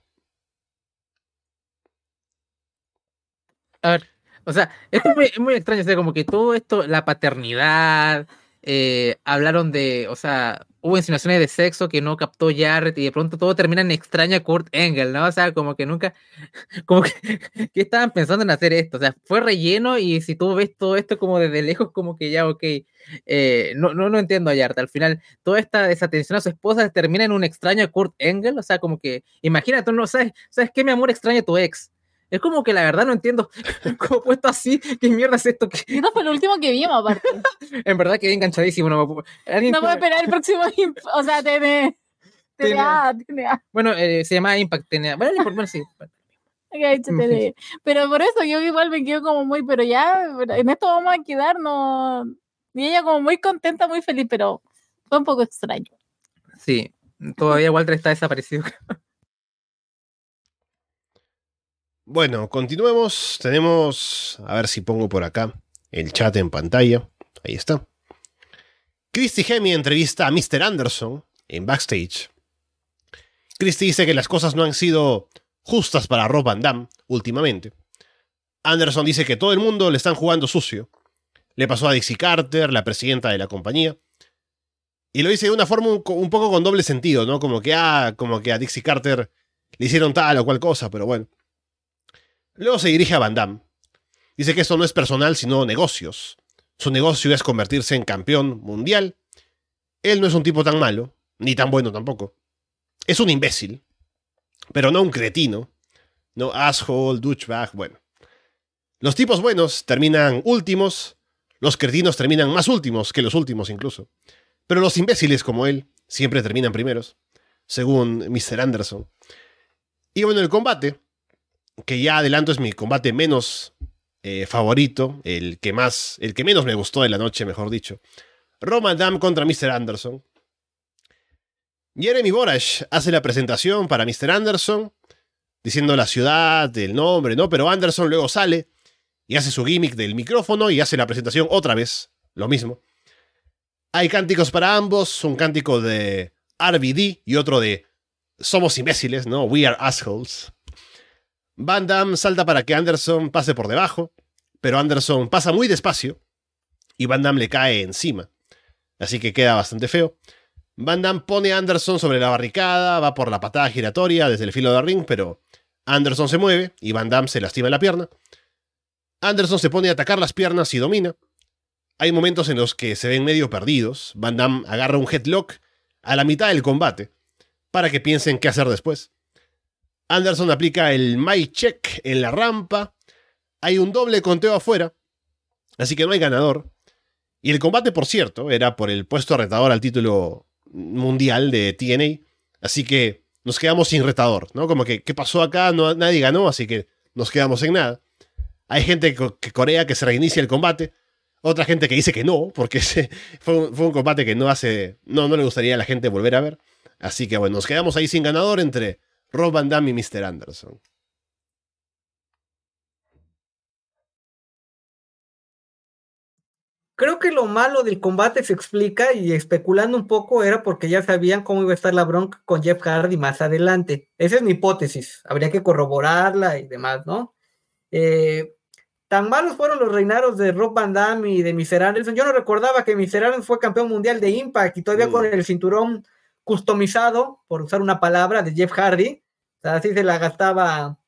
A ver, o sea, es muy, es muy extraño, o sea, como que todo esto, la paternidad, eh, hablaron de, o sea, hubo insinuaciones de sexo que no captó Jarrett y de pronto todo termina en extraña Kurt Engel, ¿no? O sea, como que nunca, como que, ¿qué estaban pensando en hacer esto? O sea, fue relleno y si tú ves todo esto como desde lejos, como que ya, ok, eh, no, no, no entiendo a Jarrett. Al final, toda esta desatención a su esposa termina en un extraño Kurt Engel, o sea, como que, imagínate, no sabes, ¿sabes qué, mi amor, extraña a tu ex? Es como que la verdad no entiendo cómo puesto así. ¿Qué mierda es esto? No fue lo último que vimos, aparte. en verdad quedé enganchadísimo. No, me... no puedo esperar el próximo. O sea, TNA. TNA. TNA. Bueno, eh, se llama Impact TNA. Bueno, por sí. Pero por eso yo igual me quedo como muy, pero ya en esto vamos a quedarnos. Y ella como muy contenta, muy feliz, pero fue un poco extraño. Sí, todavía Walter está desaparecido. Bueno, continuemos. Tenemos, a ver si pongo por acá el chat en pantalla. Ahí está. Christy Hemi entrevista a Mr. Anderson en backstage. Christy dice que las cosas no han sido justas para Rob Van Damme últimamente. Anderson dice que todo el mundo le están jugando sucio. Le pasó a Dixie Carter, la presidenta de la compañía. Y lo dice de una forma un, un, poco con doble sentido, ¿no? Como que, ah, como que a Dixie Carter le hicieron tal o cual cosa, pero bueno. Luego se dirige a Van Damme. Dice que esto no es personal, sino negocios. Su negocio es convertirse en campeón mundial. Él no es un tipo tan malo, ni tan bueno tampoco. Es un imbécil, pero no un cretino. No asshole, douchebag, bueno. Los tipos buenos terminan últimos, los cretinos terminan más últimos que los últimos incluso. Pero los imbéciles como él siempre terminan primeros, según Mr. Anderson. Y bueno, el combate que ya adelanto es mi combate menos eh, favorito, el que más, el que menos me gustó de la noche, mejor dicho. Roman Dam contra Mr. Anderson. Jeremy Borash hace la presentación para Mr. Anderson, diciendo la ciudad, el nombre, ¿no? Pero Anderson luego sale y hace su gimmick del micrófono y hace la presentación otra vez, lo mismo. Hay cánticos para ambos, un cántico de RBD y otro de Somos imbéciles, ¿no? We are assholes. Van Damme salta para que Anderson pase por debajo, pero Anderson pasa muy despacio y Van Damme le cae encima. Así que queda bastante feo. Van Damme pone a Anderson sobre la barricada, va por la patada giratoria desde el filo del ring, pero Anderson se mueve y Van Damme se lastima la pierna. Anderson se pone a atacar las piernas y domina. Hay momentos en los que se ven medio perdidos. Van Damme agarra un headlock a la mitad del combate para que piensen qué hacer después. Anderson aplica el My Check en la rampa. Hay un doble conteo afuera. Así que no hay ganador. Y el combate, por cierto, era por el puesto retador al título mundial de TNA. Así que nos quedamos sin retador, ¿no? Como que, ¿qué pasó acá? No, nadie ganó, así que nos quedamos en nada. Hay gente que corea que se reinicia el combate. Otra gente que dice que no, porque fue, un, fue un combate que no hace. No, no le gustaría a la gente volver a ver. Así que bueno, nos quedamos ahí sin ganador entre Rob Van Damme y Mr. Anderson. Creo que lo malo del combate se explica y especulando un poco era porque ya sabían cómo iba a estar la bronca con Jeff Hardy más adelante. Esa es mi hipótesis. Habría que corroborarla y demás, ¿no? Eh, tan malos fueron los reinados de Rob Van Damme y de Mr. Anderson. Yo no recordaba que Mr. Anderson fue campeón mundial de Impact y todavía Mm. con el cinturón customizado, por usar una palabra, de Jeff Hardy. Así se la gastaba.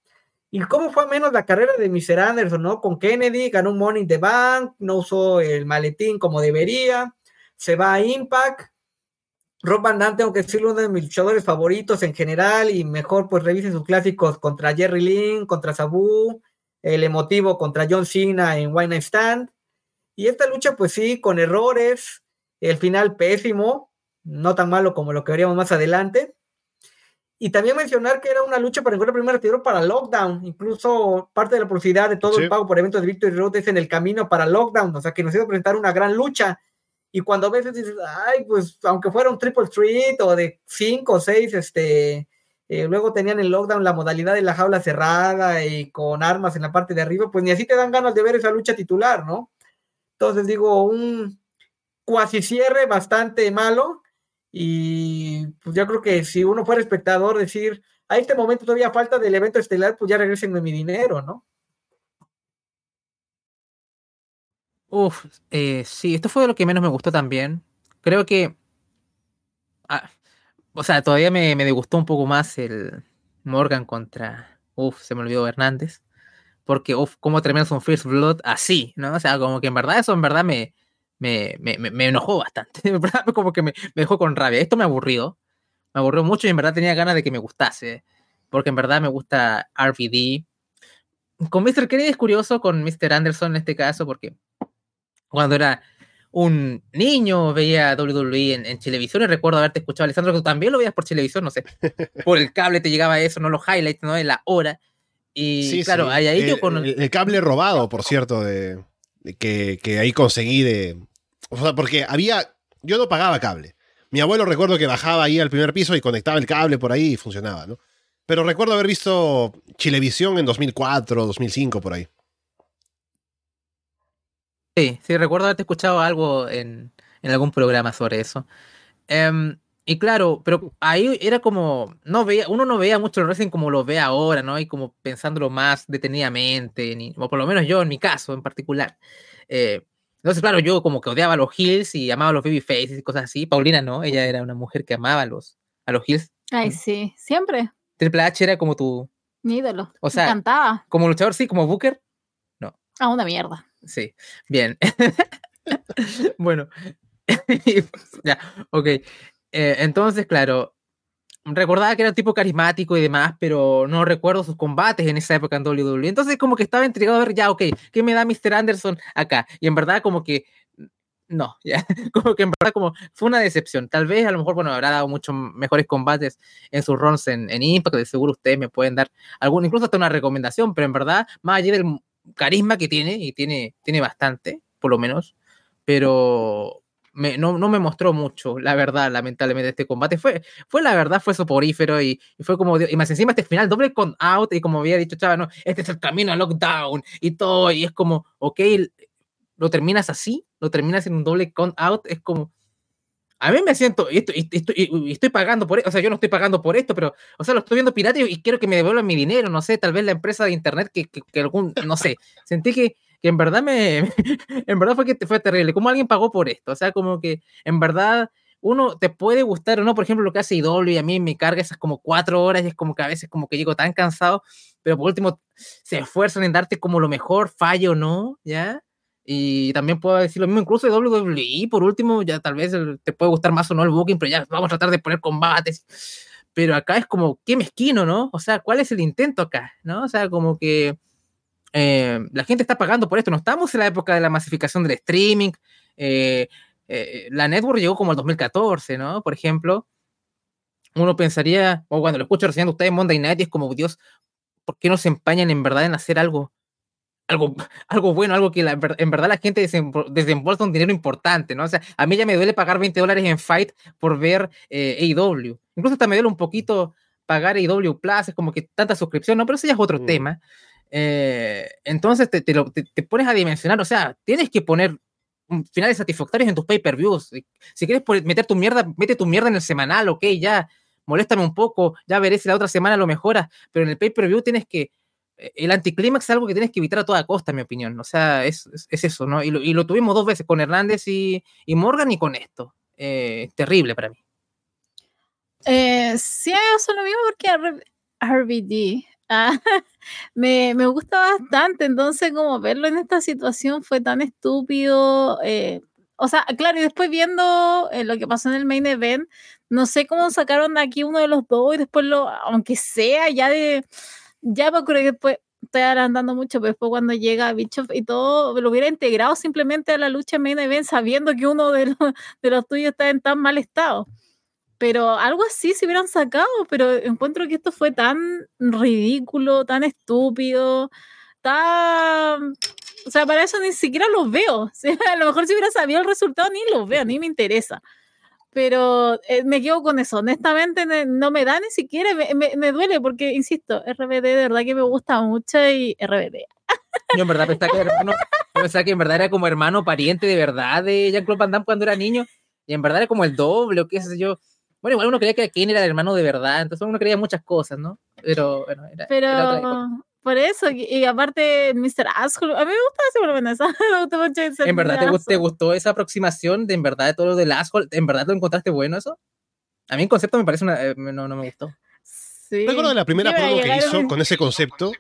¿Y cómo fue a menos la carrera de Mr. Anderson, no? Con Kennedy, ganó un Money in the Bank, no usó el maletín como debería, se va a Impact. Rob Van Damme, tengo que decirlo, uno de mis luchadores favoritos en general y mejor pues revisen sus clásicos contra Jerry Lynn, contra Sabu, el emotivo contra John Cena en Wine Stand. Y esta lucha pues sí, con errores, el final pésimo, no tan malo como lo que veríamos más adelante. Y también mencionar que era una lucha para encontrar el primer retiro para Lockdown. Incluso parte de la publicidad de todo Sí. el pago por eventos de Victory Road es en el camino para Lockdown. O sea que nos iba a presentar una gran lucha. Y cuando a veces dices, ay, pues aunque fuera un triple threat o de cinco o seis, este, eh, luego tenían en Lockdown la modalidad de la jaula cerrada y con armas en la parte de arriba, pues ni así te dan ganas de ver esa lucha titular, ¿no? Entonces digo, un cuasi cierre bastante malo. Y pues yo creo que si uno fuera espectador, decir, a este momento todavía falta del evento estelar, pues ya regresenme mi dinero, ¿no? Uf, eh, sí, esto fue lo que menos me gustó también. Creo que. ah, o sea, todavía me, me disgustó un poco más el Morgan contra. Uf, se me olvidó Hernández. Porque, uf, cómo terminas un First Blood así, ¿no? O sea, como que en verdad eso en verdad me, me, me, me- enojó bastante. Verdad, como que me, me dejó con rabia. Esto me aburrió. Me aburrió mucho y en verdad tenía ganas de que me gustase. Porque en verdad me gusta RVD. Con Mr. Kennedy es curioso, con Mr. Anderson en este caso, porque cuando era un niño veía WWE en, en televisión y recuerdo haberte escuchado, Alessandro, que tú también lo veías por televisión, no sé, por el cable te llegaba eso, no los highlights, no en la hora. Y Sí, claro, sí. ahí, yo el, con... el- el cable robado, por cierto, de, de que, que ahí conseguí de. O sea, porque había. Yo no pagaba cable. Mi abuelo recuerdo que bajaba ahí al primer piso y conectaba el cable por ahí y funcionaba, ¿no? Pero recuerdo haber visto Chilevisión en 2004, 2005, por ahí. Sí, sí, recuerdo haberte escuchado algo en, en algún programa sobre eso. Em, y claro, pero ahí era como, no veía, uno no veía mucho el como lo ve ahora, ¿no? Y como pensándolo más detenidamente, ni, o por lo menos yo en mi caso en particular. Eh, entonces, claro, yo como que odiaba a los heels y amaba a los babyfaces y cosas así. Paulina no, ella era una mujer que amaba a los, a los heels. Ay, sí, siempre. Triple H era como tu, Mi ídolo. O sea- Me encantaba. como luchador, sí, como Booker, Ah, una mierda. Sí, bien. bueno, ya, ok. Eh, entonces, claro, recordaba que era un tipo carismático y demás, pero no recuerdo sus combates en esa época en WWE. Entonces, como que estaba intrigado a ver, ya, ok, ¿qué me da Mr. Anderson acá? Y en verdad, como que, no, ya, como que en verdad, como fue una decepción. Tal vez, a lo mejor, bueno, habrá dado muchos mejores combates en sus runs en, en Impact, de seguro ustedes me pueden dar algún, incluso hasta una recomendación, pero en verdad, más allá del carisma que tiene, y tiene, tiene bastante, por lo menos, pero me- no, no me mostró mucho, la verdad, lamentablemente, este combate. Fue, fue la verdad, fue soporífero y, y fue como, y más encima este final, doble con out, y como había dicho Chava, no, este es el camino a lockdown y todo, y es como, ok, lo terminas así, lo terminas en un doble con out, es como, a mí me siento, y, esto- y- y estoy, pagando por esto, o sea, yo no estoy pagando por esto, pero, o sea, lo estoy viendo pirata y quiero que me devuelvan mi dinero, no sé, tal vez la empresa de internet que, que, que algún, no sé, sentí que, que en verdad me, en verdad fue que fue terrible, como alguien pagó por esto, o sea, como que en verdad uno te puede gustar o no, por ejemplo, lo que hace IW y a mí me carga esas como cuatro horas y es como que a veces como que llego tan cansado, pero por último se esfuerzan en darte como lo mejor, fallo o no, ¿ya? Y también puedo decir lo mismo incluso de WWE, por último, ya tal vez te puede gustar más o no el booking, pero ya vamos a tratar de poner combates. Pero acá es como, qué mezquino, ¿no? O sea, ¿cuál es el intento acá? ¿No? O sea, como que eh, la gente está pagando por esto. No estamos en la época de la masificación del streaming. eh, eh, la network llegó como el 2014, ¿no? Por ejemplo, uno pensaría, o cuando lo escucho recién de ustedes en Monday Night, es como, Dios, ¿por qué no se empañan en verdad en hacer algo? Algo, algo bueno, algo que la en verdad la gente desembol- desembolsa un dinero importante, ¿no? O sea, a mí ya me duele pagar 20 dólares en Fight por ver eh, AEW. Incluso hasta me duele un poquito pagar AEW Plus, es como que tanta suscripción, ¿no? Pero eso ya es otro Mm. tema. Eh, entonces te, lo- pones a dimensionar, o sea, tienes que poner finales satisfactorios en tus pay-per-views. Si quieres meter tu mierda, mete tu mierda en el semanal, ok, ya, moléstame un poco, ya veré si la otra semana lo mejoras, pero en el pay-per-view tienes que eh, el anticlímax es algo que tienes que evitar a toda costa, en mi opinión. O sea, es, es, eso, ¿no? Y lo, tuvimos dos veces con Hernández y, Morgan y con esto. Eh, terrible para mí. Sí, eso lo mismo porque RBD ah, me, me, gusta bastante. Entonces, como verlo en esta situación fue tan estúpido. Eh, o sea, claro, y después viendo eh, lo que pasó en el main event, no sé cómo sacaron de aquí uno de los dos y después lo, aunque sea ya de ya me acuerdo que después estoy agrandando mucho, pero después cuando llega Bischoff y todo, lo hubiera integrado simplemente a la lucha main event sabiendo que uno de los, de los tuyos está en tan mal estado. Pero algo así se hubieran sacado, pero encuentro que esto fue tan ridículo, tan estúpido, tan... O sea, para eso ni siquiera los veo. A lo mejor si hubiera sabido el resultado, ni los veo, ni me interesa pero eh, me quedo con eso. Honestamente, no me da ni siquiera, me, me, me, duele porque, insisto, RBD de verdad que me gusta mucho y RBD. Yo en verdad pensaba que, hermano, pensaba que en verdad era como hermano pariente de verdad de Jean-Claude Van Damme cuando era niño, y en verdad era como el doble o qué sé yo. Bueno, igual uno creía que Kane era el hermano de verdad, entonces uno creía muchas cosas, ¿no? Pero bueno, era, Pero... Era por eso, y aparte, Mr. Asshole, a mí me gusta ese por esa. me gustó mucho ese ¿En verdad te, te, gustó esa aproximación de en verdad de todo lo del Asshole? ¿En verdad lo encontraste bueno eso? A mí el concepto me parece una, eh, no, no me gustó. Sí. Recuerdo la primera promo que hizo con ese concepto.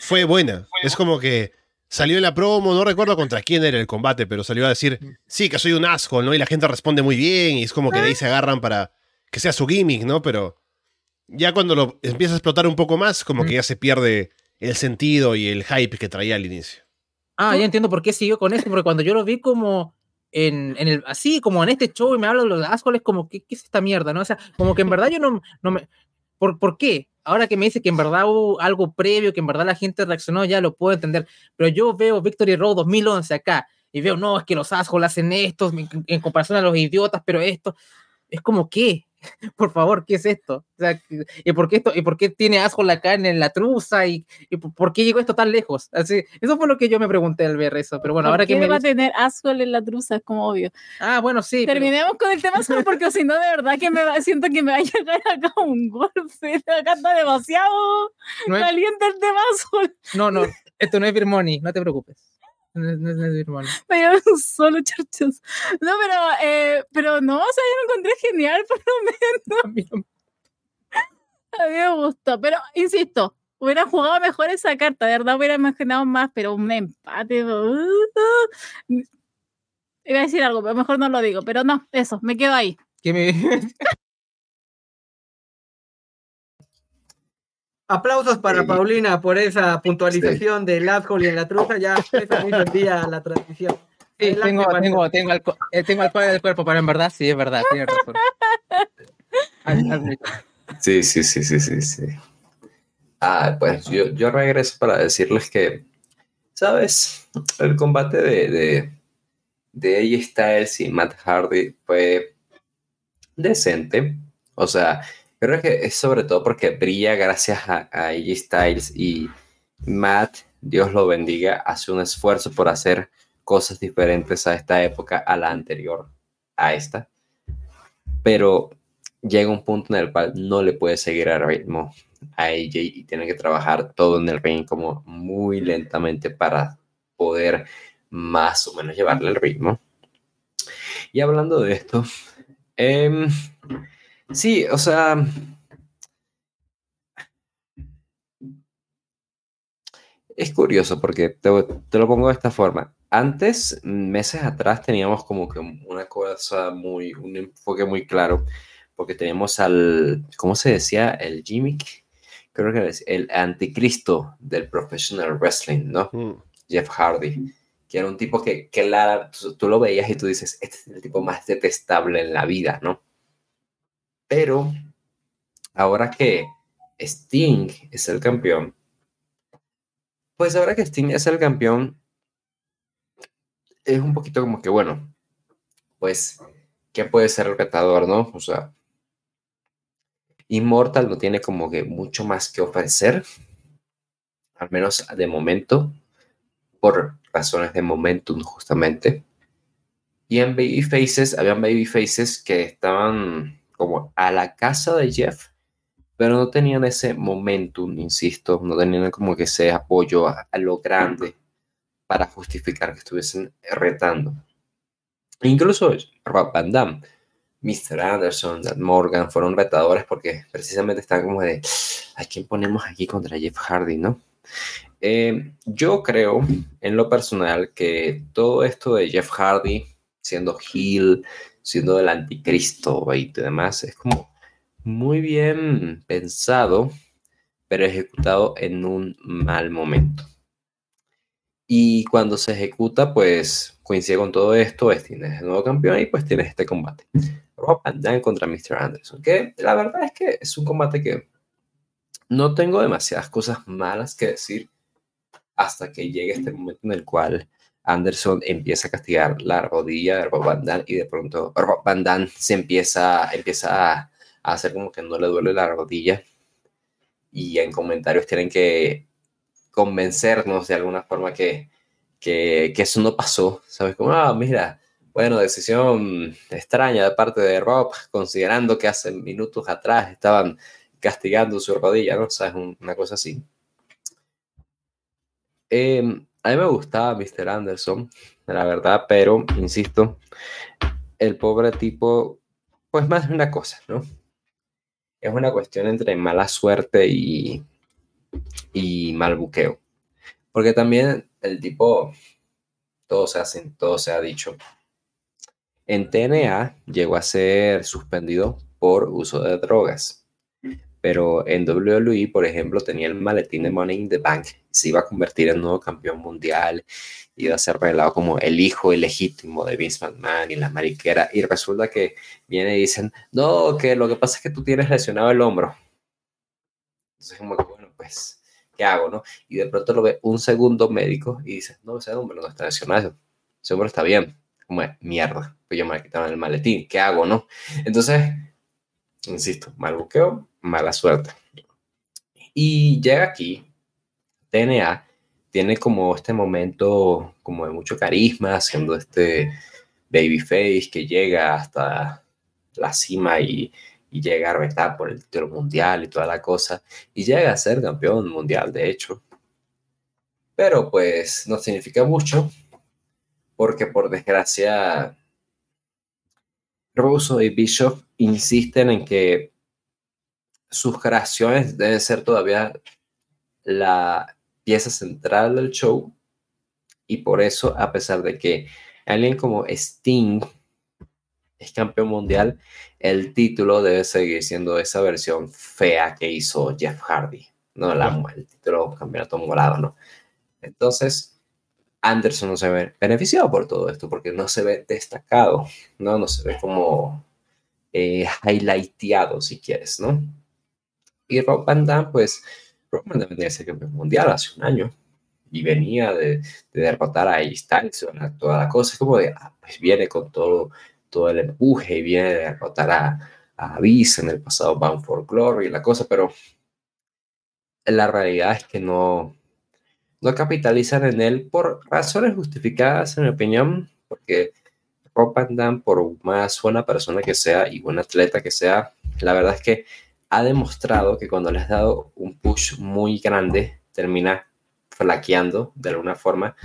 Fue buena. Es como que salió en la promo, no recuerdo contra quién era el combate, pero salió a decir, sí, que soy un asshole, ¿no? Y la gente responde muy bien, y es como que de ahí se agarran para que sea su gimmick, ¿no? Pero ya cuando lo empieza a explotar un poco más, como que ya se pierde el sentido y el hype que traía al inicio. Ah, ya entiendo por qué siguió con eso, porque cuando yo lo vi como en, en el, así, como en este show y me habla de los es como, ¿qué, ¿qué, es esta mierda? ¿no? O sea, como que en verdad yo no, no me... ¿Por, ¿Por qué? Ahora que me dice que en verdad hubo algo previo, que en verdad la gente reaccionó, ya lo puedo entender. Pero yo veo Victory Road 2011 acá y veo, no, es que los assholes hacen esto en comparación a los idiotas, pero esto es como, ¿qué? por favor, ¿qué es esto? O sea, ¿y por qué esto? ¿Y por qué tiene asco la carne en la truza? ¿Y, y por qué llegó esto tan lejos? Así, eso fue lo que yo me pregunté al ver eso. Pero bueno, ahora que me va a tener asco en la truza? Es como obvio. Ah, bueno, sí. Terminemos con el tema solo porque si no, de verdad que me va, siento que me va a llegar acá un golpe. Acá está demasiado no es... caliente el tema azul. No, no, esto no es Birmoni, no te preocupes. No, no, no, hermano. solo charchos. No, pero, eh, pero no, o sea, yo lo encontré genial por lo menos. A mí me gustó, pero insisto, hubiera jugado mejor esa carta, de verdad hubiera imaginado más, pero un empate. Uh, iba a decir algo, pero mejor no lo digo, pero no, eso, me quedo ahí. Que me... Aplausos para Paulina por esa puntualización sí. del alcohol y en la truza. Ya esa muy día la transmisión. Sí, tengo, tengo, tengo, alcohol, eh, tengo alcohol en el cuerpo, pero en verdad sí, es verdad, tienes razón. Sí, sí, sí, sí, sí, sí. Ah, pues yo, yo regreso para decirles que, ¿sabes? El combate de, de, de AJ Styles y Matt Hardy fue decente. O sea, creo que es sobre todo porque brilla gracias a, a AJ Styles y Matt, Dios lo bendiga, hace un esfuerzo por hacer cosas diferentes a esta época, a la anterior, a esta. Pero llega un punto en el cual no le puede seguir al ritmo a AJ y tiene que trabajar todo en el ring como muy lentamente para poder más o menos llevarle el ritmo. Y hablando de esto, eh, sí, o sea, es curioso porque te, te, lo pongo de esta forma. Antes, meses atrás, teníamos como que una cosa muy, un enfoque muy claro, porque teníamos al, ¿cómo se decía? El gimmick, creo que es el anticristo del professional wrestling, ¿no? Mm. Jeff Hardy, que era un tipo que, que la, tú, tú, lo veías y tú dices, este es el tipo más detestable en la vida, ¿no? Pero ahora que Sting es el campeón, pues ahora que Sting es el campeón, es un poquito como que, bueno, pues, ¿qué puede ser el retador, no? O sea, Immortal no tiene como que mucho más que ofrecer, al menos de momento, por razones de momentum justamente. Y en Babyfaces, habían Babyfaces que estaban como a la casa de Jeff, pero no tenían ese momentum, insisto, no tenían como que ese apoyo a, lo grande para justificar que estuviesen retando. Incluso Rob Van Damme, Mr. Anderson, Dan Morgan fueron retadores porque precisamente están como de, ¿a quién ponemos aquí contra Jeff Hardy, no? Eh, yo creo, en lo personal, que todo esto de Jeff Hardy siendo heel, siendo el anticristo y demás, es como muy bien pensado, pero ejecutado en un mal momento. Y cuando se ejecuta, pues coincide con todo esto, es, tienes el nuevo campeón y pues tienes este combate. Rob Van contra Mr. Anderson, que la verdad es que es un combate que no tengo demasiadas cosas malas que decir hasta que llegue este momento en el cual Anderson empieza a castigar la rodilla de Rob Van Damme y de pronto Rob Van Damme se empieza, empieza a, hacer como que no le duele la rodilla y en comentarios tienen que convencernos de alguna forma que, que, que eso no pasó, ¿sabes? Como, ah, mira, bueno, decisión extraña de parte de Rob, considerando que hace minutos atrás estaban castigando su rodilla, ¿no? ¿Sabes? Una cosa así. Eh, a mí me gustaba Mr. Anderson, la verdad, pero, insisto, el pobre tipo, pues más de una cosa, ¿no? Es una cuestión entre mala suerte y, y mal buqueo. Porque también el tipo, todo se, hace, todo se ha dicho. En TNA llegó a ser suspendido por uso de drogas. Pero en WWE, por ejemplo, tenía el maletín de Money in the Bank. Se iba a convertir en nuevo campeón mundial. Iba a ser revelado como el hijo ilegítimo de Vince McMahon y la mariquera. Y resulta que viene y dicen, no, que lo que pasa es que tú tienes lesionado el hombro. Entonces, como que, bueno, pues, ¿qué hago, no? Y de pronto lo ve un segundo médico y dice, no, ese hombro no está lesionado. Ese hombro está bien. Como, mierda, pues yo me quitaron el maletín. ¿Qué hago, no? Entonces, insisto, mal buqueo, mala suerte. Y llega aquí, TNA tiene como este momento como de mucho carisma, siendo este babyface que llega hasta la cima y, y llega a retar por el título mundial y toda la cosa, y llega a ser campeón mundial, de hecho. Pero pues no significa mucho, porque por desgracia Russo y Bishop insisten en que sus creaciones deben ser todavía la pieza central del show y por eso, a pesar de que alguien como Sting es campeón mundial, el título debe seguir siendo esa versión fea que hizo Jeff Hardy, no la, el título campeonato morado, ¿no? Entonces, Anderson no se ve beneficiado por todo esto porque no se ve destacado, ¿no? No se ve como eh, highlighteado, si quieres, ¿no? Y Rob Van Damme, pues, Rob Van Damme venía a ser campeón mundial hace un año y venía de, de derrotar a Styles, toda la cosa, es como de, ah, pues viene con todo, todo el empuje y viene de derrotar a, a Abyss en el pasado Bound for Glory y la cosa, pero la realidad es que no, no capitalizan en él por razones justificadas, en mi opinión, porque Rob Van Damme, por más buena persona que sea y buen atleta que sea, la verdad es que ha demostrado que cuando le has dado un push muy grande, termina flaqueando de alguna forma.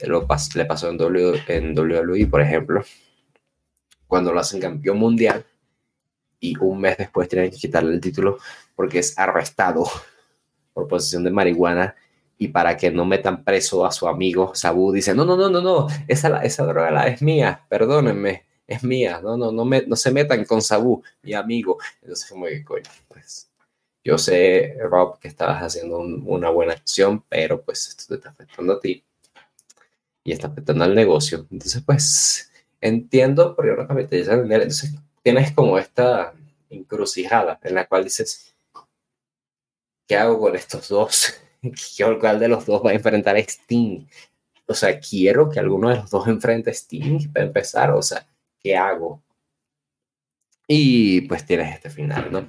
Lo le pasó en, w, en WWE, por ejemplo, cuando lo hacen campeón mundial y un mes después tienen que quitarle el título porque es arrestado por posesión de marihuana y para que no metan preso a su amigo Sabu, dice, no, no, no, no, no, esa, esa droga la es mía, perdónenme es mía, no, no, no, me, no se metan con Sabu, mi amigo. Entonces, como que, coño, pues, yo sé, Rob, que estabas haciendo una buena acción, pero pues esto te está afectando a ti y está afectando al negocio. Entonces, pues, entiendo, pero yo no Entonces, tienes como esta encrucijada en la cual dices, ¿qué hago con estos dos? ¿Cuál de los dos va a enfrentar a Sting? O sea, quiero que alguno de los dos enfrente a Sting para empezar. O sea, ¿qué hago? Y pues tienes este final, ¿no?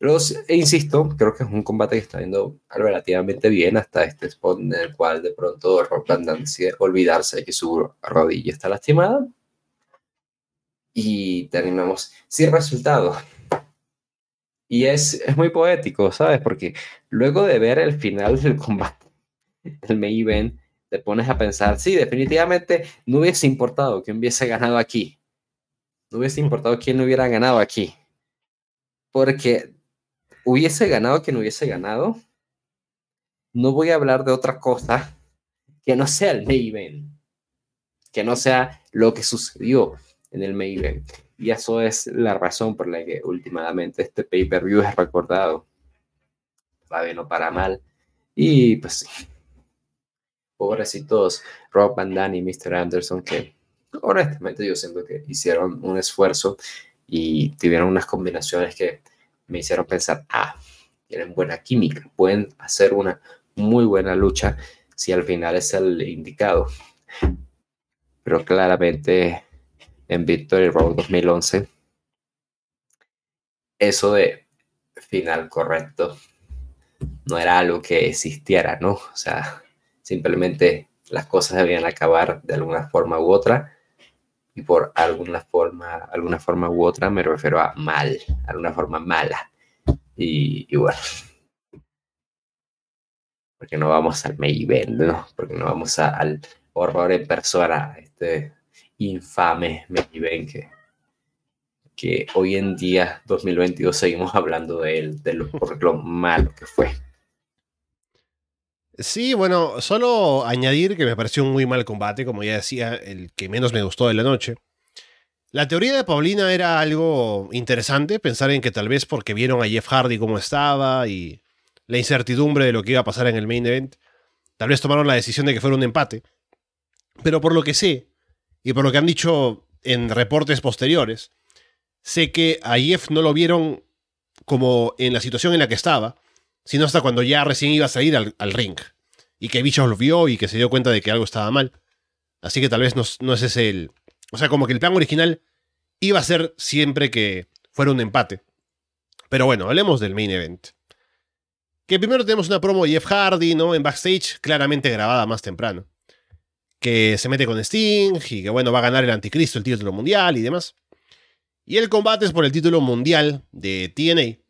Luego, e insisto, creo que es un combate que está yendo relativamente bien hasta este spot en el cual de pronto Rob Van decide olvidarse de que su rodilla está lastimada. y terminamos sin resultado. Y es, es muy poético, ¿sabes? Porque luego de ver el final del combate, el main event, te pones a pensar, sí, definitivamente no hubiese importado quién hubiese ganado aquí. No hubiese importado quién hubiera ganado aquí. Porque hubiese ganado quien hubiese ganado. No voy a hablar de otra cosa que no sea el main event. Que no sea lo que sucedió en el main event. Y eso es la razón por la que últimamente este pay-per-view es recordado. Para bien o para mal. Y pues pobrecitos Rob Van y Mr. Anderson que honestamente yo siento que hicieron un esfuerzo y tuvieron unas combinaciones que me hicieron pensar, ah, tienen buena química, pueden hacer una muy buena lucha si al final es el indicado. Pero claramente en Victory Road 2011, eso de final correcto no era algo que existiera, ¿no? O sea, simplemente las cosas debían acabar de alguna forma u otra. Y por alguna forma, alguna forma u otra me refiero a mal, alguna forma mala. Y, bueno, porque no vamos al Mayben, ¿no? Porque no vamos al horror en persona, este infame Mayben que, que hoy en día, 2022, seguimos hablando de él, de por lo malo que fue. Sí, bueno, solo añadir que me pareció un muy mal combate, como ya decía, el que menos me gustó de la noche. La teoría de Paulina era algo interesante, pensar en que tal vez porque vieron a Jeff Hardy como estaba y la incertidumbre de lo que iba a pasar en el main event, tal vez tomaron la decisión de que fuera un empate. Pero por lo que sé, y por lo que han dicho en reportes posteriores, sé que a Jeff no lo vieron como en la situación en la que estaba, sino hasta cuando ya recién iba a salir al, ring. Y que Bichos lo vio y que se dio cuenta de que algo estaba mal. Así que tal vez no, no es ese el... O sea, como que el plan original iba a ser siempre que fuera un empate. Pero bueno, hablemos del main event. Que primero tenemos una promo de Jeff Hardy, ¿no? En backstage, claramente grabada más temprano. Que se mete con Sting y que, bueno, va a ganar el anticristo, el título mundial y demás. Y el combate es por el título mundial de TNA.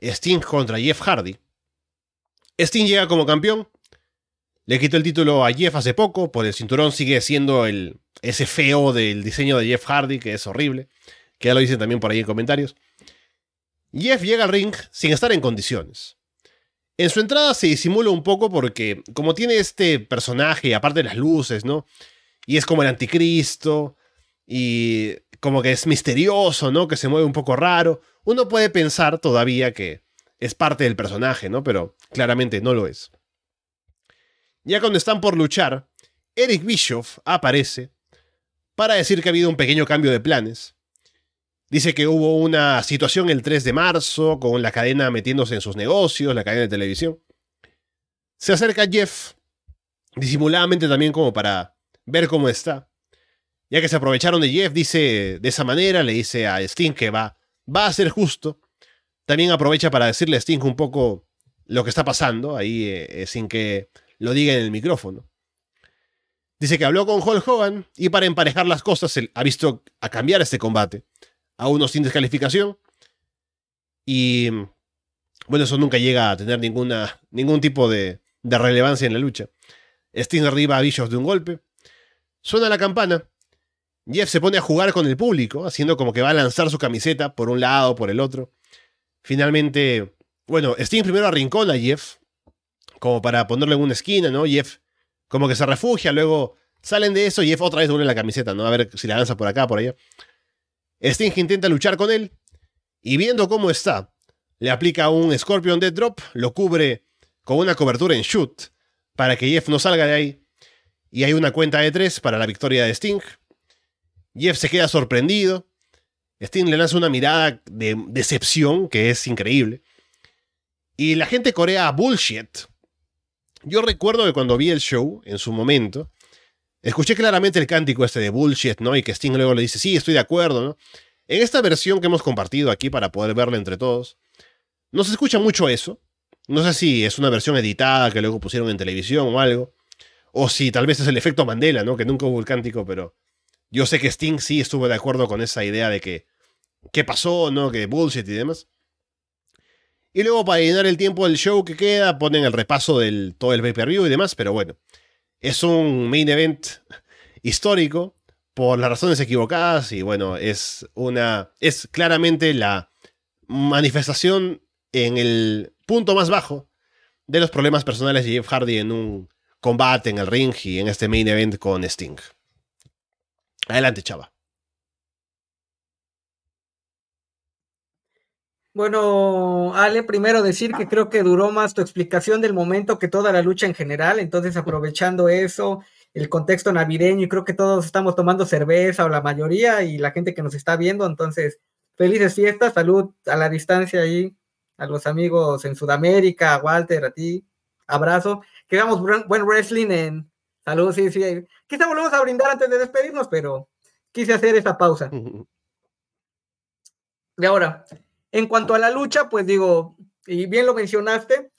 Sting contra Jeff Hardy. Sting llega como campeón. Le quitó el título a Jeff hace poco, por el cinturón sigue siendo el, ese feo del diseño de Jeff Hardy, que es horrible, que ya lo dicen también por ahí en comentarios. Jeff llega al ring sin estar en condiciones. En su entrada se disimula un poco porque, como tiene este personaje, aparte de las luces, ¿no? Y es como el anticristo, y como que es misterioso, ¿no? Que se mueve un poco raro. Uno puede pensar todavía que es parte del personaje, ¿no? Pero claramente no lo es. Ya cuando están por luchar, Eric Bischoff aparece para decir que ha habido un pequeño cambio de planes. Dice que hubo una situación el 3 de marzo con la cadena metiéndose en sus negocios, la cadena de televisión. Se acerca Jeff, disimuladamente también como para ver cómo está. Ya que se aprovecharon de Jeff, dice de esa manera, le dice a Sting que va, va a ser justo. También aprovecha para decirle a Sting un poco lo que está pasando, ahí eh, sin que lo diga en el micrófono. Dice que habló con Hulk Hogan y para emparejar las cosas ha visto a cambiar este combate a uno sin descalificación. Y bueno, eso nunca llega a tener ningún tipo de, relevancia en la lucha. Sting arriba a Bischoff de un golpe. Suena la campana Jeff se pone a jugar con el público, haciendo como que va a lanzar su camiseta por un lado, por el otro. Finalmente, bueno, Sting primero arrincona a Jeff, como para ponerlo en una esquina, ¿no? Jeff como que se refugia, luego salen de eso y Jeff otra vez duele la camiseta, ¿no? A ver si la lanza por acá, por allá. Sting intenta luchar con él y viendo cómo está, le aplica un Scorpion Dead Drop, lo cubre con una cobertura en shoot para que Jeff no salga de ahí. Y hay una cuenta de tres para la victoria de Sting. Jeff se queda sorprendido. Sting le lanza una mirada de decepción que es increíble. Y la gente corea bullshit. Yo recuerdo que cuando vi el show, en su momento, escuché claramente el cántico este de bullshit, ¿no? Y que Sting luego le dice, sí, estoy de acuerdo, ¿no? En esta versión que hemos compartido aquí para poder verla entre todos, no se escucha mucho eso. No sé si es una versión editada que luego pusieron en televisión o algo. O si tal vez es el efecto Mandela, ¿no? Que nunca hubo el cántico, pero Yo sé que Sting sí estuvo de acuerdo con esa idea de que qué pasó, ¿no? Que bullshit y demás. Y luego para llenar el tiempo del show que queda, ponen el repaso del todo el pay-per-view y demás, pero bueno, es un main event histórico por las razones equivocadas y bueno, es una es claramente la manifestación en el punto más bajo de los problemas personales de Jeff Hardy en un combate en el ring y en este main event con Sting. Adelante, chava. Bueno, Ale, primero decir que creo que duró más tu explicación del momento que toda la lucha en general, entonces aprovechando eso, el contexto navideño, y creo que todos estamos tomando cerveza o la mayoría y la gente que nos está viendo, entonces felices fiestas, salud a la distancia ahí, a los amigos en Sudamérica, a Walter, a ti, abrazo, que hagamos buen wrestling en salud, sí, sí, quizá volvemos a brindar antes de despedirnos, pero quise hacer esa pausa. Y ahora, en cuanto a la lucha, pues digo, y bien lo mencionaste,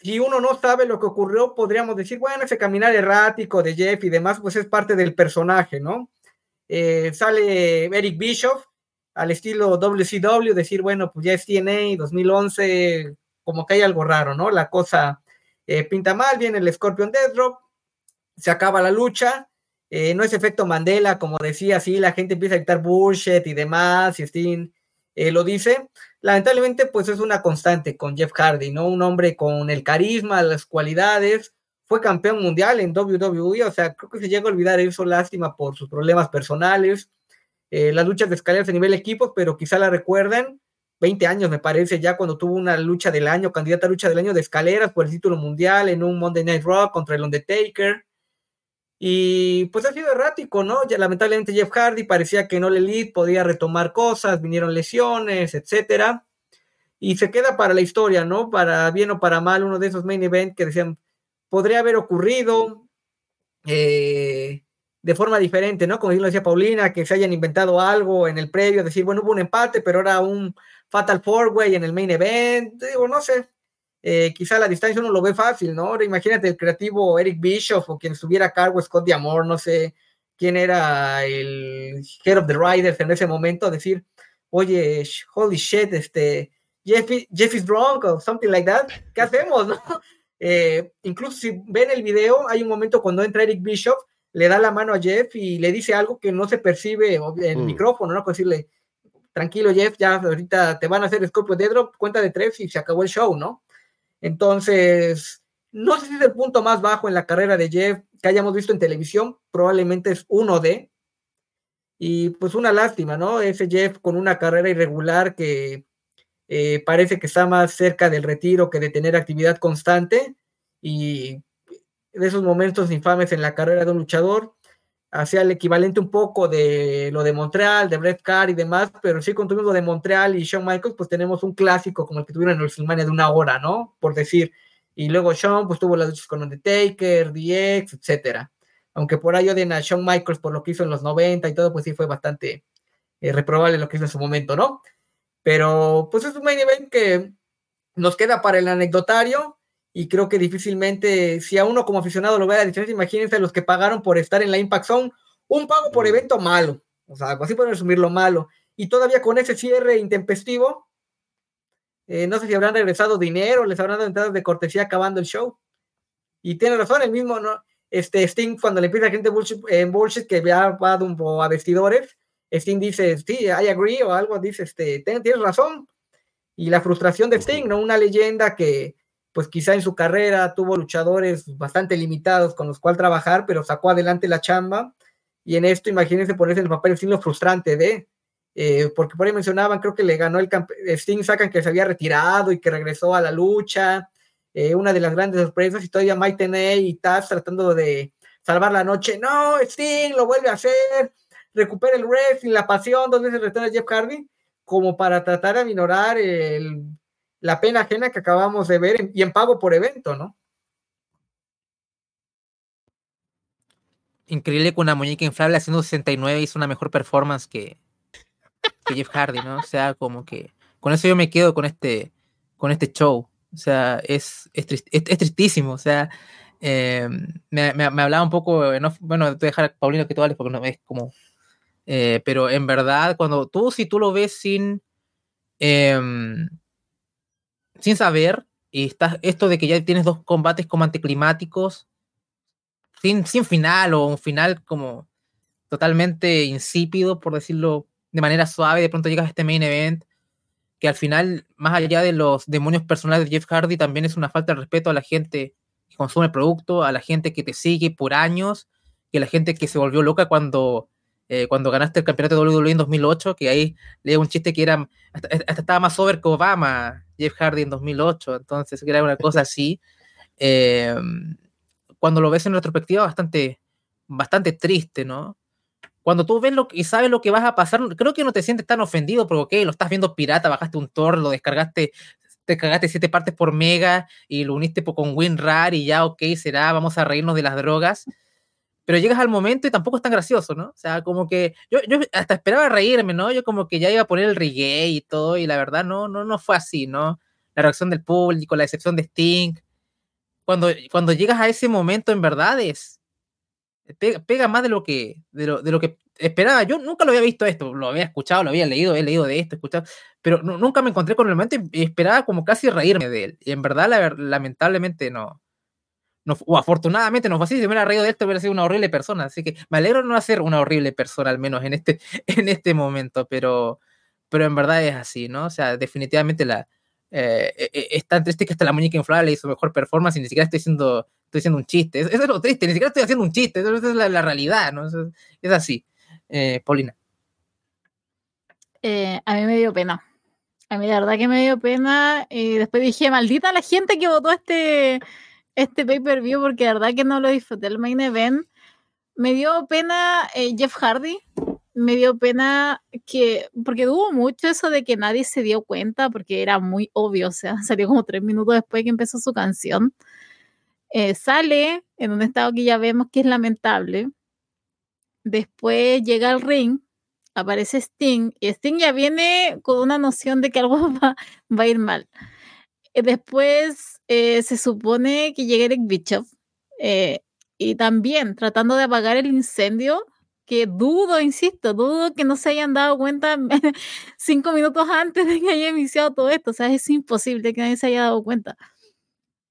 si uno no sabe lo que ocurrió, podríamos decir, bueno, ese caminar errático de Jeff y demás, pues es parte del personaje, ¿no? Eh, sale Eric Bischoff al estilo WCW, decir, bueno, pues ya es TNA 2011, como que hay algo raro, ¿no? La cosa eh, pinta mal, viene el Scorpion Death Drop, se acaba la lucha, eh, no es efecto Mandela, como decía, sí, la gente empieza a gritar bullshit y demás, y Sting lo dice, lamentablemente pues es una constante con Jeff Hardy, ¿no? Un hombre con el carisma, las cualidades, fue campeón mundial en WWE, o sea, creo que se llega a olvidar eso, lástima por sus problemas personales, eh, las luchas de escaleras a nivel equipos, pero quizá la recuerden, 20 años me parece ya cuando tuvo una lucha del año, candidata a lucha del año de escaleras por el título mundial en un Monday Night Raw contra el Undertaker. Y pues ha sido errático, ¿no? Ya, lamentablemente Jeff Hardy parecía que no le lead podía retomar cosas, vinieron lesiones, etcétera. Y se queda para la historia, ¿no? Para bien o para mal, uno de esos main event que decían, podría haber ocurrido eh, de forma diferente, ¿no? Como lo decía Paulina, que se hayan inventado algo en el previo, decir, bueno, hubo un empate, pero ahora un Fatal Four Way en el main event, digo, no sé, eh, quizá la distancia uno lo ve fácil, ¿no? Ahora imagínate el creativo Eric Bischoff o quien estuviera a cargo, Scott Diamor, no sé quién era el head of the riders en ese momento, decir, oye, holy shit, este, Jeff, Jeff is drunk o something like that, ¿qué hacemos, no? Eh, incluso si ven el video, hay un momento cuando entra Eric Bischoff, le da la mano a Jeff y le dice algo que no se percibe en el mm. micrófono, ¿no? decirle, tranquilo Jeff, ya ahorita te van a hacer Scorpio de drop, cuenta de tres y se acabó el show, ¿no? Entonces, no sé si es el punto más bajo en la carrera de Jeff que hayamos visto en televisión, probablemente es uno de. Y pues una lástima, ¿no? Ese Jeff con una carrera irregular que eh, parece que está más cerca del retiro que de tener actividad constante. Y de esos momentos infames en la carrera de un luchador, hacía el equivalente un poco de lo de Montreal, de Bret Carr y demás, pero sí con lo de Montreal y Shawn Michaels, pues tenemos un clásico como el que tuvieron en WrestleMania de una hora, ¿no? Por decir. Y luego Shawn, pues tuvo las luchas con Undertaker, DX, etcétera. Aunque por ahí odien a Shawn Michaels por lo que hizo en los 90 y todo, pues sí fue bastante eh, reprobable lo que hizo en su momento, ¿no? Pero pues es un main event que nos queda para el anecdotario y creo que difícilmente, si a uno como aficionado lo ve a la diferencia, imagínense los que pagaron por estar en la Impact Zone, un pago por mm. evento malo, o sea, así pueden resumir lo malo, y todavía con ese cierre intempestivo, eh, no sé si habrán regresado dinero, les habrán dado entradas de cortesía acabando el show. Y tiene razón, el mismo, ¿no? Este Sting, cuando le pide a gente en bullshit que va, va a vestidores, Sting dice, sí, I agree, o algo, dice, este, tienes razón. Y la frustración de Sting, ¿no? Una leyenda que, pues quizá en su carrera tuvo luchadores bastante limitados con los cuales trabajar, pero sacó adelante la chamba. Y en esto, imagínense ponerse en el papel lo frustrante de, eh, porque por ahí mencionaban, creo que le ganó el Sting, sacan que se había retirado y que regresó a la lucha. Eh, una de las grandes sorpresas, y todavía Mike Tenay y Taz tratando de salvar la noche. No, Sting lo vuelve a hacer, recupera el wrestling, la pasión, dos veces retorna Jeff Hardy, como para tratar de aminorar el la pena ajena que acabamos de ver y en pago por evento, ¿no? Increíble que una muñeca inflable haciendo 69 hizo una mejor performance que, Jeff Hardy, ¿no? O sea, como que con eso yo me quedo con este, con este show. O sea, es, es, tristísimo. O sea, em, me, me, hablaba un poco, bueno, te dejar a Paulino que tú hables porque no es como Eh, pero en verdad, cuando tú, si tú lo ves sin, em, sin saber, y estás, esto de que ya tienes dos combates como anticlimáticos, sin, sin final o un final como totalmente insípido, por decirlo de manera suave, de pronto llegas a este main event, que al final, más allá de los demonios personales de Jeff Hardy, también es una falta de respeto a la gente que consume el producto, a la gente que te sigue por años, que la gente que se volvió loca cuando, eh, cuando ganaste el campeonato de WWE en 2008, que ahí leí un chiste que era, hasta, estaba más over que Obama, Jeff Hardy en 2008, entonces era una cosa así. Eh, cuando lo ves en retrospectiva, bastante, bastante triste, ¿no? cuando tú ves lo y sabes lo que vas a pasar, creo que no te sientes tan ofendido porque, ok, lo estás viendo pirata, bajaste un Tor, lo descargaste, te descargaste siete partes por mega y lo uniste con WinRAR y ya, ok, será, vamos a reírnos de las drogas. Pero llegas al momento y tampoco es tan gracioso, ¿no? O sea, como que yo, yo hasta esperaba reírme, ¿no? Yo como que ya iba a poner el reggae y todo, y la verdad no, no, no fue así, ¿no? La reacción del público, la excepción de Sting. Cuando, cuando llegas a ese momento, en verdad es, pega, más de lo que de lo, de lo, que esperaba. Yo nunca lo había visto esto, lo había escuchado, lo había leído, he leído de esto, escuchado, pero nunca me encontré con el momento y esperaba como casi reírme de él. Y en verdad, lamentablemente no. No o afortunadamente no fue así, si me hubiera reído de esto hubiera sido una horrible persona. Así que me alegro de no ser una horrible persona, al menos en este, en este momento, pero, pero en verdad es así, ¿no? O sea, definitivamente la, eh, e, e, es tan triste que hasta la muñeca inflable hizo mejor performance y ni siquiera estoy diciendo, estoy haciendo un chiste. Eso, es lo triste, ni siquiera estoy haciendo un chiste, eso, es la, realidad, ¿no? es así. Eh, Paulina. Eh, a mí me dio pena. A mí la verdad que me dio pena y después dije, maldita la gente que votó este, este pay-per-view porque la verdad que no lo disfruté el main event. Me dio pena Jeff Hardy, me dio pena que, porque hubo mucho eso de que nadie se dio cuenta, porque era muy obvio, o sea, salió como tres minutos después que empezó su canción. Eh, sale en un estado que ya vemos que es lamentable. Después llega al ring, aparece Sting, y Sting ya viene con una noción de que algo va, va a ir mal. Eh, después eh, se supone que llega Eric Bischoff, y también tratando de apagar el incendio, que dudo, insisto, dudo que no se hayan dado cuenta cinco minutos antes de que haya iniciado todo esto. O sea, es imposible que nadie se haya dado cuenta.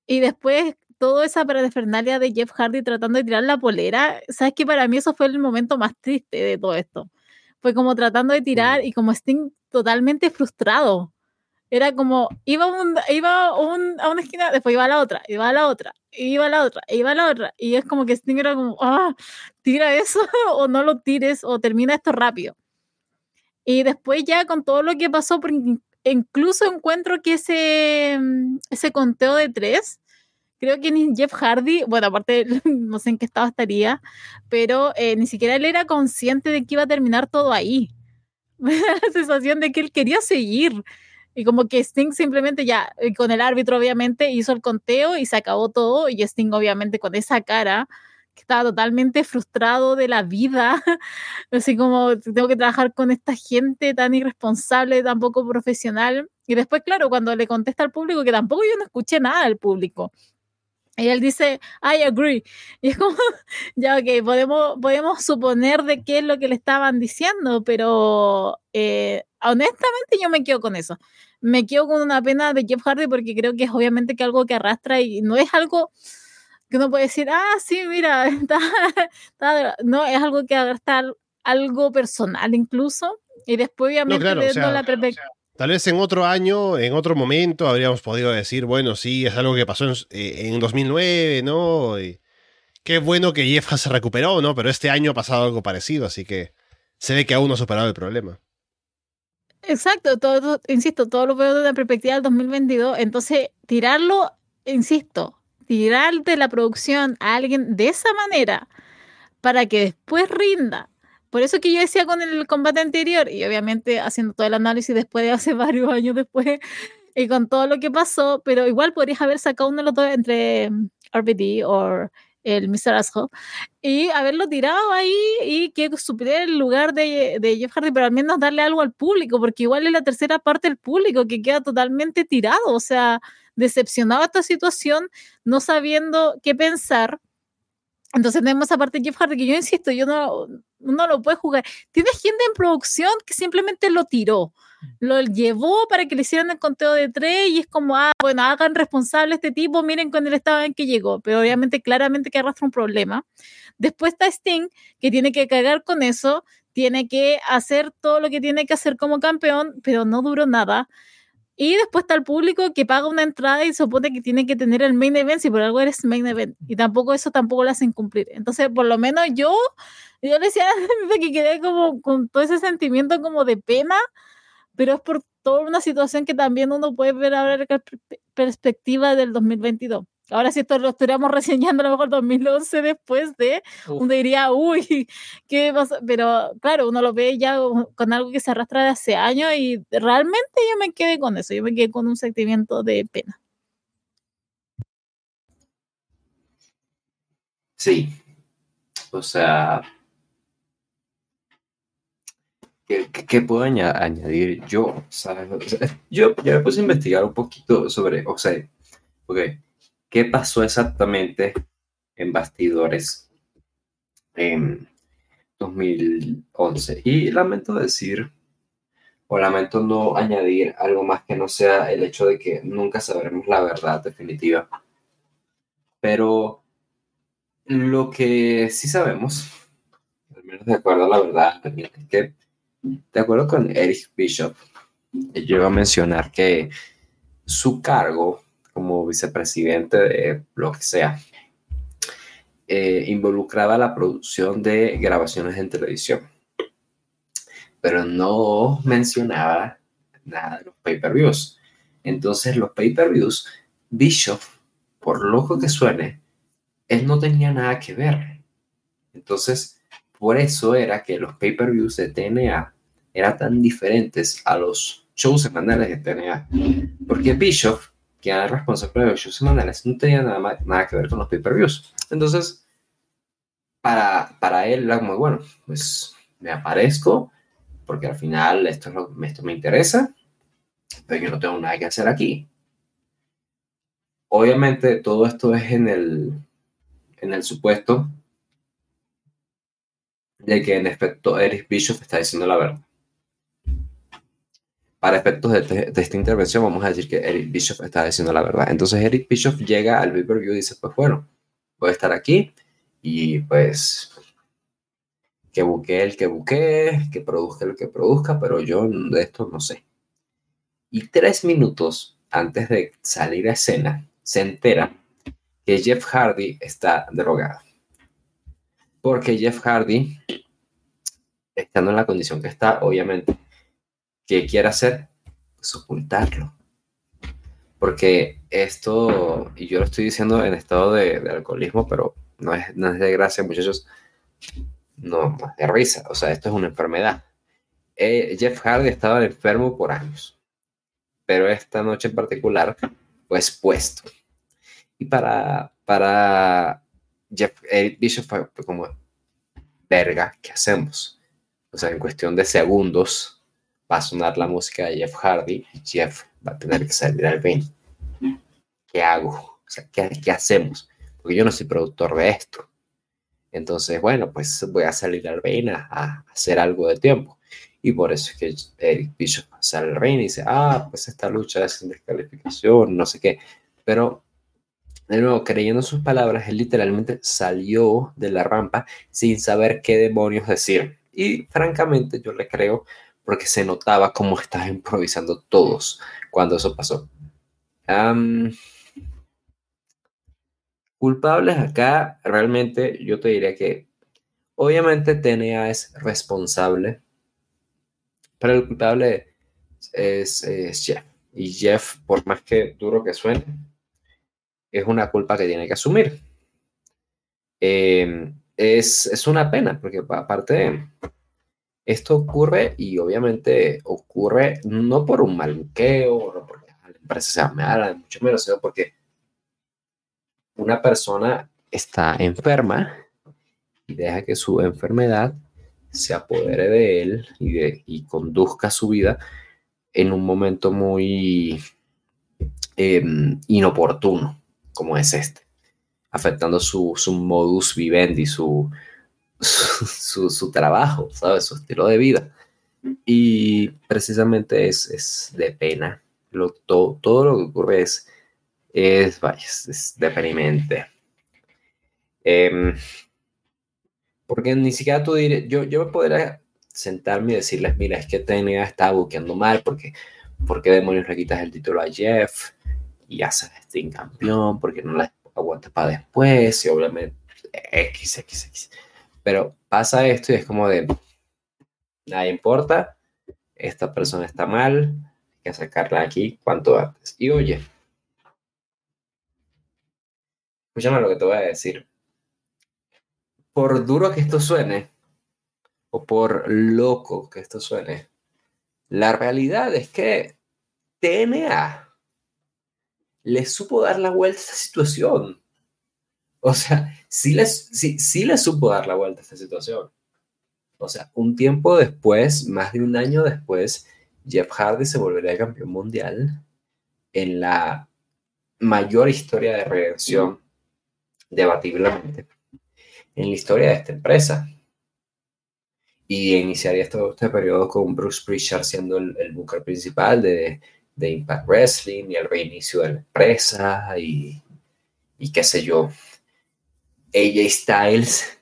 Y después, toda esa parafernalia de Jeff Hardy tratando de tirar la polera, sabes que para mí eso fue el momento más triste de todo esto. Fue como tratando de tirar y como Sting totalmente frustrado. Era como, iba, un, iba a una esquina, después iba a la otra, iba a la otra, iba a la otra, iba a la otra. Y es como que Sting era como, ah, tira eso o no lo tires o termina esto rápido. Y después ya con todo lo que pasó, incluso encuentro que ese, mm, ese conteo de tres, creo que ni Jeff Hardy, bueno, aparte no sé en qué estado estaría, pero eh, ni siquiera él era consciente de que iba a terminar todo ahí. la sensación de que él quería seguir y como que Sting simplemente ya, eh, con el árbitro obviamente, hizo el conteo y se acabó todo. Y Sting obviamente con esa cara, que estaba totalmente frustrado de la vida, así como tengo que trabajar con esta gente tan irresponsable, tan poco profesional. Y después, claro, cuando le contesta al público, que tampoco yo no escuché nada del público. Y él dice, I agree. Y es como, ya, ok, podemos, podemos suponer de qué es lo que le estaban diciendo, pero eh, honestamente yo me quedo con eso. Me quedo con una pena de Jeff Hardy porque creo que es obviamente que algo que arrastra y no es algo que uno puede decir, ah, sí, mira, no, es algo que arrastra algo personal incluso. Y después obviamente la Tal vez en otro año, en otro momento, habríamos podido decir, bueno, sí, es algo que pasó en, 2009, eh, ¿no? Y qué bueno que Jeff se recuperó, ¿no? Pero este año ha pasado algo parecido, así que se ve que aún no ha superado el problema. Exacto, todo, insisto, todo lo veo desde la perspectiva del 2022. Entonces, tirarlo, insisto, tirar de la producción a alguien de esa manera para que después rinda por eso que yo decía con el combate anterior, y obviamente haciendo todo el análisis después de hace varios años después, y con todo lo que pasó, pero igual podrías haber sacado uno de los dos entre mm, RBD o el Mr. Asshole, y haberlo tirado ahí y que supiera el lugar de, de, Jeff Hardy, pero al menos darle algo al público, porque igual es la tercera parte del público que queda totalmente tirado, o sea, decepcionado esta situación, no sabiendo qué pensar, Entonces tenemos esa parte de Jeff Hardy que yo insisto, yo no, no lo puede jugar. Tiene gente en producción que simplemente lo tiró, lo llevó para que le hicieran el conteo de tres y es como, ah, bueno, hagan responsable a este tipo, miren con el estado en que llegó, pero obviamente claramente que arrastra un problema. Después está Sting, que tiene que cagar con eso, tiene que hacer todo lo que tiene que hacer como campeón, pero no duró nada. Y después está el público que paga una entrada y supone que tiene que tener el main event, si por algo eres main event. Y tampoco eso tampoco lo hacen cumplir. Entonces, por lo menos yo, yo le decía que quedé como con todo ese sentimiento como de pena, pero es por toda una situación que también uno puede ver ahora en perspectiva del 2022. Ahora si esto lo estuviéramos reseñando a lo mejor 2011 después de, uno diría, uy, ¿qué pasa? Pero claro, uno lo ve ya con algo que se arrastra de hace años y realmente yo me quedé con eso, yo me quedé con un sentimiento de pena. Sí, o sea, ¿qué, puedo añadir yo? yo ya me puse a investigar un poquito sobre, o sea, porque qué pasó exactamente en bastidores en 2011. Y lamento decir, o lamento no añadir algo más que no sea el hecho de que nunca sabremos la verdad definitiva. Pero lo que sí sabemos, de acuerdo a la verdad, es que de acuerdo con Eric Bishop, yo a mencionar que su cargo como vicepresidente de lo que sea, eh, involucraba la producción de grabaciones en televisión, pero no mencionaba nada de los pay-per-views. Entonces los pay-per-views, Bishop, por loco que suene, él no tenía nada que ver. Entonces, por eso era que los pay-per-views de TNA eran tan diferentes a los shows semanales de TNA. Porque Bishop que era responsable de los shows semanales, no tenía nada, nada que ver con los pay-per-views. Entonces, para, para él era muy bueno, pues me aparezco, porque al final esto, es lo, esto me interesa, pero yo no tengo nada que hacer aquí. Obviamente, todo esto es en el, en el supuesto de que en efecto Eric Bishop está diciendo la verdad para efectos de, esta intervención, vamos a decir que Eric Bishop está diciendo la verdad. Entonces Eric Bishop llega al pay-per-view y dice, pues bueno, voy a estar aquí y pues que busque el que busque, que produzca el que produzca, pero yo de esto no sé. Y tres minutos antes de salir a escena, se entera que Jeff Hardy está drogado. Porque Jeff Hardy, estando en la condición que está, obviamente, ¿Qué quiere hacer? Pues ocultarlo. Porque esto, y yo lo estoy diciendo en estado de, alcoholismo, pero no es, no es de gracia, muchachos, no, es de risa. O sea, esto es una enfermedad. Eh, Jeff Hardy estaba enfermo por años, pero esta noche en particular pues puesto. Y para, para Jeff eh, Bishop fue como, verga, ¿qué hacemos? O sea, en cuestión de segundos, va a sonar la música de Jeff Hardy Jeff va a tener que salir al ring. ¿Qué hago? O sea, ¿qué, ¿qué, hacemos? Porque yo no soy productor de esto. Entonces, bueno, pues voy a salir al ring a, hacer algo de tiempo. Y por eso es que Eric Bishop sale al ring y dice, ah, pues esta lucha es sin descalificación, no sé qué. Pero, de nuevo, creyendo sus palabras, él literalmente salió de la rampa sin saber qué demonios decir. Y francamente, yo le creo porque se notaba cómo estaban improvisando todos cuando eso pasó. culpables acá, realmente yo te diría que obviamente TNA es responsable, pero el culpable es, Jeff. Y Jeff, por más que duro que suene, es una culpa que tiene que asumir. Em, es, es, una pena, porque aparte esto ocurre y obviamente ocurre no por un maluqueo, no porque la empresa sea mala, mucho menos, sino porque una persona está enferma y deja que su enfermedad se apodere de él y, de, y conduzca su vida en un momento muy em, inoportuno como es este. afectando su, su modus vivendi, su, su, su, trabajo, ¿sabes? Su estilo de vida. Y precisamente es, es de pena. Lo, todo lo que ocurre es, es, vaya, es, deprimente. Em, porque ni siquiera tú diré, yo, yo me podría sentarme y decirles, mira, es que TNA está buqueando mal, porque, ¿por qué demonios le quitas el título a Jeff? Y haces este campeón, porque no la aguantas para después, y obviamente X, X, X. Pero pasa esto y es como de, nada importa, esta persona está mal, hay que sacarla aquí cuanto antes. Y oye, escúchame lo que te voy a decir. Por duro que esto suene, o por loco que esto suene, la realidad es que TNA le supo dar la vuelta a esta situación. O sea, sí les, sí, sí les supo dar la vuelta a esta situación. O sea, un tiempo después, más de un año después, Jeff Hardy se volvería campeón mundial en la mayor historia de redención, debatiblemente, en la historia de esta empresa. Y iniciaría todo este periodo con Bruce Prichard siendo el, el booker principal de, de, Impact Wrestling y el reinicio de la empresa y, y qué sé yo. AJ Styles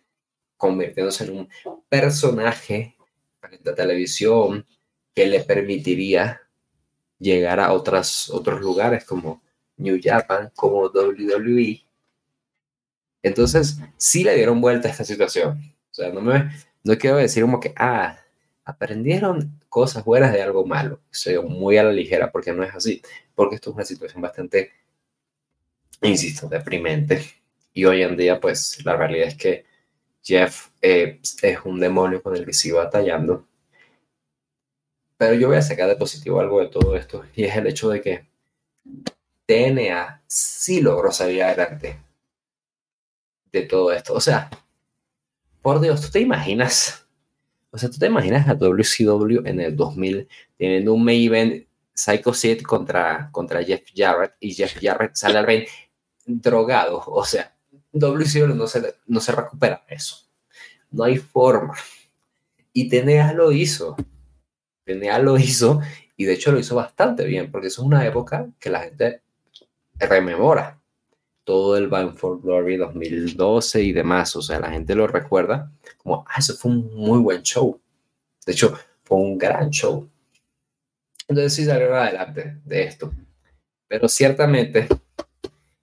convirtiéndose en un personaje en la televisión que le permitiría llegar a otros lugares como New Japan, como WWE. Entonces, sí le dieron vuelta a esta situación. O sea, no me no quiero decir como que, ah, aprendieron cosas buenas de algo malo. Soy muy a la ligera porque no es así. Porque esto es una situación bastante, insisto, deprimente. Y hoy en día, pues, la realidad es que Jeff eh, es un demonio con el que sigo batallando. Pero yo voy a sacar de positivo algo de todo esto, y es el hecho de que TNA sí logró salir adelante de todo esto. O sea, por Dios, ¿tú te imaginas? O sea, ¿tú te imaginas a WCW en el 2000 teniendo un main Psycho Sid contra, contra Jeff Jarrett y Jeff Jarrett sale al ring drogado? O sea, WCW no se, no se recupera eso. No hay forma. Y TNA lo hizo. TNA lo hizo y de hecho lo hizo bastante bien porque eso es una época que la gente rememora. Todo el Bound for Glory 2012 y demás. O sea, la gente lo recuerda como, ah, eso fue un muy buen show. De hecho, fue un gran show. Entonces sí salieron adelante de esto. Pero ciertamente,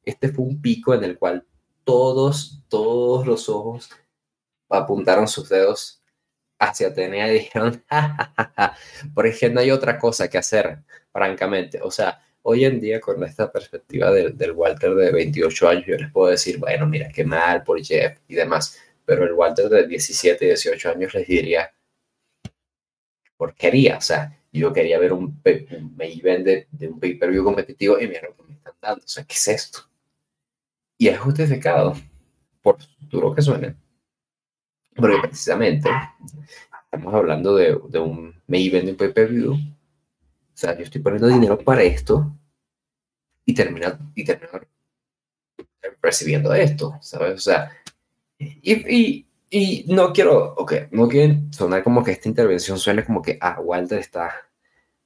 este fue un pico en el cual todos, todos los ojos apuntaron sus dedos hacia Atenea y dijeron, porque no hay otra cosa que hacer, francamente. O sea, hoy en día con esta perspectiva del, del, Walter de 28 años, yo les puedo decir, bueno, mira, qué mal por Jeff y demás, pero el Walter de 17 y 18 años les diría, porquería, o sea, yo quería ver un, un event de, de un pay-per-view competitivo y mira lo que me están dando, o sea, ¿qué es esto? Y es justificado, por duro que suene, porque precisamente estamos hablando de, de un main de un pay-per-view. O sea, yo estoy poniendo dinero para esto y terminar y terminar recibiendo esto, ¿sabes? O sea, y, y, y, no quiero, ok, no quiero sonar como que esta intervención suene como que, ah, Walter está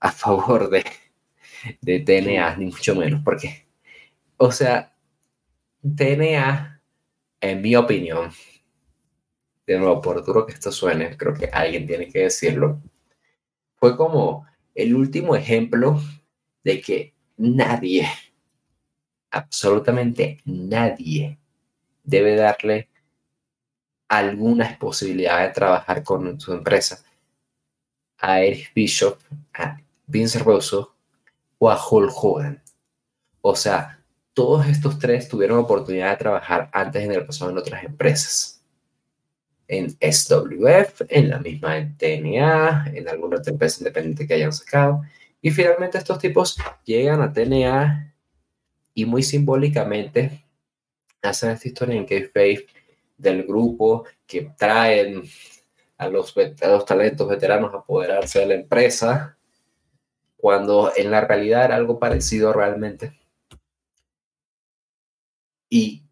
a favor de, de TNA, ni mucho menos, porque, o sea, TNA, en mi opinión, de nuevo, por duro que esto suene, creo que alguien tiene que decirlo, fue como el último ejemplo de que nadie, absolutamente nadie, debe darle alguna posibilidad de trabajar con su empresa a Eric Bishop, a Vince Russo o a Hulk Hogan. O sea, todos estos tres tuvieron oportunidad de trabajar antes en el pasado en otras empresas. En SWF, en la misma TNA, en alguna otra empresa independiente que hayan sacado. Y finalmente estos tipos llegan a TNA y muy simbólicamente hacen esta historia en que del grupo que traen a los, a los talentos veteranos a apoderarse de la empresa, cuando en la realidad era algo parecido realmente y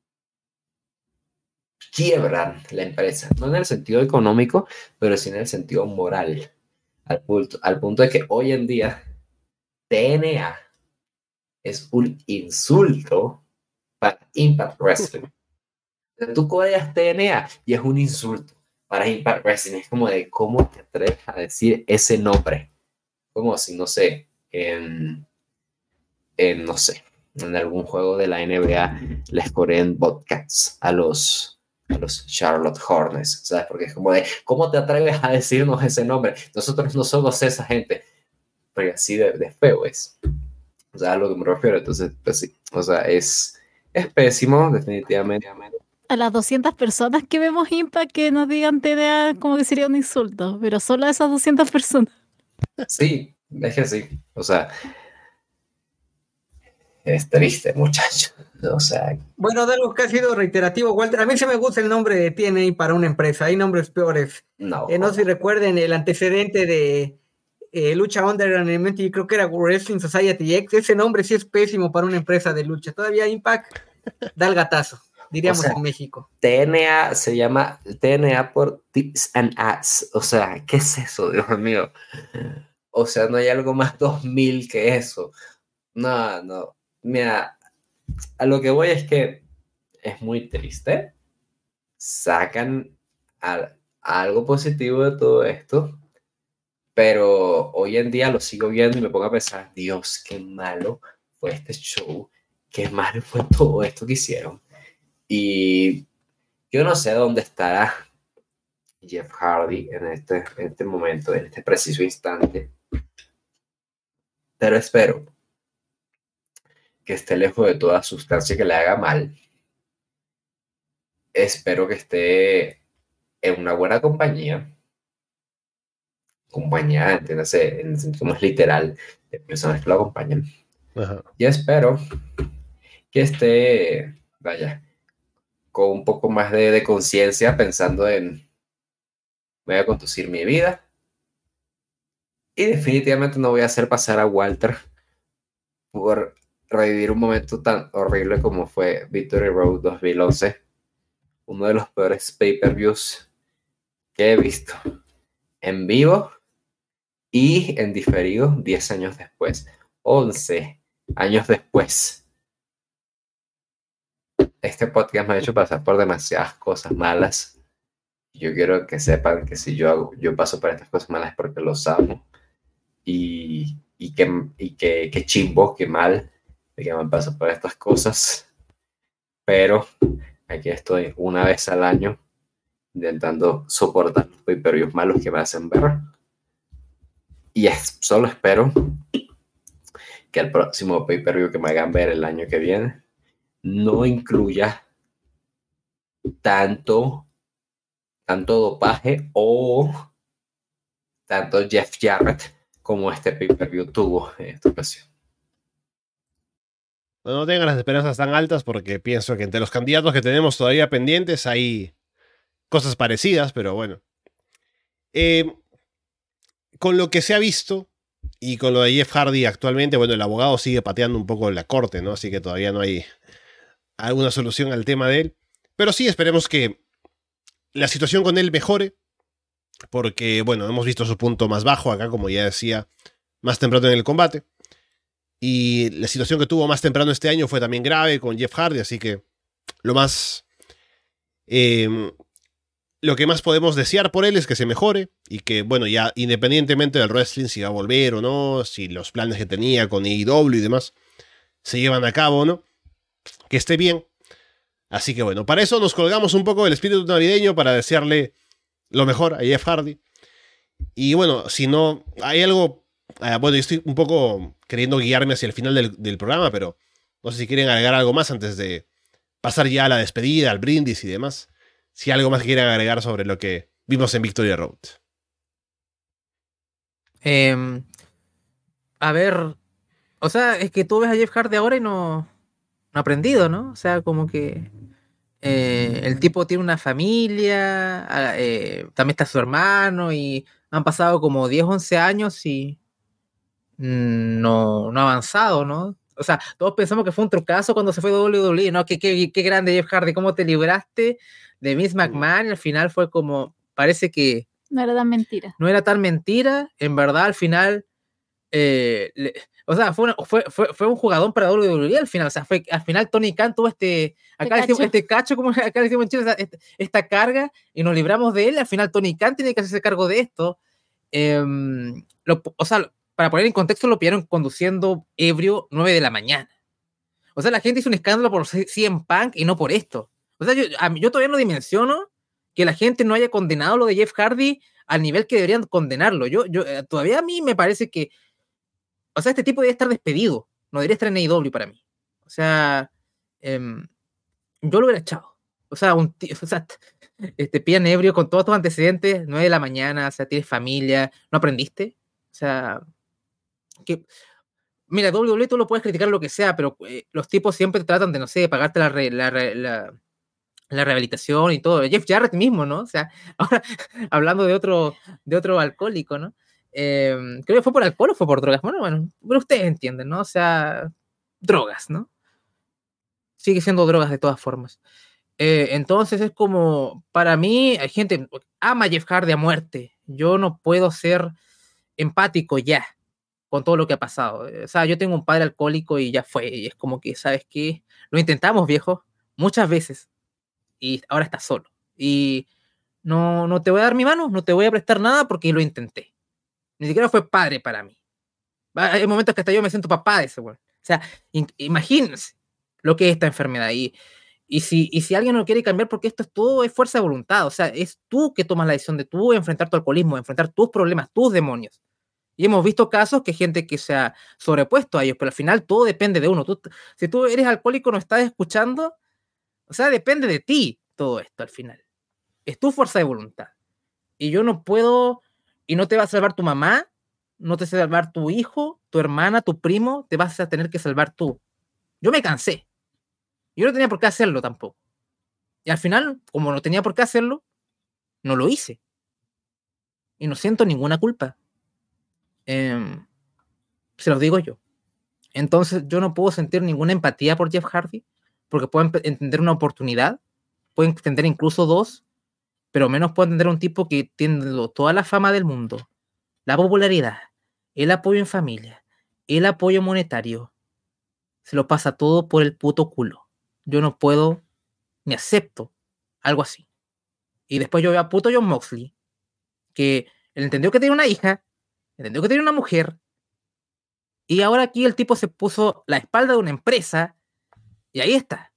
quiebran la empresa, no en el sentido económico, pero sí en el sentido moral, al punto, al punto de que hoy en día TNA es un insulto para Impact Wrestling. Tú codeas TNA y es un insulto para Impact Wrestling. Es como de cómo te atreves a decir ese nombre. Como si, no sé, no sé, en algún juego de la NBA les corren Bobcats a los, a los Charlotte Hornets, ¿sabes? Porque es como de, ¿cómo te atreves a decirnos ese nombre? Nosotros no somos esa gente. Pero así de, de feo es. O sea, a lo que me refiero. Entonces, pues sí. O sea, es, es pésimo, definitivamente. A las 200 personas que vemos Impact que nos digan TNA como que sería un insulto, pero solo a esas 200 personas. Sí, es que sí. O sea, es triste, muchacho. O sea, Bueno, de algo que ha sido reiterativo, Walter. A mí sí me gusta el nombre de TNA para una empresa. Hay nombres peores. no. Eh, no sé si recuerden el antecedente de eh, Lucha Underground, y creo que era Wrestling Society X. Ese nombre sí es pésimo para una empresa de lucha. Todavía Impact da el gatazo, diríamos O sea, en México. TNA se llama TNA por Tips and Ads. O sea, ¿qué es eso, Dios mío? O sea, no hay algo más 2000 que eso. No, no. Mira, a lo que voy es que es muy triste. Sacan al- algo positivo de todo esto, pero hoy en día lo sigo viendo y me pongo a pensar, Dios, qué malo fue este show, qué malo fue todo esto que hicieron. Y yo no sé dónde estará Jeff Hardy en este, en este momento, en este preciso instante. Pero espero que esté lejos de toda sustancia que le haga mal. Espero que esté en una buena compañía. Compañía, entiéndase, en el sentido más literal, de personas que lo acompañan. Ajá. Y espero que esté, vaya, con un poco más de, de conciencia pensando en, voy a conducir mi vida. Y definitivamente no voy a hacer pasar a Walter por revivir un momento tan horrible como fue Victory Road 2011. Uno de los peores pay-per-views que he visto en vivo y en diferido 10 años después. 11 años después. Este podcast me ha hecho pasar por demasiadas cosas malas. Yo quiero que sepan que si yo, hago, yo paso por estas cosas malas es porque los amo. Y, y, que, y que, que chimbo, que mal de que me paso por estas cosas. Pero aquí estoy una vez al año intentando soportar los pay-per-views malos que me hacen ver. Y solo espero que el próximo pay-per-view que me hagan ver el año que viene no incluya tanto, tanto dopaje o tanto Jeff Jarrett como este pay-per-view tuvo en esta ocasión. No, no tengan las esperanzas tan altas porque pienso que entre los candidatos que tenemos todavía pendientes hay cosas parecidas, pero bueno. Eh, con lo que se ha visto y con lo de Jeff Hardy actualmente, bueno, el abogado sigue pateando un poco en la corte, ¿no? Así que todavía no hay alguna solución al tema de él. Pero sí, esperemos que la situación con él mejore, porque, bueno, hemos visto su punto más bajo acá, como ya decía, más temprano en el combate. Y la situación que tuvo más temprano este año fue también grave con Jeff Hardy, así que lo más... eh, lo que más podemos desear por él es que se mejore y que, bueno, ya independientemente del wrestling, si va a volver o no, si los planes que tenía con AEW y demás se llevan a cabo o no, que esté bien. Así que bueno, para eso nos colgamos un poco del espíritu navideño para desearle lo mejor a Jeff Hardy. Y bueno, si no, hay algo, eh, bueno, yo estoy un poco queriendo guiarme hacia el final del, programa, pero no sé si quieren agregar algo más antes de pasar ya a la despedida, al brindis y demás si algo más que quieran agregar sobre lo que vimos en Victoria Road. Eh, a ver, o sea, es que tú ves a Jeff Hardy ahora y no, no ha aprendido, ¿no? O sea, como que eh, el tipo tiene una familia, ah, eh, también está su hermano y han pasado como 10, 11 años y no, no ha avanzado, ¿no? O sea, todos pensamos que fue un trucazo cuando se fue WWE, ¿no? Qué, qué, qué grande Jeff Hardy, cómo te libraste de Vince McMahon. Y al final fue como, parece que No era tan mentira. no era tan mentira. En verdad, al final, eh, le- o sea, fue, una- fue, fue, fue un jugador para WWE al final. O sea, fue, al final Tony Khan tuvo este, acá le decimos, cacho. este cacho, como acá le decimos en Chile, o sea, este- esta carga y nos libramos de él. Al final Tony Khan tiene que hacerse cargo de esto. Em, lo- o sea, para poner en contexto, lo pillaron conduciendo ebrio 9 de la mañana. O sea, la gente hizo un escándalo por C- CM Punk y no por esto. O sea, yo, todavía no dimensiono que la gente no haya condenado lo de Jeff Hardy al nivel que deberían condenarlo. Yo, yo eh, todavía a mí me parece que, o sea, este tipo debería estar despedido, no debería estar en AEW para mí. O sea, em, yo lo hubiera echado. O sea, un tío, o sea, este ebrio con todos tus antecedentes, 9 de la mañana, o sea, tienes familia, ¿no aprendiste? O sea, que mira, WWE tú lo puedes criticar lo que sea, pero eh, los tipos siempre tratan de, no sé, pagarte la, re- la, la, la rehabilitación y todo. Jeff Jarrett mismo, ¿no? O sea, ahora hablando de otro, de otro alcohólico, ¿no? Eh, creo que fue por alcohol o fue por drogas. Bueno, bueno, pero ustedes entienden, ¿no? O sea, drogas, ¿no? Sigue siendo drogas de todas formas. Eh, entonces es como, para mí, hay gente ama a Jeff Hardy a muerte. Yo no puedo ser empático ya con todo lo que ha pasado. Eh, O sea, yo tengo un padre alcohólico y ya fue. Y es como que, ¿sabes qué? Lo intentamos, viejo, muchas veces. Y ahora estás solo. Y no, no te voy a dar mi mano, no te voy a prestar nada porque lo intenté. Ni siquiera fue padre para mí. Hay momentos que hasta yo me siento papá de ese weón. O sea, imagínense lo que es esta enfermedad. Y, y, si, y si alguien no quiere cambiar, porque esto es todo, es fuerza de voluntad. O sea, es tú que tomas la decisión de tú enfrentar tu alcoholismo, enfrentar tus problemas, tus demonios. Y hemos visto casos que gente que se ha sobrepuesto a ellos, pero al final todo depende de uno. Tú, si tú eres alcohólico, no estás escuchando, o sea, depende de ti todo esto al final. Es tu fuerza de voluntad. Y yo no puedo, y no te va a salvar tu mamá, no te va a salvar tu hijo, tu hermana, tu primo, te vas a tener que salvar tú. Yo me cansé. Yo no tenía por qué hacerlo tampoco. Y al final, como no tenía por qué hacerlo, no lo hice. Y no siento ninguna culpa. Em, se los digo yo. Entonces yo no puedo sentir ninguna empatía por Jeff Hardy, porque puedo entender una oportunidad, puedo entender incluso dos, pero menos puedo entender un tipo que tiene toda la fama del mundo, la popularidad, el apoyo en familia, el apoyo monetario, se lo pasa todo por el puto culo. Yo no puedo ni acepto algo así. Y después yo veo a puto John Moxley, que él entendió que tenía una hija, entendió que tenía una mujer, y ahora aquí el tipo se puso la espalda de una empresa, y ahí está.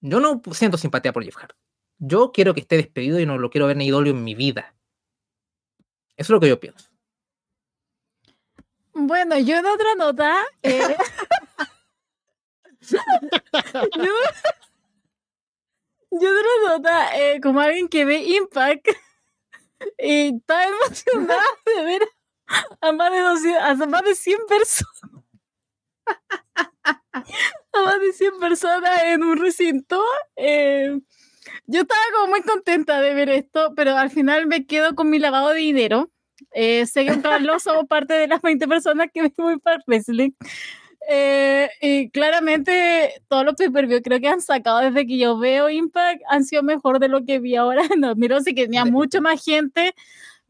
Yo no siento simpatía por Jeff Hardy. Yo quiero que esté despedido y no lo quiero ver ni idolio en mi vida. Eso es lo que yo pienso. Bueno, yo en otra nota. eh, yo, yo en otra nota, eh, como alguien que ve Impact, y estaba emocionada de ver a más de, 200 a más de 100 personas. A más de 100 personas en un recinto. eh, yo estaba como muy contenta de ver esto, pero al final me quedo con mi lavado de dinero. Eh, sé que Carlos somos parte de las 20 personas que ven muy para wrestling. Eh, y claramente todos los pay per view creo que han sacado desde que yo veo Impact han sido mejor de lo que vi ahora. Miro sí que tenía mucho más gente,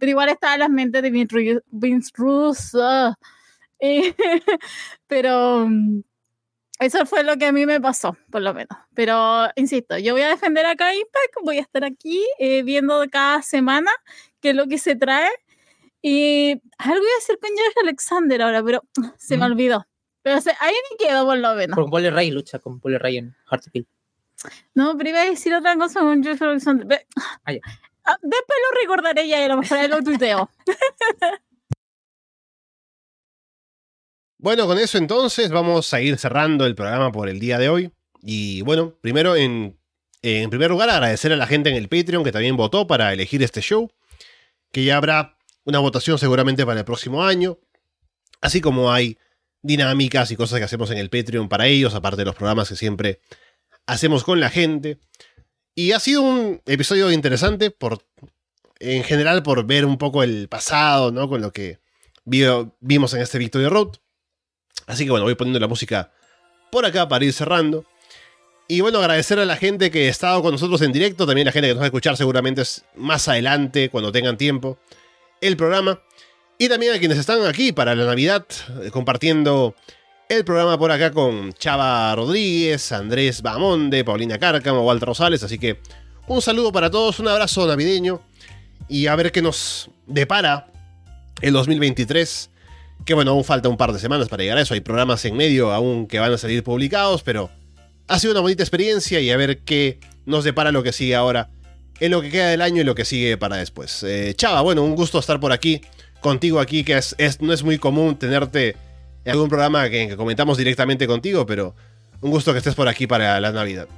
pero igual estaba en las mentes de Vince Ru- Vince Russo. Eh, pero mm, eso fue lo que a mí me pasó, por lo menos. Pero insisto, yo voy a defender acá a Impact, voy a estar aquí eh, viendo cada semana qué es lo que se trae. Y algo iba a decir con Josh Alexander ahora, pero se me Mm. olvidó. Pero se- ahí me quedo por lo menos. Con Bully Ray lucha con Bully Ray en Hard. No, pero iba a decir otra cosa con Josh Alexander. Ve- Ah, ya. Ah, después lo recordaré ya y a lo mejor lo tuiteo. Bueno, con eso entonces vamos a ir cerrando el programa por el día de hoy. Y bueno, primero en, en primer lugar agradecer a la gente en el Patreon que también votó para elegir este show, que ya habrá una votación seguramente para el próximo año, así como hay dinámicas y cosas que hacemos en el Patreon para ellos, aparte de los programas que siempre hacemos con la gente. Y ha sido un episodio interesante por, en general por ver un poco el pasado, ¿no? Con lo que vio- vimos en este Victory Road. Así que bueno, voy poniendo la música por acá para ir cerrando. Y bueno, agradecer a la gente que ha estado con nosotros en directo, también la gente que nos va a escuchar seguramente es más adelante, cuando tengan tiempo, el programa. Y también a quienes están aquí para la Navidad, eh, compartiendo el programa por acá con Chava Rodríguez, Andrés Bamonde, Paulina Cárcamo, Walter Rosales. Así que un saludo para todos, un abrazo navideño y a ver qué nos depara el 2023. Que bueno, aún falta un par de semanas para llegar a eso. Hay programas en medio aún que van a salir publicados, pero ha sido una bonita experiencia y a ver qué nos depara lo que sigue ahora en lo que queda del año y lo que sigue para después. Eh, Chava, bueno, un gusto estar por aquí, contigo aquí, que es, no es muy común tenerte en algún programa que, comentamos directamente contigo, pero un gusto que estés por aquí para la Navidad.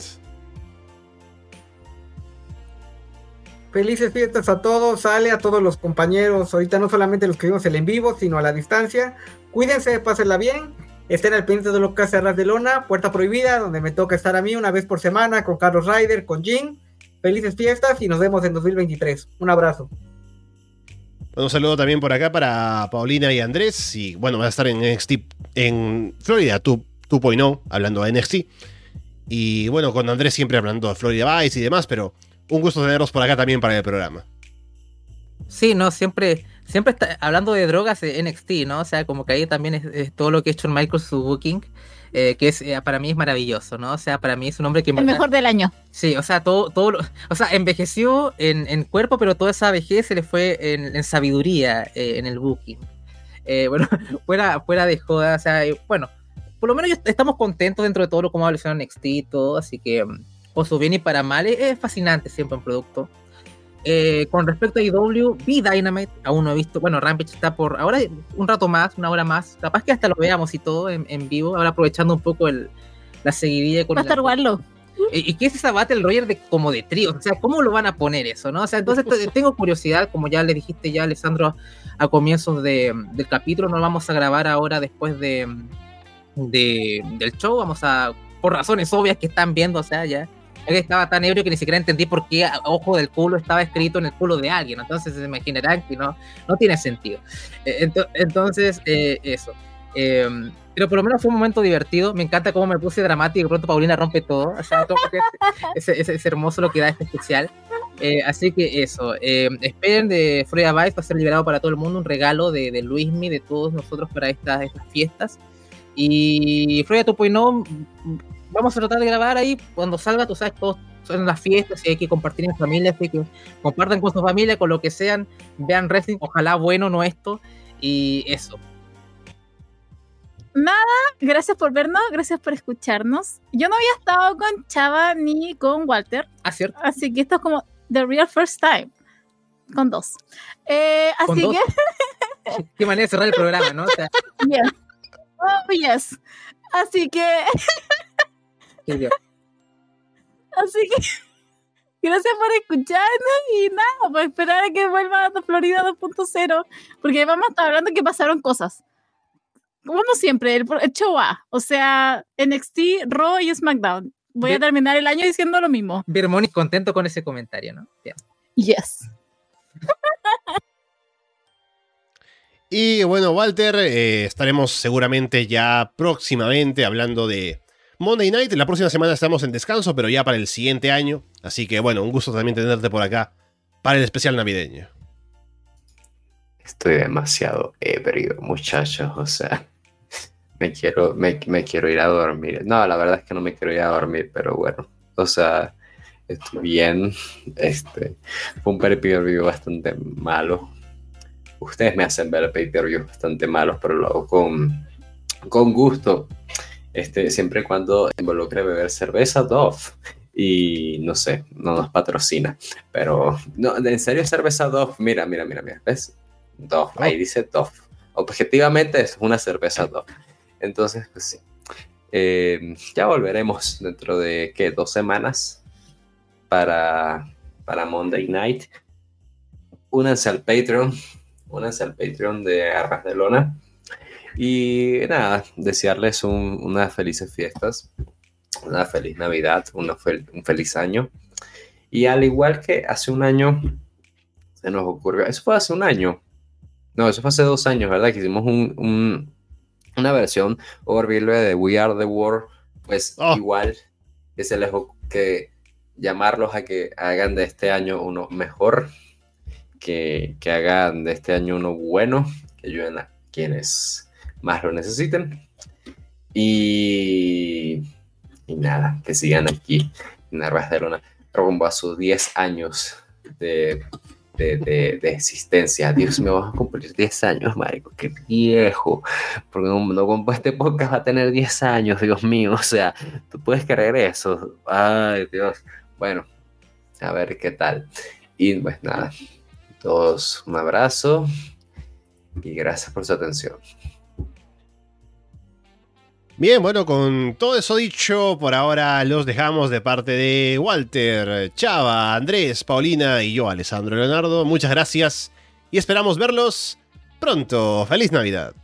Felices fiestas a todos, sale a todos los compañeros, ahorita no solamente los que vimos el en vivo, sino a la distancia. Cuídense, pásenla bien Estén al pendiente de lo que hace de Lona, Puerta Prohibida, donde me toca estar a mí una vez por semana con Carlos Ryder, con Jin. Felices fiestas y nos vemos en 2023. Un abrazo. Un saludo también por acá para Paulina y Andrés. Y bueno, van a estar en NXT en Florida 2.0, hablando de NXT. Y bueno, con Andrés siempre hablando de Florida Vice y demás, pero un gusto tenerlos por acá también para el programa. Sí, no, siempre siempre está hablando de drogas NXT, ¿no? O sea, como que ahí también es, todo lo que ha hecho Michael su booking, eh, que es eh, para mí es maravilloso, ¿no? O sea, para mí es un hombre que... El mejor del año. Sí, o sea, todo, todo o sea, envejeció en, cuerpo, pero toda esa vejez se le fue en, sabiduría eh, en el booking. bueno, fuera, fuera de joda, o sea, bueno, por lo menos estamos contentos dentro de todo lo como ha evolucionado NXT y todo, así que, por su bien y para mal, es, fascinante siempre un producto. Eh, con respecto a IW, vi Dynamite, aún no he visto. Bueno, Rampage está por ahora un rato más, una hora más. Capaz que hasta lo veamos y todo en, vivo. Ahora aprovechando un poco el, la seguidilla con. Va a estar. ¿Y qué es esa Battle Royale de, como de trío? O sea, ¿cómo lo van a poner eso? ¿no? O sea, entonces tengo curiosidad, como ya le dijiste ya, Alessandro, a comienzos de, del capítulo, no lo vamos a grabar ahora después de, de, del show, vamos a, por razones obvias que están viendo, o sea, ya estaba tan ebrio que ni siquiera entendí por qué ojo del culo estaba escrito en el culo de alguien. Entonces se imaginarán que no, no tiene sentido. Eh, entonces, eh, eso. Em, pero por lo menos fue un momento divertido. Me encanta cómo me puse dramático y de pronto Paulina rompe todo. es, hermoso lo que da este especial. Eh, así que eso. Em, esperen de Freya Vice, va a ser liberado para todo el mundo. Un regalo de, de Luismi, de todos nosotros para estas, estas fiestas. Y Freya 2.0 vamos a tratar de grabar ahí cuando salga, tú sabes, todos son las fiestas y hay que compartir en familia, así que compartan con su familia, con lo que sean, vean wrestling, ojalá bueno, no esto, y eso. Nada, gracias por vernos, gracias por escucharnos. Yo no había estado con Chava ni con Walter. Ah, cierto. Así que esto es como the real first time. Con dos. Eh, así que. Qué manera de cerrar el programa, ¿no? O sea... Oh, yes. Así que. Así que gracias por escucharnos y nada, pues esperar a que vuelva a Florida 2.0, porque vamos a estar hablando que pasaron cosas. Como siempre, el, show A, o sea, NXT, Raw y SmackDown. Voy a terminar el año diciendo lo mismo. Birmoni contento con ese comentario, ¿no? Yes. y bueno, Walter, eh, estaremos seguramente ya próximamente hablando de Monday Night. La próxima semana estamos en descanso, pero ya para el siguiente año. Así que bueno, un gusto también tenerte por acá para el especial navideño. Estoy demasiado ebrio, muchachos. O sea, me quiero, me, quiero ir a dormir. No, la verdad es que no me quiero ir a dormir, pero bueno. O sea, estoy bien. Este, fue un pay-per-view bastante malo. Ustedes me hacen ver pay-per-view bastante malos, pero lo hago con, con gusto este, siempre y cuando involucre beber cerveza Dove. Y no sé, no nos patrocina. Pero, no, en serio, cerveza Dove. Mira, mira, mira, mira. ¿Ves? Dove. Ahí dice Dove. Objetivamente es una cerveza Dove. Entonces, pues sí. Eh, ya volveremos dentro de, ¿qué? Dos semanas para, para Monday Night. Únanse al Patreon. Únanse al Patreon de Arras de Lona. Y nada, desearles unas felices fiestas, una feliz Navidad, un feliz año. Y al igual que hace un año, se nos ocurrió, eso fue hace un año, no, eso fue hace dos años, ¿verdad? Que hicimos un, una versión horrible de We Are the World, pues Oh. igual que se les que llamarlos a que hagan de este año uno mejor, que, que hagan de este año uno bueno, que ayuden a quienes más lo necesiten. Y, y nada, que sigan aquí en Barcelona rumbo a sus 10 años de, de, de- de existencia. Dios mío, vamos a cumplir 10 años, marico, qué viejo. Porque no, no este podcast va a tener 10 años, Dios mío. O sea, tú puedes creer eso. Ay, Dios. Bueno, a ver qué tal. Y pues nada, todos un abrazo y gracias por su atención. Bien, bueno, con todo eso dicho, por ahora los dejamos de parte de Walter, Chava, Andrés, Paulina y yo, Alessandro Leonardo. Muchas gracias y esperamos verlos pronto. ¡Feliz Navidad!